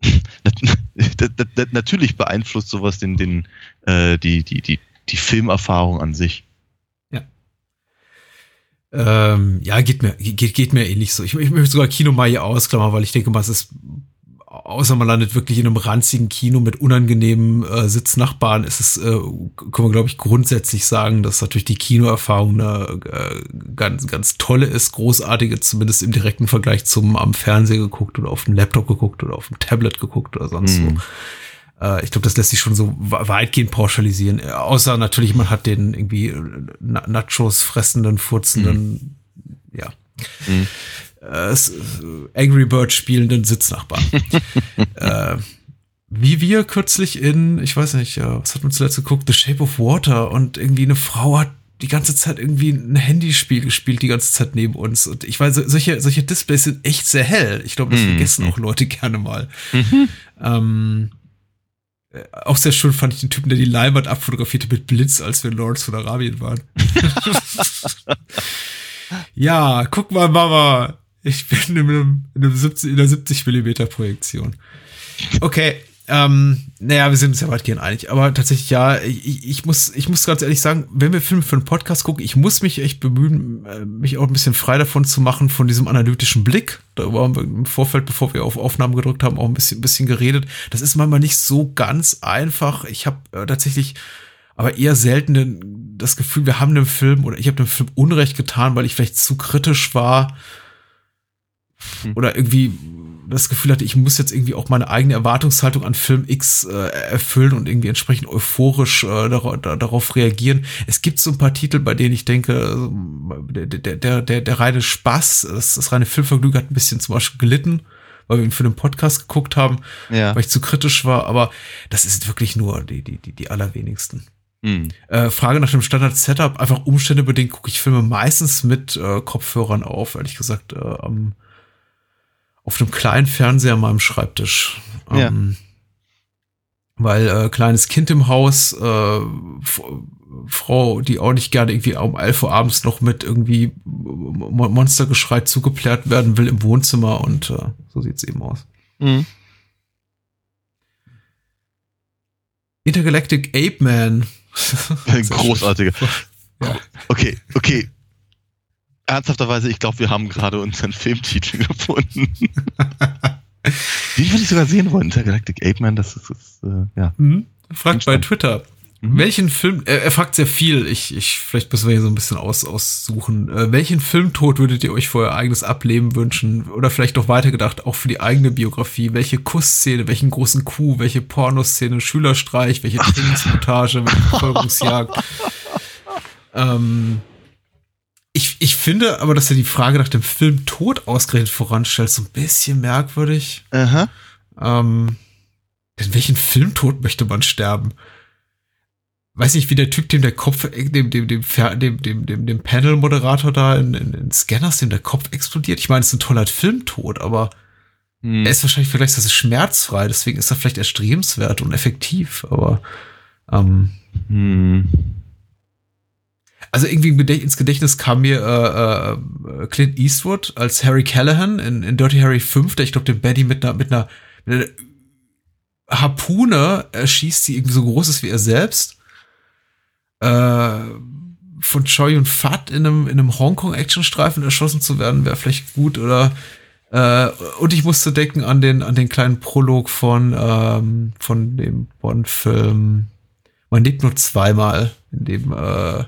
nat- nat- nat- natürlich beeinflusst sowas den, den, äh, die, die, die, die Filmerfahrung an sich. Ähm, ja, geht mir, geht, geht mir ähnlich so. Ich, ich möchte sogar Kino mal hier ausklammern, weil ich denke mal, es ist außer man landet wirklich in einem ranzigen Kino mit unangenehmen äh, Sitznachbarn, ist es, äh, können wir, glaube ich, grundsätzlich sagen, dass natürlich die Kinoerfahrung eine äh, ganz, ganz tolle ist, großartige, zumindest im direkten Vergleich zum am Fernseher geguckt oder auf dem Laptop geguckt oder auf dem Tablet geguckt oder sonst Mhm. so. Äh, ich glaube, das lässt sich schon so we- weitgehend pauschalisieren. Äh, Außer natürlich, man hat den irgendwie äh, Na- Nachos fressenden, furzenden, ja. Mhm. Äh, Angry Bird spielenden Sitznachbarn. äh, wie wir kürzlich in, ich weiß nicht, was hat man zuletzt geguckt, The Shape of Water und irgendwie eine Frau hat die ganze Zeit irgendwie ein Handyspiel gespielt, die ganze Zeit neben uns. Und ich weiß, solche, solche Displays sind echt sehr hell. Ich glaube, das Mhm. vergessen auch Leute gerne mal. Ähm, äh, auch sehr schön fand ich den Typen, der die Leinwand abfotografierte mit Blitz, als wir in Lawrence von Arabien waren. ja, guck mal, Mama. Ich bin in, einem, in, einem 70, in einer 70 Millimeter Projektion. Okay, ähm, naja, wir sind uns ja weitgehend einig. Aber tatsächlich, ja, ich, ich, muss, ich muss ganz ehrlich sagen, wenn wir Filme für einen Podcast gucken, ich muss mich echt bemühen, äh, mich auch ein bisschen frei davon zu machen, von diesem analytischen Blick. Darüber haben wir im Vorfeld, bevor wir auf Aufnahmen gedrückt haben, auch ein bisschen, ein bisschen geredet. Das ist manchmal nicht so ganz einfach. Ich habe äh, tatsächlich aber eher selten das Gefühl, wir haben dem Film oder ich habe dem Film Unrecht getan, weil ich vielleicht zu kritisch war oder irgendwie das Gefühl hatte, ich muss jetzt irgendwie auch meine eigene Erwartungshaltung an Film X äh, erfüllen und irgendwie entsprechend euphorisch äh, darauf, da, darauf reagieren. Es gibt so ein paar Titel, bei denen ich denke, äh, der, der, der, der, der reine Spaß, das, das reine Filmvergnügen hat ein bisschen zum Beispiel gelitten, weil wir ihn für den Podcast geguckt haben, Ja. weil ich zu kritisch war, aber das ist wirklich nur die, die, die, die allerwenigsten. Mhm. Äh, Frage nach dem Standard-Setup. Einfach Umstände bedingt gucke ich Filme meistens mit äh, Kopfhörern auf, ehrlich gesagt, äh, am, auf dem kleinen Fernseher an meinem Schreibtisch. Ähm, Weil äh, kleines Kind im Haus, äh, Frau, die auch nicht gerne irgendwie um 11 Uhr abends noch mit irgendwie Mo- Monstergeschrei zugeplärt werden will im Wohnzimmer und äh, so sieht's eben aus. Mhm. Intergalactic Ape Man. Sehr schön. Großartige. Ja. Okay, okay. Ernsthafterweise, ich glaube, wir haben gerade unseren Filmtitel gefunden. Den würde ich sogar sehen wollen. Intergalactic Ape Man, das ist, ist äh, ja. Mhm. Fragt bei. Twitter. Mhm. Welchen Film, er, er fragt sehr viel, ich, ich, vielleicht müssen wir hier so ein bisschen aus, aussuchen. Äh, welchen Filmtod würdet ihr euch für euer eigenes Ableben wünschen? Oder vielleicht noch weitergedacht, auch für die eigene Biografie? Welche Kussszene, welchen großen Coup, welche Pornoszene, Schülerstreich, welche Trainingsmontage, welche Verfolgungsjagd? ähm, ich, ich finde aber, dass er die Frage nach dem Filmtod ausgerechnet voranstellt, so ein bisschen merkwürdig. Aha. Ähm, in welchen Filmtod möchte man sterben? Weiß nicht, wie der Typ, dem der Kopf, äh, dem, dem, dem, dem, dem, dem, dem Panel-Moderator da in, in, in Scanners, dem der Kopf explodiert. Ich meine, es ist ein toller Filmtod, aber Hm. er ist wahrscheinlich vergleichsweise schmerzfrei, deswegen ist er vielleicht erstrebenswert und effektiv, aber ähm, Hm. Also irgendwie ins Gedächtnis kam mir äh, äh, Clint Eastwood als Harry Callahan in, in Dirty Harry 5, der ich glaube den Betty mit einer, mit einer, mit einer Harpune erschießt, die irgendwie so groß ist wie er selbst. Äh, von Choi und Fat in einem, in einem Hongkong-Actionstreifen erschossen zu werden, wäre vielleicht gut. Oder äh, und ich musste denken an den, an den kleinen Prolog von, ähm, von dem Bond-Film Man lebt nur zweimal, in dem äh,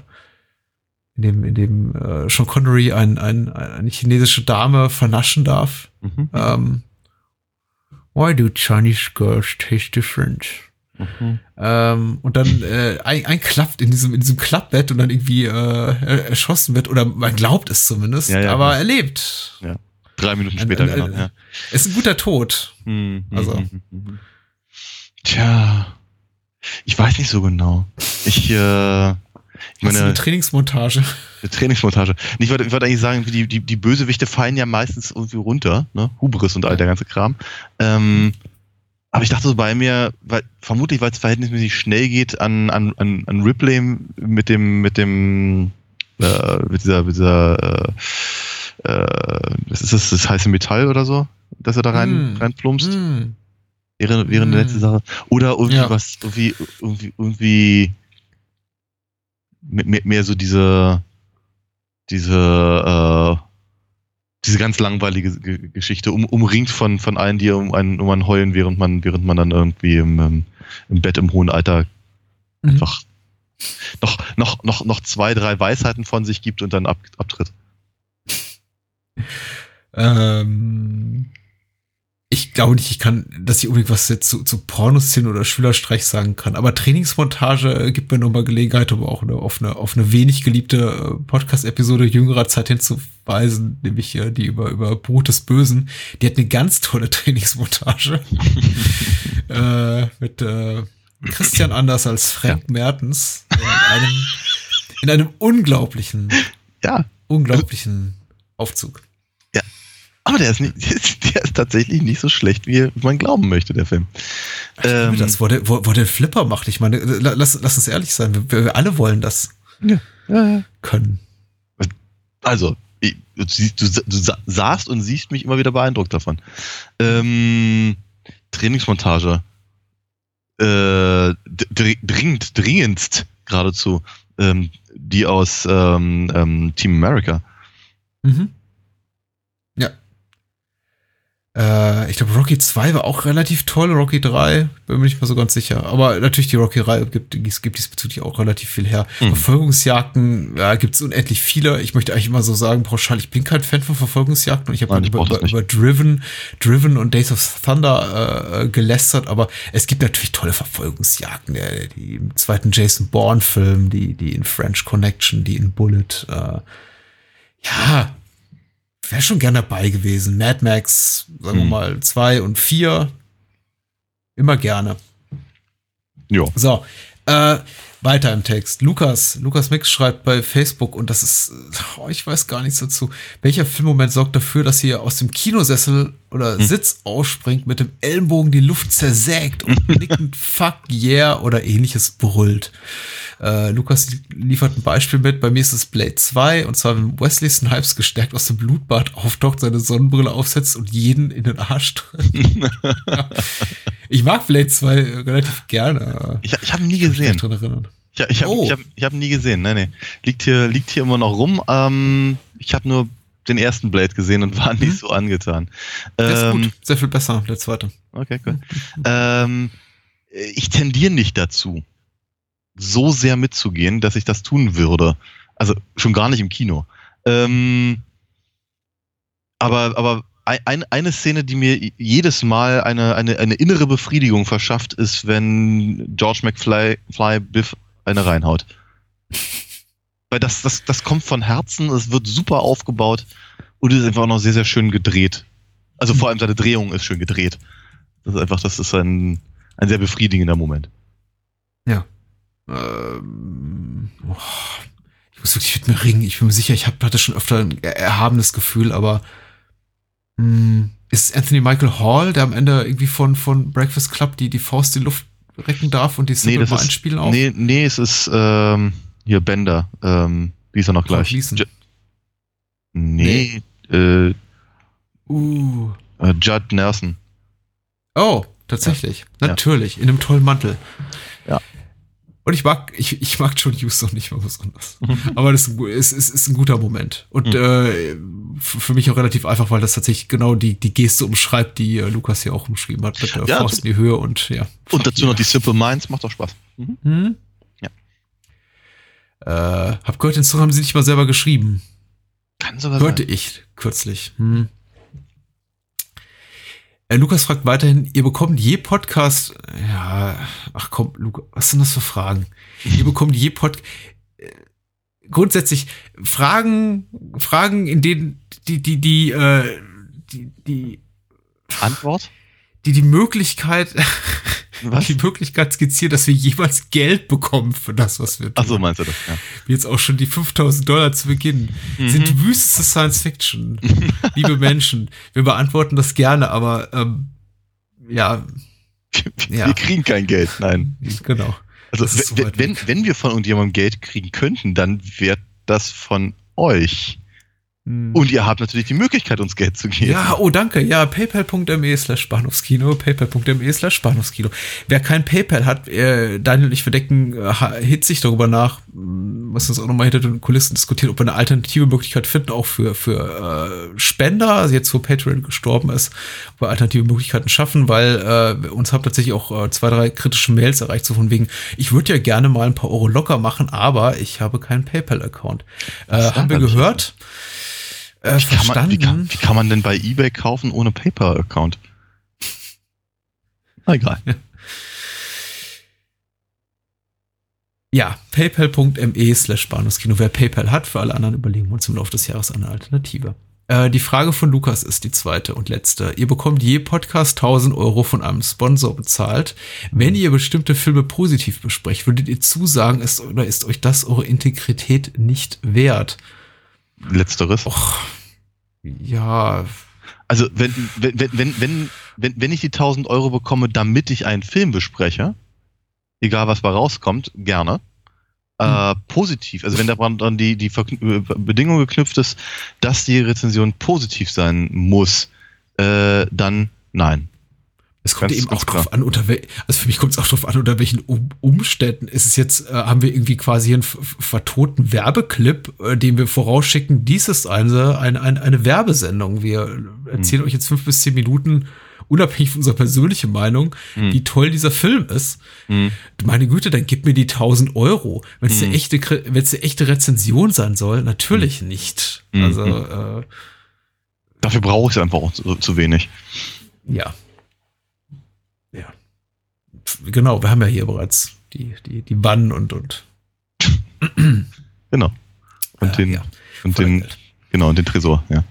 in dem, in dem äh, Sean Connery ein, ein, eine chinesische Dame vernaschen darf. Mhm. Ähm, Why do Chinese girls taste different? Mhm. Ähm, und dann äh, ein, einklappt in diesem, in diesem Klappbett und dann irgendwie äh, er- erschossen wird, oder man glaubt es zumindest, Ja, ja, aber klar. er lebt. Drei Minuten Ein- später, ein- genau. ein- ja. Ist ein guter Tod. Hm, hm, Also. hm. Tja, ich weiß nicht so genau. Ich, äh, ich Das ist meine, eine Trainingsmontage. eine Trainingsmontage. Ich wollte, ich wollte eigentlich sagen, die, die, die Bösewichte fallen ja meistens irgendwie runter, ne? Hubris und all der ganze Kram. Ähm, aber ich dachte so bei mir, weil, vermutlich, weil es verhältnismäßig schnell geht, an, an, an, an Ripley mit dem, mit dem, äh, mit dieser, mit dieser, äh, äh, was ist das, das heiße Metall oder so, dass er da rein, Hm. reinplumpst. Hm. Wäre, wäre eine Hm. letzte Sache. Oder irgendwie Ja. was, irgendwie, irgendwie, irgendwie mehr, mehr, so diese, diese, äh, diese ganz langweilige G Geschichte, um, umringt von, von allen, die um einen, um einen heulen, während man, während man dann irgendwie im, ähm, im Bett im hohen Alter Mhm. einfach noch, noch, noch, noch zwei, drei Weisheiten von sich gibt und dann ab, abtritt. Ähm, ich glaube nicht, ich kann, dass ich unbedingt was jetzt zu, zu Pornoszenen oder Schülerstreich sagen kann. Aber Trainingsmontage äh, gibt mir nochmal Gelegenheit, um auch eine, auf, eine, auf eine wenig geliebte äh, Podcast-Episode jüngerer Zeit hinzuweisen, nämlich äh, die über, über Brut des Bösen. Die hat eine ganz tolle Trainingsmontage. äh, mit äh, Christian Anders als Frank Mertens in einem, in einem unglaublichen, Ja, unglaublichen Aufzug. aber der ist, nicht, der ist tatsächlich nicht so schlecht, wie man glauben möchte, der Film. Ähm, das, wo der, wo, wo der Flipper macht. Ich meine, la- lass, lass uns ehrlich sein. Wir, wir alle wollen das ja, ja. können. Also, ich- du, du, du sa- sahst und siehst mich immer wieder beeindruckt davon. Ähm, Trainingsmontage. Äh, dr dringend, dringendst geradezu. Ähm, die aus ähm, ähm, Team America. Mhm. Äh, ich glaube, Rocky 2 war auch relativ toll. Rocky 3, bin mir nicht mehr so ganz sicher. Aber natürlich, die Rocky-Reihe gibt, es gibt diesbezüglich auch relativ viel her. Mhm. Verfolgungsjagden, ja, gibt es unendlich viele. Ich möchte eigentlich immer so sagen, pauschal, ich bin kein Fan von Verfolgungsjagden und ich habe über, über, über Driven, Driven und Days of Thunder äh, gelästert, aber es gibt natürlich tolle Verfolgungsjagden. Der, die im zweiten Jason Bourne-Film, die, die in French Connection, die in Bullet, äh, ja, wäre schon gern dabei gewesen. Mad Max, sagen wir Hm. mal, zwei und vier. Immer gerne. Ja. So, äh, weiter im Text. Lukas, Lukas Mix schreibt bei Facebook, und das ist, oh, ich weiß gar nichts dazu. Welcher Filmmoment sorgt dafür, dass ihr aus dem Kinosessel oder Sitz ausspringt, mit dem Ellenbogen die Luft zersägt und nickend Fuck yeah oder ähnliches brüllt? Äh, Lukas liefert ein Beispiel mit. Bei mir ist es Blade 2, und zwar wenn Wesley Snipes gestärkt aus dem Blutbad auftaucht, seine Sonnenbrille aufsetzt und jeden in den Arsch tritt. ich mag Blade 2 relativ gerne. Ich, ich habe ihn nie gesehen. Ich, ich habe Oh. ich hab, ich hab ihn nie gesehen. Nee, nee. Liegt hier, liegt hier immer noch rum. Ähm, ich habe nur den ersten Blade gesehen und war nicht so angetan. Der ist Ähm, gut. Sehr viel besser, der zweite. Okay, cool. ähm, ich tendiere nicht dazu, so sehr mitzugehen, dass ich das tun würde. Also schon gar nicht im Kino. Ähm, aber aber ein, ein- eine Szene, die mir jedes Mal eine, eine, eine innere Befriedigung verschafft, ist, wenn George McFly Fly Biff eine reinhaut. Weil das, das, das kommt von Herzen, es wird super aufgebaut und es ist einfach auch noch sehr, sehr schön gedreht. Also vor allem seine Drehung ist schön gedreht. Das ist einfach, das ist ein, ein sehr befriedigender Moment. Ähm, oh, ich muss wirklich mit mir ringen. Ich bin mir sicher, ich hab, hatte schon öfter ein er- erhabenes Gefühl, aber mh, ist es Anthony Michael Hall, der am Ende irgendwie von, von Breakfast Club die, die Faust in die Luft recken darf und die Simple das ist, Minds spielen auch? nee, nee, es ist ähm, hier Bender. Ähm, wie ist er noch gleich? Ju- nee, Äh, Uh. äh, Judd Nelson. Oh, tatsächlich. Ja. Natürlich, in einem tollen Mantel. Ja. Und ich mag, ich, ich mag John Huston nicht mal besonders. Mhm. Aber das ist, ist, ist, ein guter Moment. Und äh, f- für mich auch relativ einfach, weil das tatsächlich genau die, die Geste umschreibt, die äh, Lukas hier auch umschrieben hat. Mit der Ja, Faust in die Höhe und ja. Und dazu noch die Simple Minds, macht doch Spaß. Mhm. Hm? Äh, hab gehört, den Song haben sie nicht mal selber geschrieben. Kann sogar Hörte sein. ich kürzlich. Hm. Äh, Lukas fragt weiterhin, ihr bekommt je Podcast, ja, ach komm, Lukas, was sind das für Fragen? ihr bekommt je Pod, äh, grundsätzlich Fragen, Fragen, in denen die, die, die, äh, die, die, Antwort? die die Möglichkeit, Was? die Möglichkeit skizzieren, dass wir jemals Geld bekommen für das, was wir tun. Ach so, meinst du das? Ja. wie jetzt auch schon die 5000 Dollar zu Beginn, Mhm. sind wüsteste Science Fiction. Liebe Menschen, wir beantworten das gerne, aber ähm, ja, Wir Ja. kriegen kein Geld, nein. genau. Also so wenn, wenn, wenn wir von irgendjemandem Geld kriegen könnten, dann wäre das von euch. Hm. Und ihr habt natürlich die Möglichkeit, uns Geld zu geben. Ja, oh danke. Ja, paypal.me slash Bahnhofskino, paypal.me slash Bahnhofskino. Wer kein Paypal hat, äh, Daniel und ich verdecken äh, hitzig darüber nach, mh, müssen uns auch nochmal hinter den Kulissen diskutieren, ob wir eine alternative Möglichkeit finden, auch für, für äh, Spender, also jetzt wo Patreon gestorben ist, ob wir alternative Möglichkeiten schaffen, weil äh, uns haben tatsächlich auch äh, zwei, drei kritische Mails erreicht, so von wegen, ich würde ja gerne mal ein paar Euro locker machen, aber ich habe keinen PayPal-Account. Äh, haben wir gehört. Äh, Wie kann, man, verstanden. wie, kann, wie kann man denn bei eBay kaufen ohne PayPal-Account? Egal. Ja, paypal.me slash Bahnhofskino. Wer PayPal hat, für alle anderen überlegen wir uns im Laufe des Jahres eine Alternative. Äh, die Frage von Lukas ist die zweite und letzte. Ihr bekommt je Podcast 1000 Euro von einem Sponsor bezahlt. Wenn ihr bestimmte Filme positiv besprecht, würdet ihr zusagen, ist oder ist euch das eure Integrität nicht wert? Letzteres. Och, ja, Also wenn, wenn, wenn, wenn, wenn, wenn, wenn ich die 1000 Euro bekomme, damit ich einen Film bespreche, egal was bei rauskommt, gerne. Äh, positiv, also wenn daran dann die, die Verkn- äh, Bedingung geknüpft ist, dass die Rezension positiv sein muss, äh, dann nein. Es kommt eben auch drauf klar. an, unter wel also für mich kommt es auch drauf an, unter welchen um Umständen ist es jetzt, äh, haben wir irgendwie quasi einen vertoten Werbeclip, äh, den wir vorausschicken, dies ist eine, eine, eine, eine Werbesendung. Wir erzählen euch jetzt fünf bis zehn Minuten, unabhängig von unserer persönlichen Meinung, wie toll dieser Film ist. Mhm. Meine Güte, dann gib mir die 1000 Euro. Wenn es eine echte, Kri- wenn es eine echte Rezension sein soll, natürlich nicht. Mhm. Also, äh, Dafür brauche ich es einfach auch zu, zu wenig. Ja. Ja. Genau, wir haben ja hier bereits die, die, die Wannen und, und, Genau. Und äh, den, ja, und den, Geld. genau, und den Tresor, ja.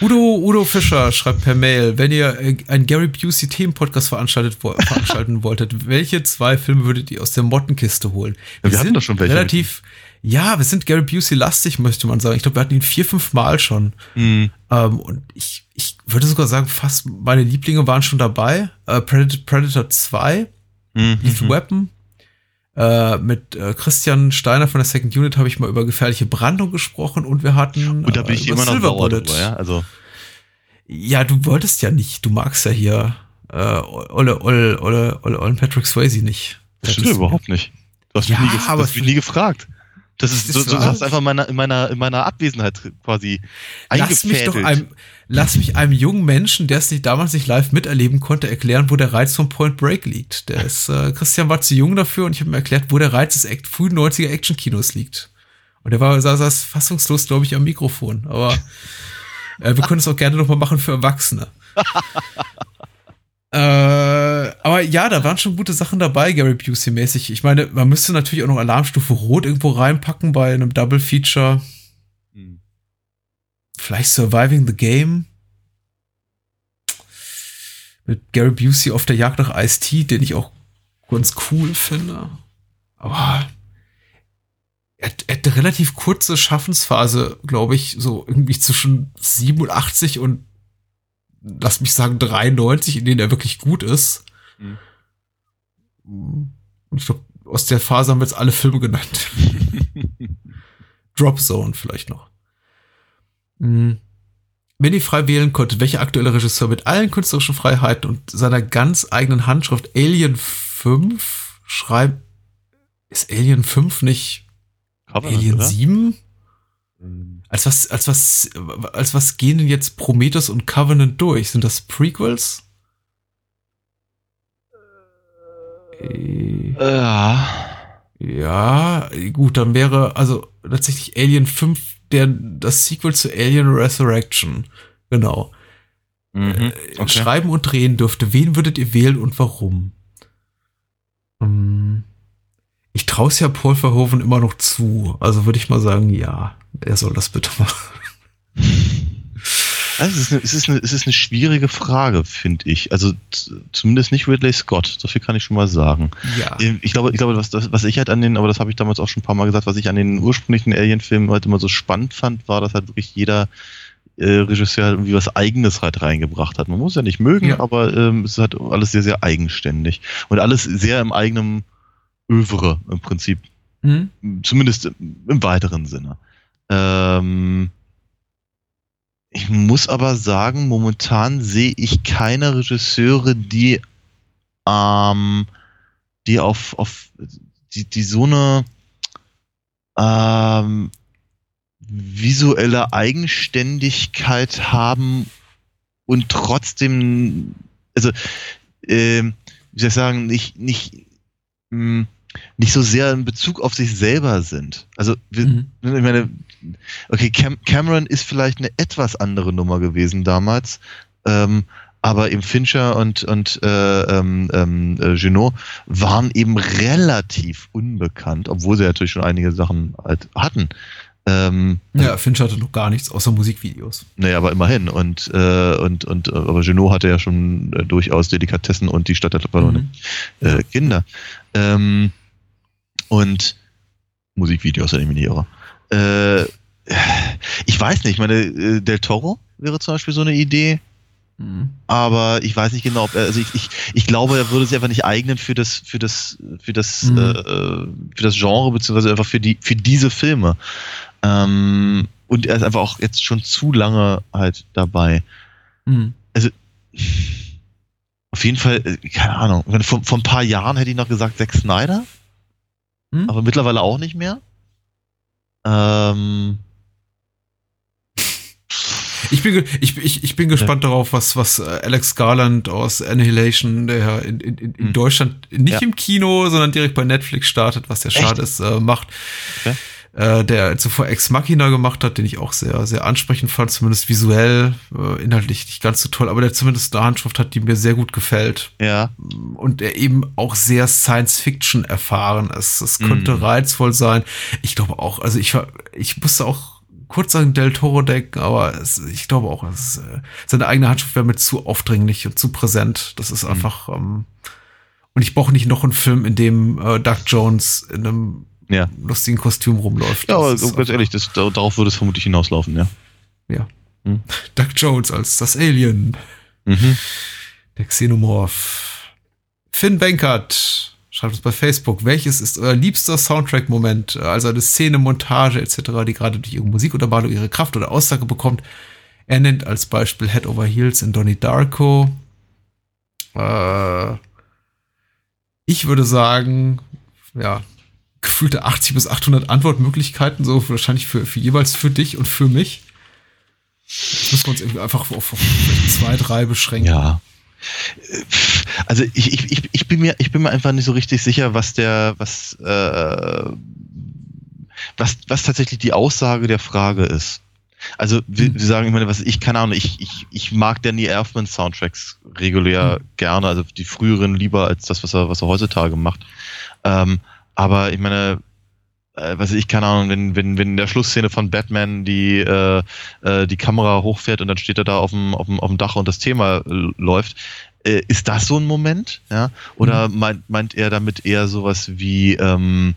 Udo, Udo Fischer schreibt per Mail, wenn ihr äh, einen Gary Busey Themenpodcast veranstaltet, veranstalten wolltet, welche zwei Filme würdet ihr aus der Mottenkiste holen? Ja, wir hatten doch schon welche. Relativ, ja, wir sind Gary Busey lastig, möchte man sagen. Ich glaube, wir hatten ihn vier, fünf Mal schon. Mhm. Ähm, und ich, ich würde sogar sagen, fast meine Lieblinge waren schon dabei. Äh, Predator, Predator 2, Mhm. Lethal Weapon. Äh, mit äh, Christian Steiner von der Second Unit habe ich mal über gefährliche Brandung gesprochen und wir hatten Und da bin äh, ich über immer noch Silver Bullet. drüber, ja. Also, Ja, du wolltest ja nicht. Du magst ja hier äh, Olle, Olle, Olle, Olle, Olle Patrick Swayze nicht. das stimmt überhaupt nicht. Du hast Ja, mich nie, gef- aber du hast mich nie gefragt. Das ist, Das ist du wahr. hast einfach in meiner, in meiner, in meiner Abwesenheit quasi Lass mich doch einem, lass mich einem jungen Menschen, der es nicht damals nicht live miterleben konnte, erklären, wo der Reiz von Point Break liegt. Der ist, äh, Christian war zu jung dafür und ich habe ihm erklärt, wo der Reiz des Act frühen 90er Actionkinos liegt. Und er war, saß, saß fassungslos, glaube ich, am Mikrofon. Aber äh, wir können es auch gerne nochmal machen für Erwachsene. Äh, aber ja, da waren schon gute Sachen dabei, Gary Busey-mäßig. Ich meine, man müsste natürlich auch noch Alarmstufe Rot irgendwo reinpacken bei einem Double Feature. Hm. Vielleicht Surviving the Game. Mit Gary Busey auf der Jagd nach Ice-T, den ich auch ganz cool finde. Aber er, er hat eine relativ kurze Schaffensphase, glaube ich, so irgendwie zwischen 87 und lass mich sagen 93, in denen er wirklich gut ist. Mhm. Und ich glaube, aus der Phase haben wir jetzt alle Filme genannt. Drop Zone vielleicht noch. Mhm. Wenn ihr frei wählen konntet, welcher aktuelle Regisseur mit allen künstlerischen Freiheiten und seiner ganz eigenen Handschrift Alien 5 schreibt, ist Alien 5 nicht Covenant, Alien oder? 7? Als was, als was, als was gehen denn jetzt Prometheus und Covenant durch? Sind das Prequels? Äh, Ja. Ja, gut, dann wäre also tatsächlich Alien 5 der, das Sequel zu Alien Resurrection. Genau. Mhm. Äh, Schreiben und drehen dürfte. Wen würdet ihr wählen und warum? Hm, Ich traue es ja Paul Verhoeven immer noch zu. Also würde ich mal sagen, ja, er soll das bitte machen. Also es, ist eine, es, ist eine, es ist eine schwierige Frage, finde ich. Also zumindest nicht Ridley Scott, so viel kann ich schon mal sagen. Ja. Ähm, Ich glaube, ich glaube, was, was ich halt an den, aber das habe ich damals auch schon ein paar Mal gesagt, was ich an den ursprünglichen Alien-Filmen halt immer so spannend fand, war, dass halt wirklich jeder äh, Regisseur halt irgendwie was Eigenes halt reingebracht hat. Man muss ja nicht mögen, Ja. aber ähm, es ist halt alles sehr, sehr eigenständig. Und alles sehr im eigenen Övre im Prinzip. Hm? Zumindest im, im weiteren Sinne. Ähm, ich muss aber sagen, momentan sehe ich keine Regisseure, die, ähm, die auf, auf die, die so eine ähm, visuelle Eigenständigkeit haben und trotzdem, also, ähm, wie soll ich sagen, nicht, nicht, mh, nicht so sehr in Bezug auf sich selber sind. Also, wir, Mhm. ich meine, okay, Cam Cameron ist vielleicht eine etwas andere Nummer gewesen damals, ähm, aber eben Fincher und, und äh, ähm, ähm, äh, Junot waren eben relativ unbekannt, obwohl sie natürlich schon einige Sachen halt hatten. Ähm, Ja, Finch hatte noch gar nichts außer Musikvideos. naja, aber immerhin. Und, äh, und, und aber Junot hatte ja schon äh, durchaus Delikatessen und die Stadt der verlorenen äh, Kinder. Ähm, und Musikvideos, wenn ich mich nicht irre. Äh, ich weiß nicht, ich meine, äh, Del Toro wäre zum Beispiel so eine Idee, Mhm. aber ich weiß nicht genau, ob er, also ich, ich, ich glaube, er würde sich einfach nicht eignen für das, für das, für das, Mhm. äh, für das Genre, beziehungsweise einfach für die, für diese Filme. Ähm, und er ist einfach auch jetzt schon zu lange halt dabei. Mhm. Auf jeden Fall, äh, keine Ahnung, vor, vor ein paar Jahren hätte ich noch gesagt Zack Snyder, Hm? aber mittlerweile auch nicht mehr. Ähm, Ich bin, ich, ich, ich bin gespannt darauf, was, was äh, Alex Garland aus Annihilation, der ja in, in, in Hm. Deutschland nicht Ja. im Kino, sondern direkt bei Netflix startet, was ja schade ist, äh, macht. Okay. Äh, der zuvor Ex Machina gemacht hat, den ich auch sehr, sehr ansprechend fand, zumindest visuell, äh, inhaltlich nicht ganz so toll, aber der zumindest eine Handschrift hat, die mir sehr gut gefällt. ja, und er eben auch sehr Science-Fiction erfahren ist. Es könnte Mhm. reizvoll sein. Ich glaube auch, also ich war, ich musste auch kurz an Del Toro denken, aber es, ich glaube auch, es, äh, seine eigene Handschrift wäre mir zu aufdringlich und zu präsent. Das Mhm. ist einfach, ähm, und ich brauche nicht noch einen Film, in dem äh, Doug Jones in einem ja. lustigen Kostüm rumläuft. Ja, aber ganz ehrlich, das, da- darauf würde es vermutlich hinauslaufen, ja. ja. Hm. Doug Jones als das Alien. Mhm. Der Xenomorph. Finn Benkert schreibt uns bei Facebook, welches ist euer liebster Soundtrack-Moment, also eine Szene, Montage etc., die gerade durch ihre Musikuntermalung ihre Kraft oder Aussage bekommt. Er nennt als Beispiel Head Over Heels in Donnie Darko. Äh, ich würde sagen, ja, gefühlte 80 bis 800 Antwortmöglichkeiten, so wahrscheinlich für, für jeweils für dich und für mich. Jetzt müssen wir uns irgendwie einfach auf, auf zwei, drei beschränken. Ja. Also ich, ich, ich, ich, bin mir, ich bin mir einfach nicht so richtig sicher, was der, was, äh, was, was tatsächlich die Aussage der Frage ist. Also wir, wir sagen, ich meine, was ich, keine Ahnung, ich, ich, ich mag Danny Elfman Soundtracks regulär gerne, also die früheren lieber als das, was er, was er heutzutage macht. Ähm, aber ich meine, äh, was weiß ich, keine Ahnung, wenn, wenn, wenn in der Schlussszene von Batman die, äh, äh, die Kamera hochfährt und dann steht er da auf dem, auf dem, auf dem Dach und das Thema äh, läuft, äh, ist das so ein Moment? Ja? Oder meint, meint er damit eher sowas wie, ähm,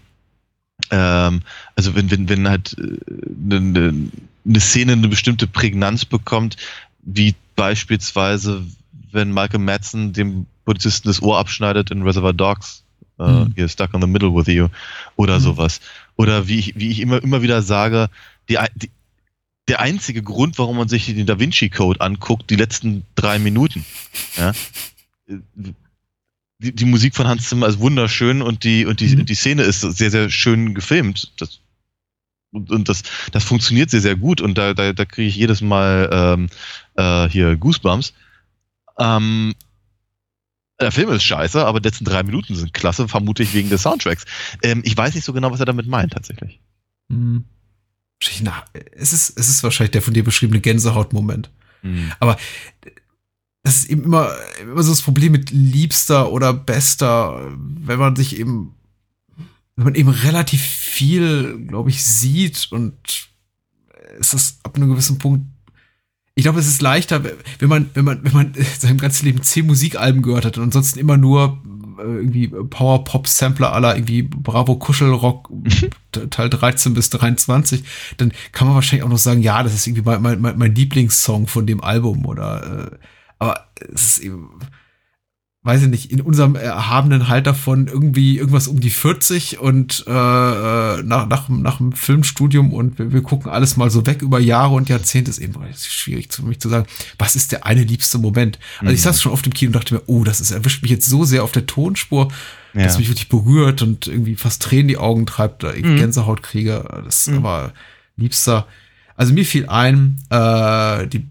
ähm, also wenn, wenn, wenn halt eine ne, ne Szene eine bestimmte Prägnanz bekommt, wie beispielsweise, wenn Michael Madsen dem Polizisten das Ohr abschneidet in Reservoir Dogs, Mhm. hier Stuck in the Middle with You, oder Mhm. sowas. Oder wie ich, wie ich immer, immer wieder sage, die, die, der einzige Grund, warum man sich den Da Vinci Code anguckt, die letzten drei Minuten. Ja? Die, die Musik von Hans Zimmer ist wunderschön und die, und die, Mhm. die Szene ist sehr, sehr schön gefilmt. Das, und, und das, das funktioniert sehr, sehr gut und da, da, da kriege ich jedes Mal ähm, äh, hier Goosebumps. Ähm, der Film ist scheiße, aber die letzten drei Minuten sind klasse, vermute ich wegen des Soundtracks. Ähm, ich weiß nicht so genau, was er damit meint, tatsächlich. Hm. Nach- Es ist, es ist wahrscheinlich der von dir beschriebene Gänsehaut-Moment. Aber das ist eben immer, immer so das Problem mit Liebster oder Bester, wenn man sich eben, wenn man eben relativ viel, glaube ich, sieht und es ist ab einem gewissen Punkt, ich glaube, es ist leichter, wenn man, wenn man, wenn man sein ganzes Leben zehn Musikalben gehört hat und ansonsten immer nur äh, irgendwie Power-Pop-Sampler aller irgendwie Bravo Kuschelrock Teil 13 bis 23, dann kann man wahrscheinlich auch noch sagen, ja, das ist irgendwie mein, mein, mein Lieblingssong von dem Album oder äh, aber es ist eben weiß ich nicht, in unserem erhabenen Alter von irgendwie irgendwas um die 40 und äh, äh, nach, nach, nach dem Filmstudium und wir, wir gucken alles mal so weg über Jahre und Jahrzehnte, ist eben schwierig für mich zu sagen, was ist der eine liebste Moment. Also ich saß schon oft im Kino und dachte mir, oh, das ist, erwischt mich jetzt so sehr auf der Tonspur, Ja. dass mich wirklich berührt und irgendwie fast Tränen die Augen treibt, da ich Mhm. Gänsehaut kriege. Das ist aber liebster. Also mir fiel ein, äh, die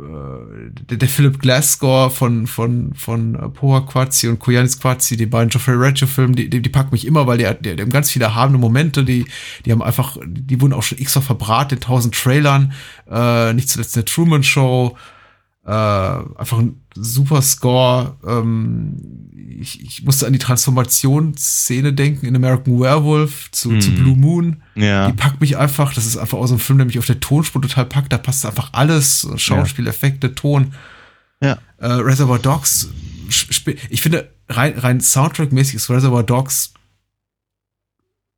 der, der Philip Glass Score von von von äh, Poa Quatzi und Koyanis Quatzi, die beiden Geoffrey Reggio Filme, die, die, die packen mich immer, weil die, die, die haben ganz viele erhabene Momente, die die haben einfach, die wurden auch schon x-fach verbraten in tausend Trailern, äh, nicht zuletzt in der Truman Show, äh, einfach ein super Score. Ähm, ich, ich musste an die Transformationsszene denken in American Werewolf zu, zu Mhm. Blue Moon. Ja. Die packt mich einfach, das ist einfach auch so ein Film, der mich auf der Tonspur total packt. Da passt einfach alles, Schauspiel, Effekte, Ton. Ja. Äh, Reservoir Dogs, ich finde, rein, rein Soundtrack-mäßig ist Reservoir Dogs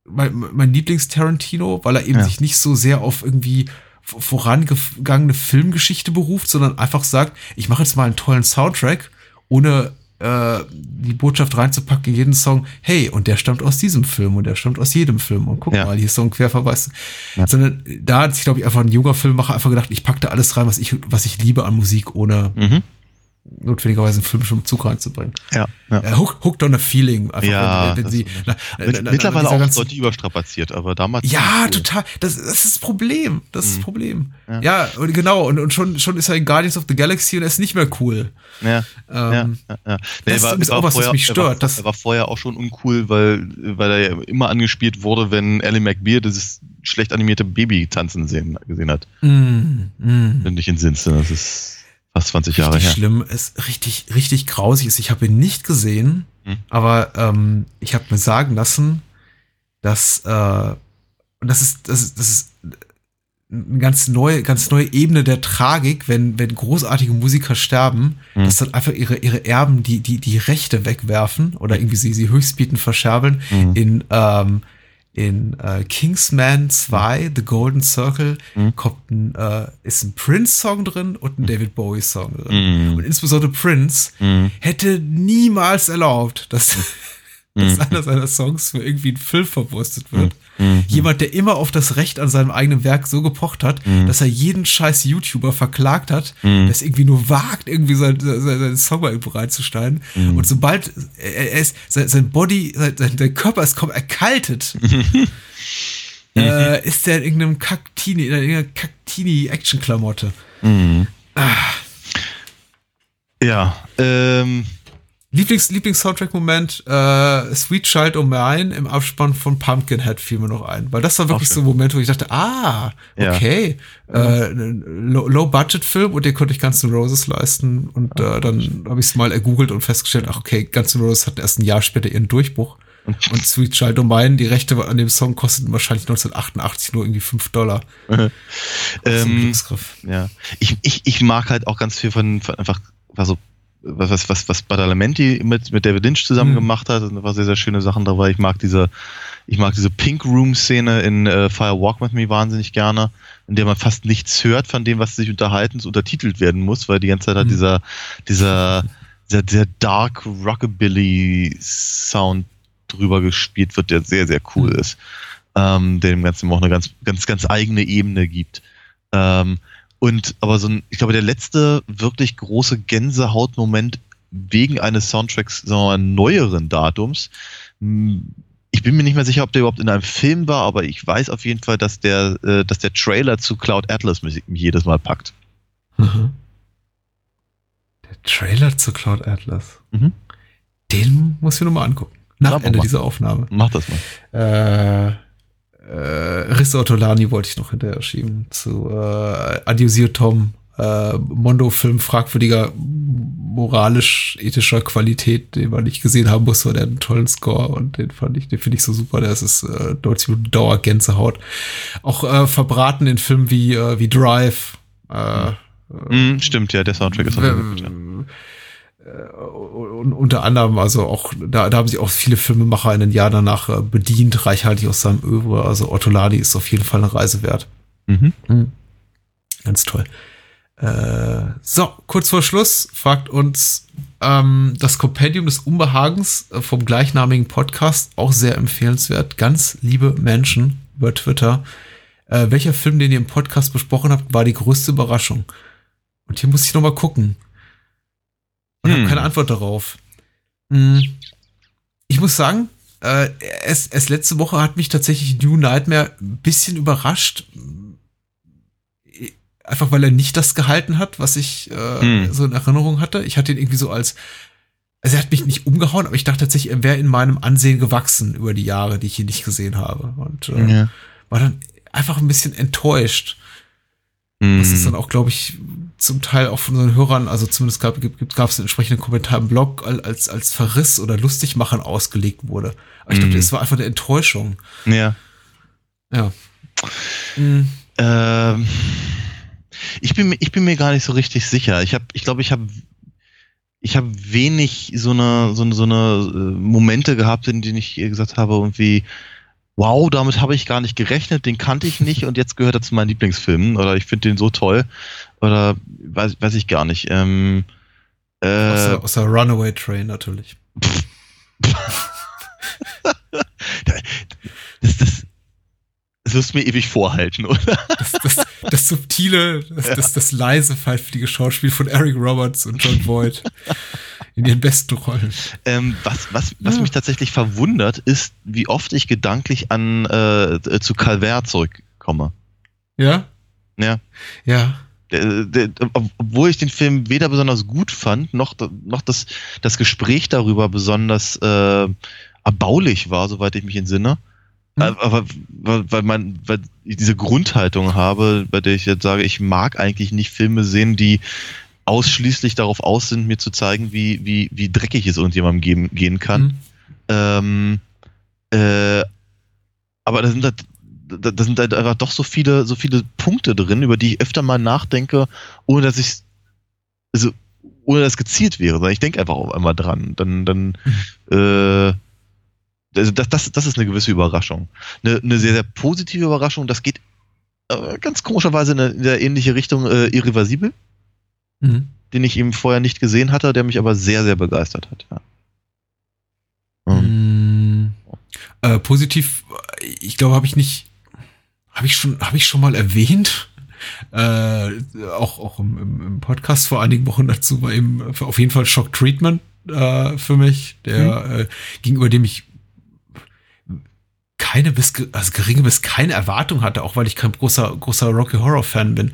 mein, mein Lieblings-Tarantino, weil er eben Ja. sich nicht so sehr auf irgendwie vorangegangene Filmgeschichte beruft, sondern einfach sagt, ich mache jetzt mal einen tollen Soundtrack, ohne äh, die Botschaft reinzupacken in jeden Song, hey, und der stammt aus diesem Film und der stammt aus jedem Film und guck Ja. mal, hier ist so ein Querverweis. Ja. Sondern da hat sich, glaube ich, einfach ein junger Filmemacher einfach gedacht, ich packe da alles rein, was ich, was ich liebe an Musik, ohne Mhm. Notwendigerweise einen filmischen Bezug reinzubringen. Ja. ja. Äh, hook, hooked on a Feeling. Einfach, Ja, wenn, wenn sie, ist- na, Mit, na, mittlerweile auch ganzen- deutlich überstrapaziert, aber damals. ja, cool. total. Das, das ist das Problem. Das ist das Mhm. Problem. Ja. Ja, und genau. Und, und schon, schon ist er in Guardians of the Galaxy und er ist nicht mehr cool. Ja, Ähm, ja, ja, ja. das ist übrigens auch was, was mich er stört, War, dass- er war vorher auch schon uncool, weil, weil er ja immer angespielt wurde, wenn Ellie McBeal dieses schlecht animierte Baby tanzen sehen, gesehen hat. Mm, mm. Wenn dich entsinnst, das ist fast 20 Jahre Richtig her. schlimm, es richtig, richtig grausig ist. Ich habe ihn nicht gesehen, Hm. aber ähm, ich habe mir sagen lassen, dass äh, und das ist, das ist, das ist eine ganz neue, ganz neue Ebene der Tragik, wenn, wenn großartige Musiker sterben, Hm. dass dann einfach ihre, ihre Erben die, die, die Rechte wegwerfen oder irgendwie sie, sie höchstbieten verscherbeln. Hm. In, ähm, in äh, Kingsman 2, The Golden Circle, Hm. kommt ein, äh, ist ein Prince-Song drin und ein David Bowie-Song drin. Hm. Und insbesondere Prince Hm. hätte niemals erlaubt, dass, dass Mhm. einer seiner Songs für irgendwie einen Film verwurstet wird. Mhm. Jemand, der immer auf das Recht an seinem eigenen Werk so gepocht hat, Mhm. dass er jeden scheiß YouTuber verklagt hat, Mhm. der es irgendwie nur wagt, irgendwie sein, sein, seinen Song mal. Mhm. Und sobald er, er ist, sein, sein Body, sein, sein, Körper ist kaum erkaltet, äh, ist der in irgendeinem Kaktini, in irgendeiner Kaktini-Action-Klamotte. Mhm. Ah. Ja, ähm, Lieblings, Lieblings-Soundtrack-Moment, äh, Sweet Child O' Mine im Abspann von Pumpkinhead fiel mir noch ein. Weil das war wirklich so ein Moment, wo ich dachte, ah, Ja. okay, äh, ein Low- Low-Budget-Film und den konnte ich Guns N' Roses leisten. Und äh, dann habe ich es mal ergoogelt und festgestellt, ach okay, Guns N' Roses hatten erst ein Jahr später ihren Durchbruch. Und Sweet Child O' Mine, die Rechte an dem Song kosteten wahrscheinlich 1988 nur irgendwie 5 Dollar. Ähm, ja. Ich, ich, ich mag halt auch ganz viel von, von einfach, also, was, was, was, was Badalamenti mit, mit David Lynch zusammen Mhm. gemacht hat, da war sehr, sehr schöne Sachen dabei. Ich mag diese, ich mag diese Pink Room Szene in äh, Fire Walk With Me wahnsinnig gerne, in der man fast nichts hört von dem, was sich unterhalten, untertitelt werden muss, weil die ganze Zeit halt Mhm. dieser, dieser, dieser, dieser Dark Rockabilly Sound drüber gespielt wird, der sehr, sehr cool Mhm. ist. Ähm, der dem Ganzen auch eine ganz, ganz, ganz eigene Ebene gibt. Ähm, und aber so ein, ich glaube, der letzte wirklich große Gänsehautmoment wegen eines Soundtracks, sagen wir mal, neueren Datums. Ich bin mir nicht mehr sicher, ob der überhaupt in einem Film war, aber ich weiß auf jeden Fall, dass der, äh, dass der Trailer zu Cloud Atlas mich mich jedes Mal packt. Mhm. Der Trailer zu Cloud Atlas. Mhm. Den muss ich mir nochmal angucken. Nach Ende mal. dieser Aufnahme. Mach das mal. Äh, äh, Risse Ottolani wollte ich noch hinterher schieben. Zu äh, Adiosio Tom. Äh, Mondo-Film fragwürdiger moralisch-ethischer Qualität, den man nicht gesehen haben muss, weil der hat einen tollen Score und den fand ich, den finde ich so super. Der ist äh, deutlich mit Dauergänsehaut. Auch äh, verbraten in Filmen wie, äh, wie Drive. Äh, Mhm, stimmt, ja, der Soundtrack ist auch sehr gut. Ja. Äh, und unter anderem, also auch, da, da haben sich auch viele Filmemacher in den Jahren danach äh, bedient, reichhaltig aus seinem Övre. Also Ottolani ist auf jeden Fall eine Reise wert. Mhm. Ganz toll. Äh, so, kurz vor Schluss fragt uns ähm, das Kompendium des Unbehagens äh, vom gleichnamigen Podcast, auch sehr empfehlenswert. Ganz liebe Menschen über Twitter. Äh, welcher Film, den ihr im Podcast besprochen habt, war die größte Überraschung? Und hier muss ich nochmal gucken. Und Hm. habe keine Antwort darauf. Hm. Ich muss sagen, äh, es, es letzte Woche hat mich tatsächlich New Nightmare ein bisschen überrascht. Einfach weil er nicht das gehalten hat, was ich äh, Hm. so in Erinnerung hatte. Ich hatte ihn irgendwie so als, also er hat mich nicht umgehauen, aber ich dachte tatsächlich, er wäre in meinem Ansehen gewachsen über die Jahre, die ich ihn nicht gesehen habe. Und äh, Ja. war dann einfach ein bisschen enttäuscht. Das ist dann auch, glaube ich, zum Teil auch von unseren Hörern, also zumindest gab es einen entsprechenden Kommentar im Blog, al- als, als Verriss oder Lustigmachen ausgelegt wurde. Aber ich glaube, Mhm. es war einfach eine Enttäuschung. ja. Ja. Mhm. Ähm, ich, bin, mir- ich bin mir gar nicht so richtig sicher. Ich habe, ich glaube, ich habe ich habe wenig so eine, so eine, so eine äh, Momente gehabt, in denen ich gesagt habe, irgendwie, wow, damit habe ich gar nicht gerechnet, den kannte ich nicht und jetzt gehört er zu meinen Lieblingsfilmen oder ich finde den so toll oder weiß, weiß ich gar nicht. Ähm, äh, Außer, außer Runaway Train natürlich. das, das, das wirst du mir ewig vorhalten, oder? Das, das, das subtile, das, das, das leise, pfeiftige Schauspiel von Eric Roberts und John Voight in ihren besten Rollen. Ähm, was was, was Ja. mich tatsächlich verwundert, ist, wie oft ich gedanklich an äh, zu Calvert zurückkomme. Ja? Ja. Ja. Der, der, ob- obwohl ich den Film weder besonders gut fand, noch, noch das, das Gespräch darüber besonders äh, erbaulich war, soweit ich mich entsinne. Mhm. Aber weil, weil, man, weil ich diese Grundhaltung habe, bei der ich jetzt sage, ich mag eigentlich nicht Filme sehen, die ausschließlich darauf aus sind, mir zu zeigen, wie, wie, wie dreckig es irgendjemandem gehen, gehen kann. Mhm. Ähm, äh, aber da sind halt, da, da sind halt einfach doch so viele, so viele Punkte drin, über die ich öfter mal nachdenke, ohne dass ich, also, ohne dass gezielt wäre, sondern ich denke einfach auf einmal dran. Dann, dann, äh, also das, das, das ist eine gewisse Überraschung. Eine, eine sehr, sehr positive Überraschung, das geht äh, ganz komischerweise in eine, in eine ähnliche Richtung, äh, irreversibel, Mhm. den ich eben vorher nicht gesehen hatte, der mich aber sehr, sehr begeistert hat. Ja. Mhm. Mm, Äh, positiv, ich glaube, habe ich nicht, habe ich schon, habe ich schon mal erwähnt, äh, auch, auch im, im, Podcast vor einigen Wochen dazu war eben auf jeden Fall Shock Treatment äh, für mich, der äh, gegenüber dem ich keine bis, also geringe bis keine Erwartung hatte, auch weil ich kein großer, großer Rocky Horror Fan bin.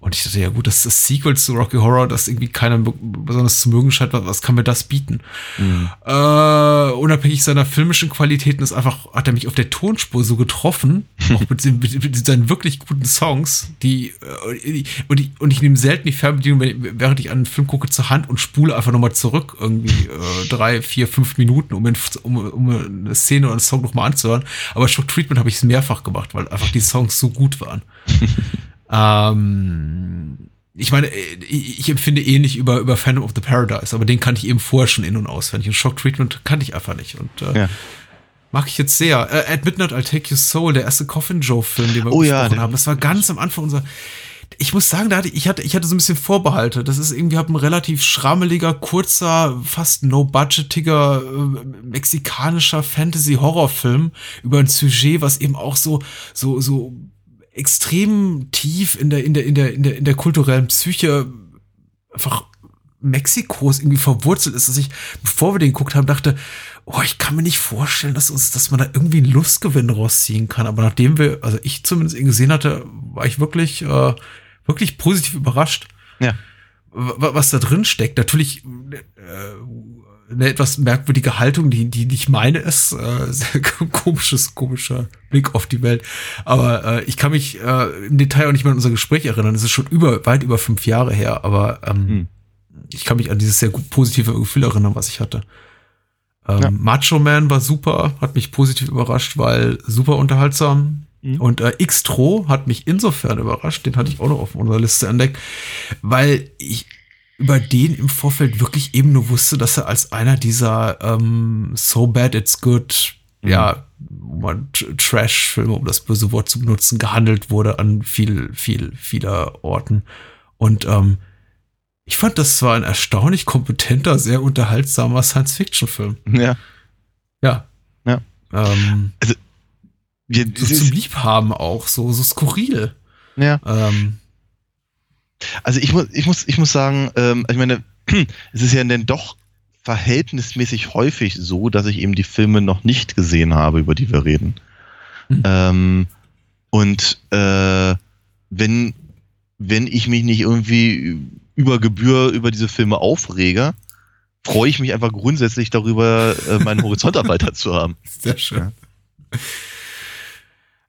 Und ich dachte, ja gut, das ist das Sequel zu Rocky Horror, das irgendwie keiner be- besonders zu mögen scheint, was, was kann mir das bieten? Mhm. Äh, unabhängig seiner filmischen Qualitäten ist einfach, hat er mich auf der Tonspur so getroffen, auch mit, mit, mit seinen wirklich guten Songs, die, äh, und ich, und ich nehme selten die Fernbedienung, während ich einen Film gucke, zur Hand und spule einfach nochmal zurück, irgendwie äh, drei, vier, fünf Minuten, um, in, um, um eine Szene oder einen Song nochmal anzuhören. Aber Shock Treatment habe ich es mehrfach gemacht, weil einfach die Songs so gut waren. ähm, ich meine, äh, ich, empfinde ähnlich über, über Phantom of the Paradise, aber den kannte ich eben vorher schon in- und auswendig. Und Shock Treatment kannte ich einfach nicht. Und äh, Ja. mag ich jetzt sehr. Äh, At Midnight I'll Take Your Soul, der erste Coffin Joe-Film, den wir Oh ja, haben. Das war ganz am Anfang unserer. Ich muss sagen, da hatte ich hatte, ich hatte so ein bisschen Vorbehalte. Das ist irgendwie hab ein relativ schrammeliger, kurzer, fast no-budgetiger äh, mexikanischer Fantasy-Horrorfilm über ein Sujet, was eben auch so so so extrem tief in der in der in der in der in der kulturellen Psyche einfach Mexikos irgendwie verwurzelt ist, dass ich, bevor wir den geguckt haben, dachte, oh, ich kann mir nicht vorstellen, dass uns, dass man da irgendwie einen Lustgewinn rausziehen kann. Aber nachdem wir, also ich zumindest ihn gesehen hatte, war ich wirklich, äh, wirklich positiv überrascht. Ja. wa- Was da drin steckt. Natürlich äh, eine etwas merkwürdige Haltung, die, die nicht meine ist. Äh, sehr komisches, komischer Blick auf die Welt. Aber äh, ich kann mich äh, im Detail auch nicht mehr an unser Gespräch erinnern. Es ist schon über, weit über fünf Jahre her, aber ähm, Hm. ich kann mich an dieses sehr positive Gefühl erinnern, was ich hatte. Ähm, Ja. Macho Man war super, hat mich positiv überrascht, weil super unterhaltsam. Mhm. Und äh, X-Tro hat mich insofern überrascht, den hatte ich auch noch auf unserer Liste entdeckt, weil ich über den im Vorfeld wirklich eben nur wusste, dass er als einer dieser ähm, So Bad It's Good, Mhm. ja, Trash-Filme, um das böse Wort zu benutzen, gehandelt wurde an viel, viel, vieler Orten. Und ähm, ich fand, das war ein erstaunlich kompetenter, sehr unterhaltsamer Science-Fiction-Film. Ja. Ja. Ja. Ähm, Wir, so zum Liebhaben auch, so, so skurril. ja. Ähm, Also ich muss, ich muss, ich muss sagen, ähm, ich meine, es ist ja dann doch verhältnismäßig häufig so, dass ich eben die Filme noch nicht gesehen habe, über die wir reden. Mhm. Ähm, und äh, wenn, wenn ich mich nicht irgendwie über Gebühr über diese Filme aufrege, freue ich mich einfach grundsätzlich darüber, äh, meinen Horizont erweitert zu haben. Sehr schön.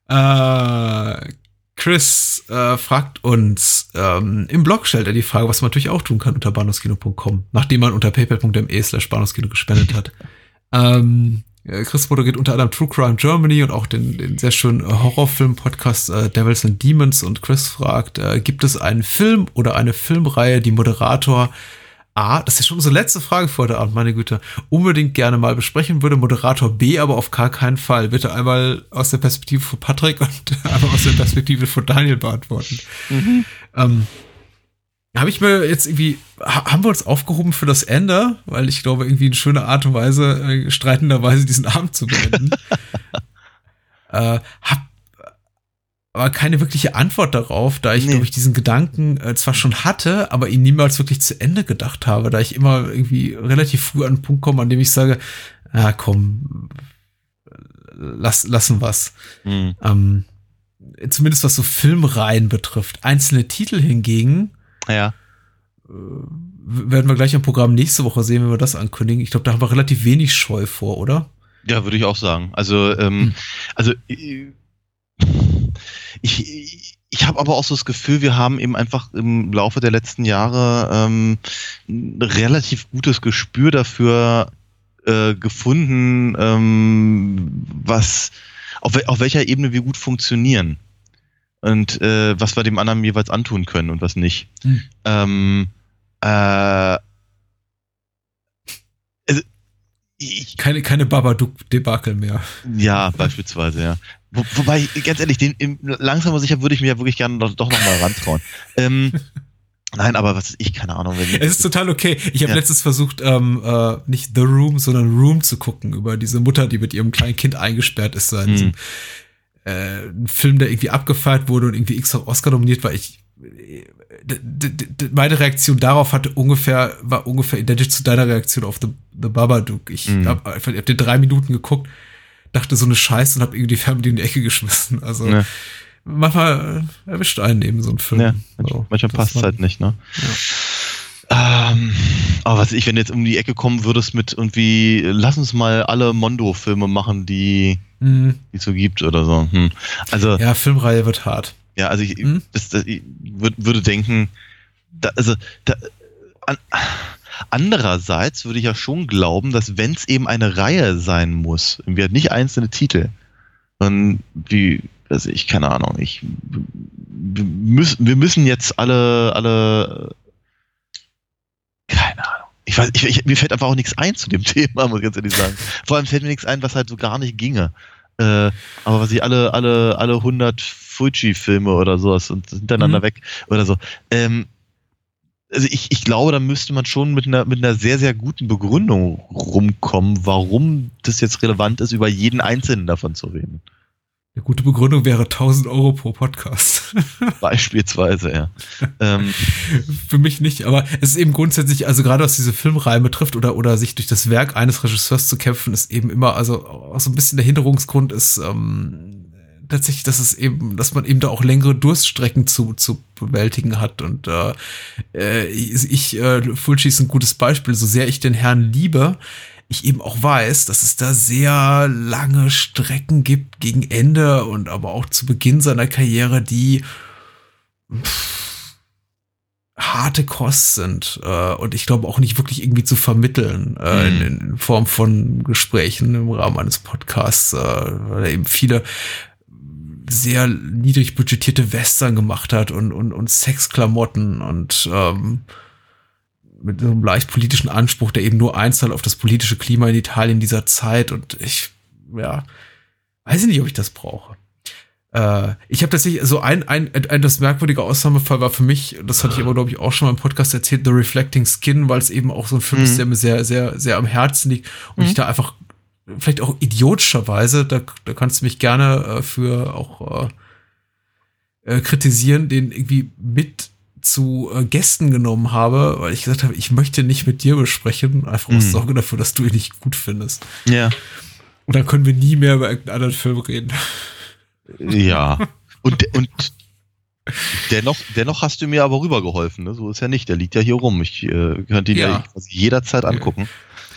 Äh, Chris äh, fragt uns, ähm, im Blog stellt er die Frage, was man natürlich auch tun kann unter bahnhofskino.com, nachdem man unter paypal.me slash bahnhofskino gespendet hat. ähm, äh, Chris moderiert unter anderem True Crime Germany und auch den, den sehr schönen äh, Horrorfilm-Podcast äh, Devils and Demons und Chris fragt, äh, gibt es einen Film oder eine Filmreihe, die Moderator A, das ist ja schon unsere letzte Frage vor der Abend, meine Güte, unbedingt gerne mal besprechen würde. Moderator B aber auf gar keinen Fall. Bitte einmal aus der Perspektive von Patrick und einmal aus der Perspektive von Daniel beantworten. Ähm, habe ich mir jetzt irgendwie, ha- haben wir uns aufgehoben für das Ende, weil ich glaube, irgendwie eine schöne Art und Weise, äh, streitenderweise diesen Abend zu beenden. äh, hab aber keine wirkliche Antwort darauf, da ich, Nee. glaube ich, diesen Gedanken äh, zwar schon hatte, aber ihn niemals wirklich zu Ende gedacht habe, da ich immer irgendwie relativ früh an den Punkt komme, an dem ich sage, ja komm, lass, lassen was. Hm. Ähm, zumindest was so Filmreihen betrifft. Einzelne Titel hingegen Ja. w- werden wir gleich im Programm nächste Woche sehen, wenn wir das ankündigen. Ich glaube, da haben wir relativ wenig Scheu vor, oder? Ja, würde ich auch sagen. Also, ähm, Hm. also äh, ich, ich habe aber auch so das Gefühl, wir haben eben einfach im Laufe der letzten Jahre ähm, ein relativ gutes Gespür dafür äh, gefunden, ähm, was auf, auf welcher Ebene wir gut funktionieren und äh, was wir dem anderen jeweils antun können und was nicht. Hm. Ähm, äh, also, ich, Keine, keine Babadook-Debakel mehr. ja, beispielsweise, ja. Wo, wobei, ganz ehrlich, den, im, langsam aber sicher würde ich mir ja wirklich gerne doch, doch nochmal rantrauen. ähm, nein, aber was ist ich, keine Ahnung. Wenn, Es ist total okay. Ich habe Ja. letztens versucht, ähm, äh, nicht The Room, sondern Room zu gucken über diese Mutter, die mit ihrem kleinen Kind eingesperrt ist. So Hm. äh, ein Film, der irgendwie abgefeiert wurde und irgendwie X Oscar nominiert war. Ich äh, meine Reaktion darauf hatte ungefähr war ungefähr identisch zu deiner Reaktion auf The, The Babadook. Ich Mhm. habe einfach ich hab den drei Minuten geguckt, dachte so eine Scheiße und habe irgendwie die Fernbedienung in die Ecke geschmissen. Also Ja. manchmal erwischt einen eben so ein Film. ja, manchmal, So, manchmal dass passt es halt nicht, ne? Ähm, aber was ich, wenn du jetzt um die Ecke kommen würdest mit irgendwie, lass uns mal alle Mondo-Filme machen, die Mhm. es so gibt oder so. Hm. Also ja, Ja, Filmreihe wird hart. also ich, Hm? das, das, ich würd, würde denken, da, also da, an, andererseits würde ich ja schon glauben, dass wenn es eben eine Reihe sein muss, nicht einzelne Titel, dann wie, also ich keine Ahnung, ich wir müssen, wir müssen jetzt alle, alle, keine Ahnung. Ich weiß, ich, ich, mir fällt einfach auch nichts ein zu dem Thema, muss ich ganz ehrlich sagen. Vor allem fällt mir nichts ein, was halt so gar nicht ginge. Äh, aber was ich alle, alle, alle 100 Fuji-Filme oder sowas und hintereinander Mhm. weg oder so. Ähm, also ich, ich glaube, da müsste man schon mit einer, mit einer sehr, sehr guten Begründung rumkommen, warum das jetzt relevant ist, über jeden einzelnen davon zu reden. Eine gute Begründung wäre 1000 Euro pro Podcast. Beispielsweise, ja. ähm, Für mich nicht, aber es ist eben grundsätzlich, also gerade was diese Filmreihe betrifft oder, oder sich durch das Werk eines Regisseurs zu kämpfen, ist eben immer, also auch so ein bisschen der Hinderungsgrund ist ähm, tatsächlich, dass es eben, dass man eben da auch längere Durststrecken zu, zu bewältigen hat. Und äh, äh, ich, äh, Fulci ist ein gutes Beispiel, so sehr ich den Herrn liebe, ich eben auch weiß, dass es da sehr lange Strecken gibt gegen Ende und aber auch zu Beginn seiner Karriere, die pff, harte Kost sind äh, und ich glaube auch nicht wirklich irgendwie zu vermitteln äh, Mhm. in, in Form von Gesprächen im Rahmen eines Podcasts, äh, weil eben viele sehr niedrig budgetierte Western gemacht hat und, und, und Sexklamotten und ähm, mit so einem leicht politischen Anspruch, der eben nur einzahlt auf das politische Klima in Italien dieser Zeit und ich, ja, weiß ich nicht, ob ich das brauche. Äh, ich habe tatsächlich so ein, ein, ein das merkwürdige Ausnahmefall war für mich, das hatte ich aber glaube ich auch schon mal im Podcast erzählt, The Reflecting Skin, weil es eben auch so ein Film Mhm. ist, der mir sehr, sehr, sehr am Herzen liegt und ich da einfach vielleicht auch idiotischerweise, da, da kannst du mich gerne äh, für auch äh, äh, kritisieren, den irgendwie mit zu äh, Gästen genommen habe, weil ich gesagt habe, ich möchte nicht mit dir besprechen, einfach aus Mhm. Sorge dafür, dass du ihn nicht gut findest. Ja. Und dann können wir nie mehr über irgendeinen anderen Film reden. Ja. Und, und dennoch, dennoch hast du mir aber rübergeholfen, ne? So ist ja nicht. Der liegt ja hier rum. Ich äh, könnte ihn ja, Ja. jederzeit angucken.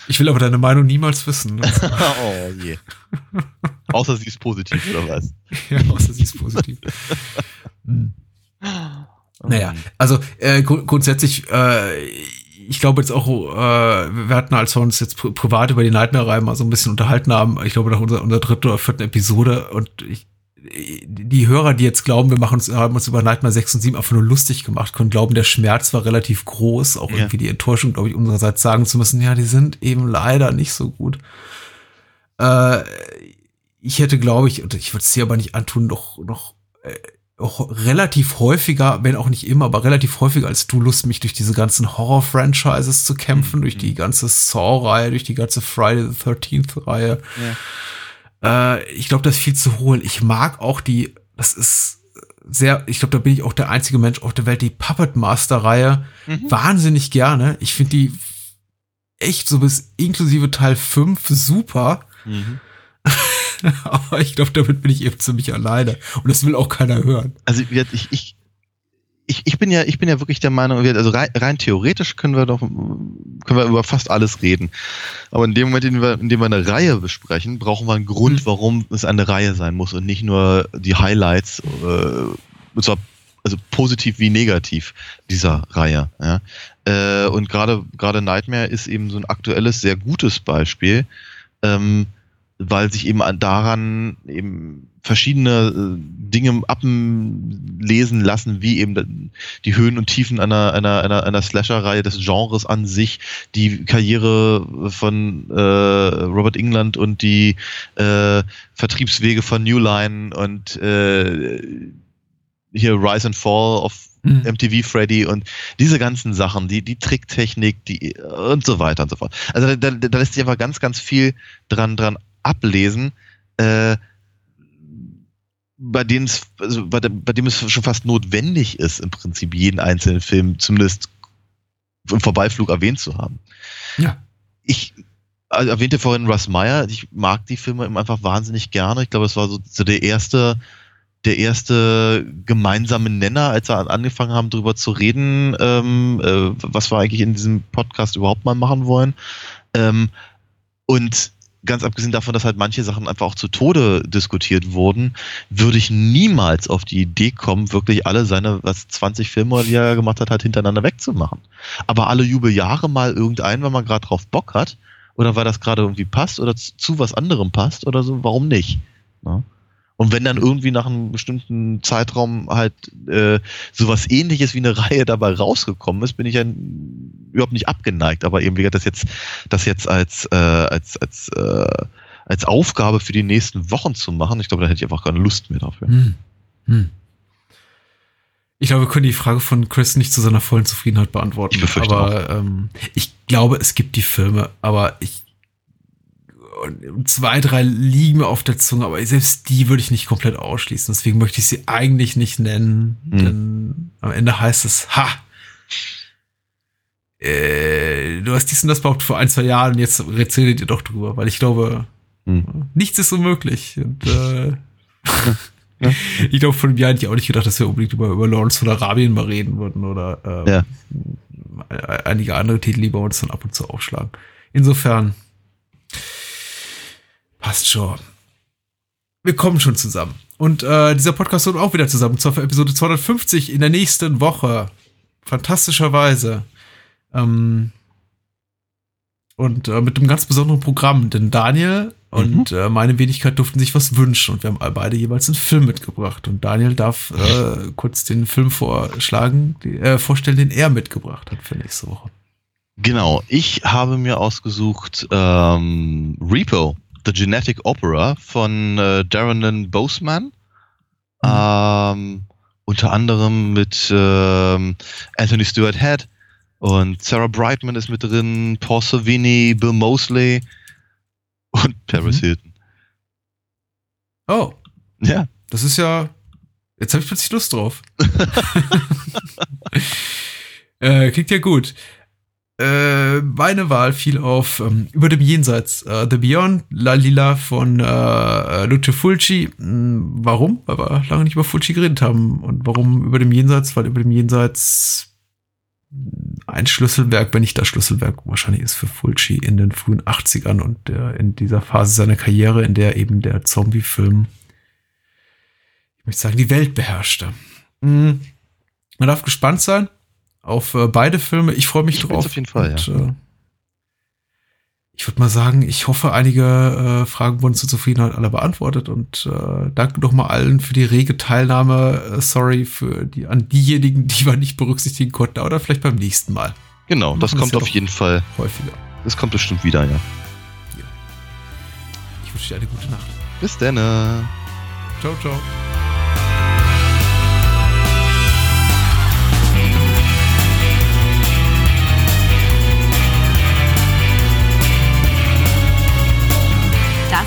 Ich will aber deine Meinung niemals wissen. oh je. Außer sie ist positiv, oder was? ja, außer sie ist positiv. Hm. Naja, also äh, gru- grundsätzlich, äh, ich glaube jetzt auch, äh, wir hatten, als wir uns jetzt pri privat über die Nightmare-Reihe mal so ein bisschen unterhalten haben, ich glaube nach unserer, unserer dritten oder vierten Episode und ich, die Hörer, die jetzt glauben, wir machen uns, haben uns über Nightmare 6 und 7 einfach nur lustig gemacht, können glauben, der Schmerz war relativ groß, auch Ja. irgendwie die Enttäuschung, glaube ich, unsererseits sagen zu müssen, ja, die sind eben leider nicht so gut. Äh, ich hätte, glaube ich, und ich würde es dir aber nicht antun, noch, noch äh, auch relativ häufiger, wenn auch nicht immer, aber relativ häufiger als du Lust, mich durch diese ganzen Horror-Franchises zu kämpfen, durch die ganze Saw-Reihe, durch die ganze Friday the 13th-Reihe. Äh, ich glaube, das ist viel zu holen. Ich mag auch die, das ist sehr, ich glaube, da bin ich auch der einzige Mensch auf der Welt, die Puppet Master-Reihe wahnsinnig gerne. Ich finde die echt so bis inklusive Teil 5 super. Mhm. Aber ich glaube, damit bin ich eben ziemlich alleine. Und das will auch keiner hören. Also ich, ich, ich, ich bin ja, ich bin ja wirklich der Meinung, also rein, rein theoretisch können wir doch, können wir über fast alles reden. Aber in dem Moment, in dem wir, in dem wir eine Reihe besprechen, brauchen wir einen Grund, warum es eine Reihe sein muss und nicht nur die Highlights, äh, und zwar also positiv wie negativ dieser Reihe. Ja. Äh, und gerade gerade Nightmare ist eben so ein aktuelles, sehr gutes Beispiel. Ähm, weil sich eben an- daran eben verschiedene äh, Dinge ablesen lassen, wie eben die Höhen und Tiefen einer, einer, einer, einer Slasher-Reihe des Genres an sich, die Karriere von äh, Robert England und die äh, Vertriebswege von New Line und äh, hier Rise and Fall of Mhm. MTV Freddy und diese ganzen Sachen, die, die Tricktechnik, die und so weiter und so fort. Also da, da, da lässt sich einfach ganz, ganz viel dran, dran ablesen, äh, bei denen es, also bei, dem, bei dem es schon fast notwendig ist, im Prinzip jeden einzelnen Film zumindest im Vorbeiflug erwähnt zu haben. Ja. Ich also erwähnte vorhin Russ Meyer, ich mag die Filme einfach wahnsinnig gerne. Ich glaube, es war so, so der erste, der erste gemeinsame Nenner, als wir angefangen haben, darüber zu reden, ähm, äh, was wir eigentlich in diesem Podcast überhaupt mal machen wollen. Ähm, und ganz abgesehen davon, dass halt manche Sachen einfach auch zu Tode diskutiert wurden, würde ich niemals auf die Idee kommen, wirklich alle seine, was 20 Filme, die er gemacht hat, halt hintereinander wegzumachen. Aber alle Jubeljahre mal irgendeinen, wenn man gerade drauf Bock hat, oder weil das gerade irgendwie passt oder zu, zu was anderem passt oder so, warum nicht? Ne? Und wenn dann irgendwie nach einem bestimmten Zeitraum halt äh, sowas ähnliches wie eine Reihe dabei rausgekommen ist, bin ich ja überhaupt nicht abgeneigt. Aber eben, wie gesagt, das jetzt, das jetzt als, äh, als, als, äh, als Aufgabe für die nächsten Wochen zu machen, ich glaube, da hätte ich einfach keine Lust mehr dafür. Hm. Hm. Ich glaube, wir können die Frage von Chris nicht zu seiner vollen Zufriedenheit beantworten. Ich befürchte aber ähm, ich glaube, es gibt die Filme, aber ich und zwei, drei liegen mir auf der Zunge, aber selbst die würde ich nicht komplett ausschließen. Deswegen möchte ich sie eigentlich nicht nennen, Hm. denn am Ende heißt es, ha, äh, du hast dies und das behauptet vor ein, zwei Jahren und jetzt erzählt ihr doch drüber, weil ich glaube, Hm. nichts ist unmöglich. Und, äh, ich glaube, von einem Jahr hätte ich auch nicht gedacht, dass wir unbedingt über, über Lawrence von Arabien mal reden würden oder ähm, Ja. einige andere Titel, die bei uns dann ab und zu aufschlagen. Insofern passt schon. Wir kommen schon zusammen. Und äh, dieser Podcast wird auch wieder zusammen, zwar für Episode 250 in der nächsten Woche. Fantastischerweise. Ähm, und äh, mit einem ganz besonderen Programm, denn Daniel und äh, meine Wenigkeit durften sich was wünschen und wir haben beide jeweils einen Film mitgebracht. Und Daniel darf äh, kurz den Film vorschlagen, die, äh, vorstellen, den er mitgebracht hat für nächste Woche. Genau, ich habe mir ausgesucht ähm, Repo, The Genetic Opera von äh, Darren Boseman. Ähm, unter anderem mit ähm, Anthony Stewart Head und Sarah Brightman ist mit drin, Paul Savini, Bill Mosley und Paris Mhm. Hilton. Oh, Ja, das ist ja. Jetzt habe ich plötzlich Lust drauf. äh, klingt ja gut. Äh, meine Wahl fiel auf ähm, Über dem Jenseits. Äh, The Beyond, La Lila von äh, Lucio Fulci. Hm, warum? Weil wir lange nicht über Fulci geredet haben. Und warum Über dem Jenseits? Weil Über dem Jenseits ein Schlüsselwerk, wenn nicht das Schlüsselwerk wahrscheinlich ist für Fulci in den frühen 80ern und äh, in dieser Phase seiner Karriere, in der eben der Zombie-Film, ich möchte sagen, die Welt beherrschte. Mm, Man darf gespannt sein auf äh, beide Filme. Ich freue mich Ich drauf. auf jeden Fall, und, äh, ich würde mal sagen, ich hoffe, einige äh, Fragen wurden zur Zufriedenheit aller beantwortet und äh, danke doch mal allen für die rege Teilnahme. Äh, sorry für die an diejenigen, die wir nicht berücksichtigen konnten, oder vielleicht beim nächsten Mal genau, das Machen kommt wir auf jeden Fall. häufiger. Das kommt bestimmt wieder, ja. Ich wünsche dir eine gute Nacht. Bis dann. Ciao, ciao.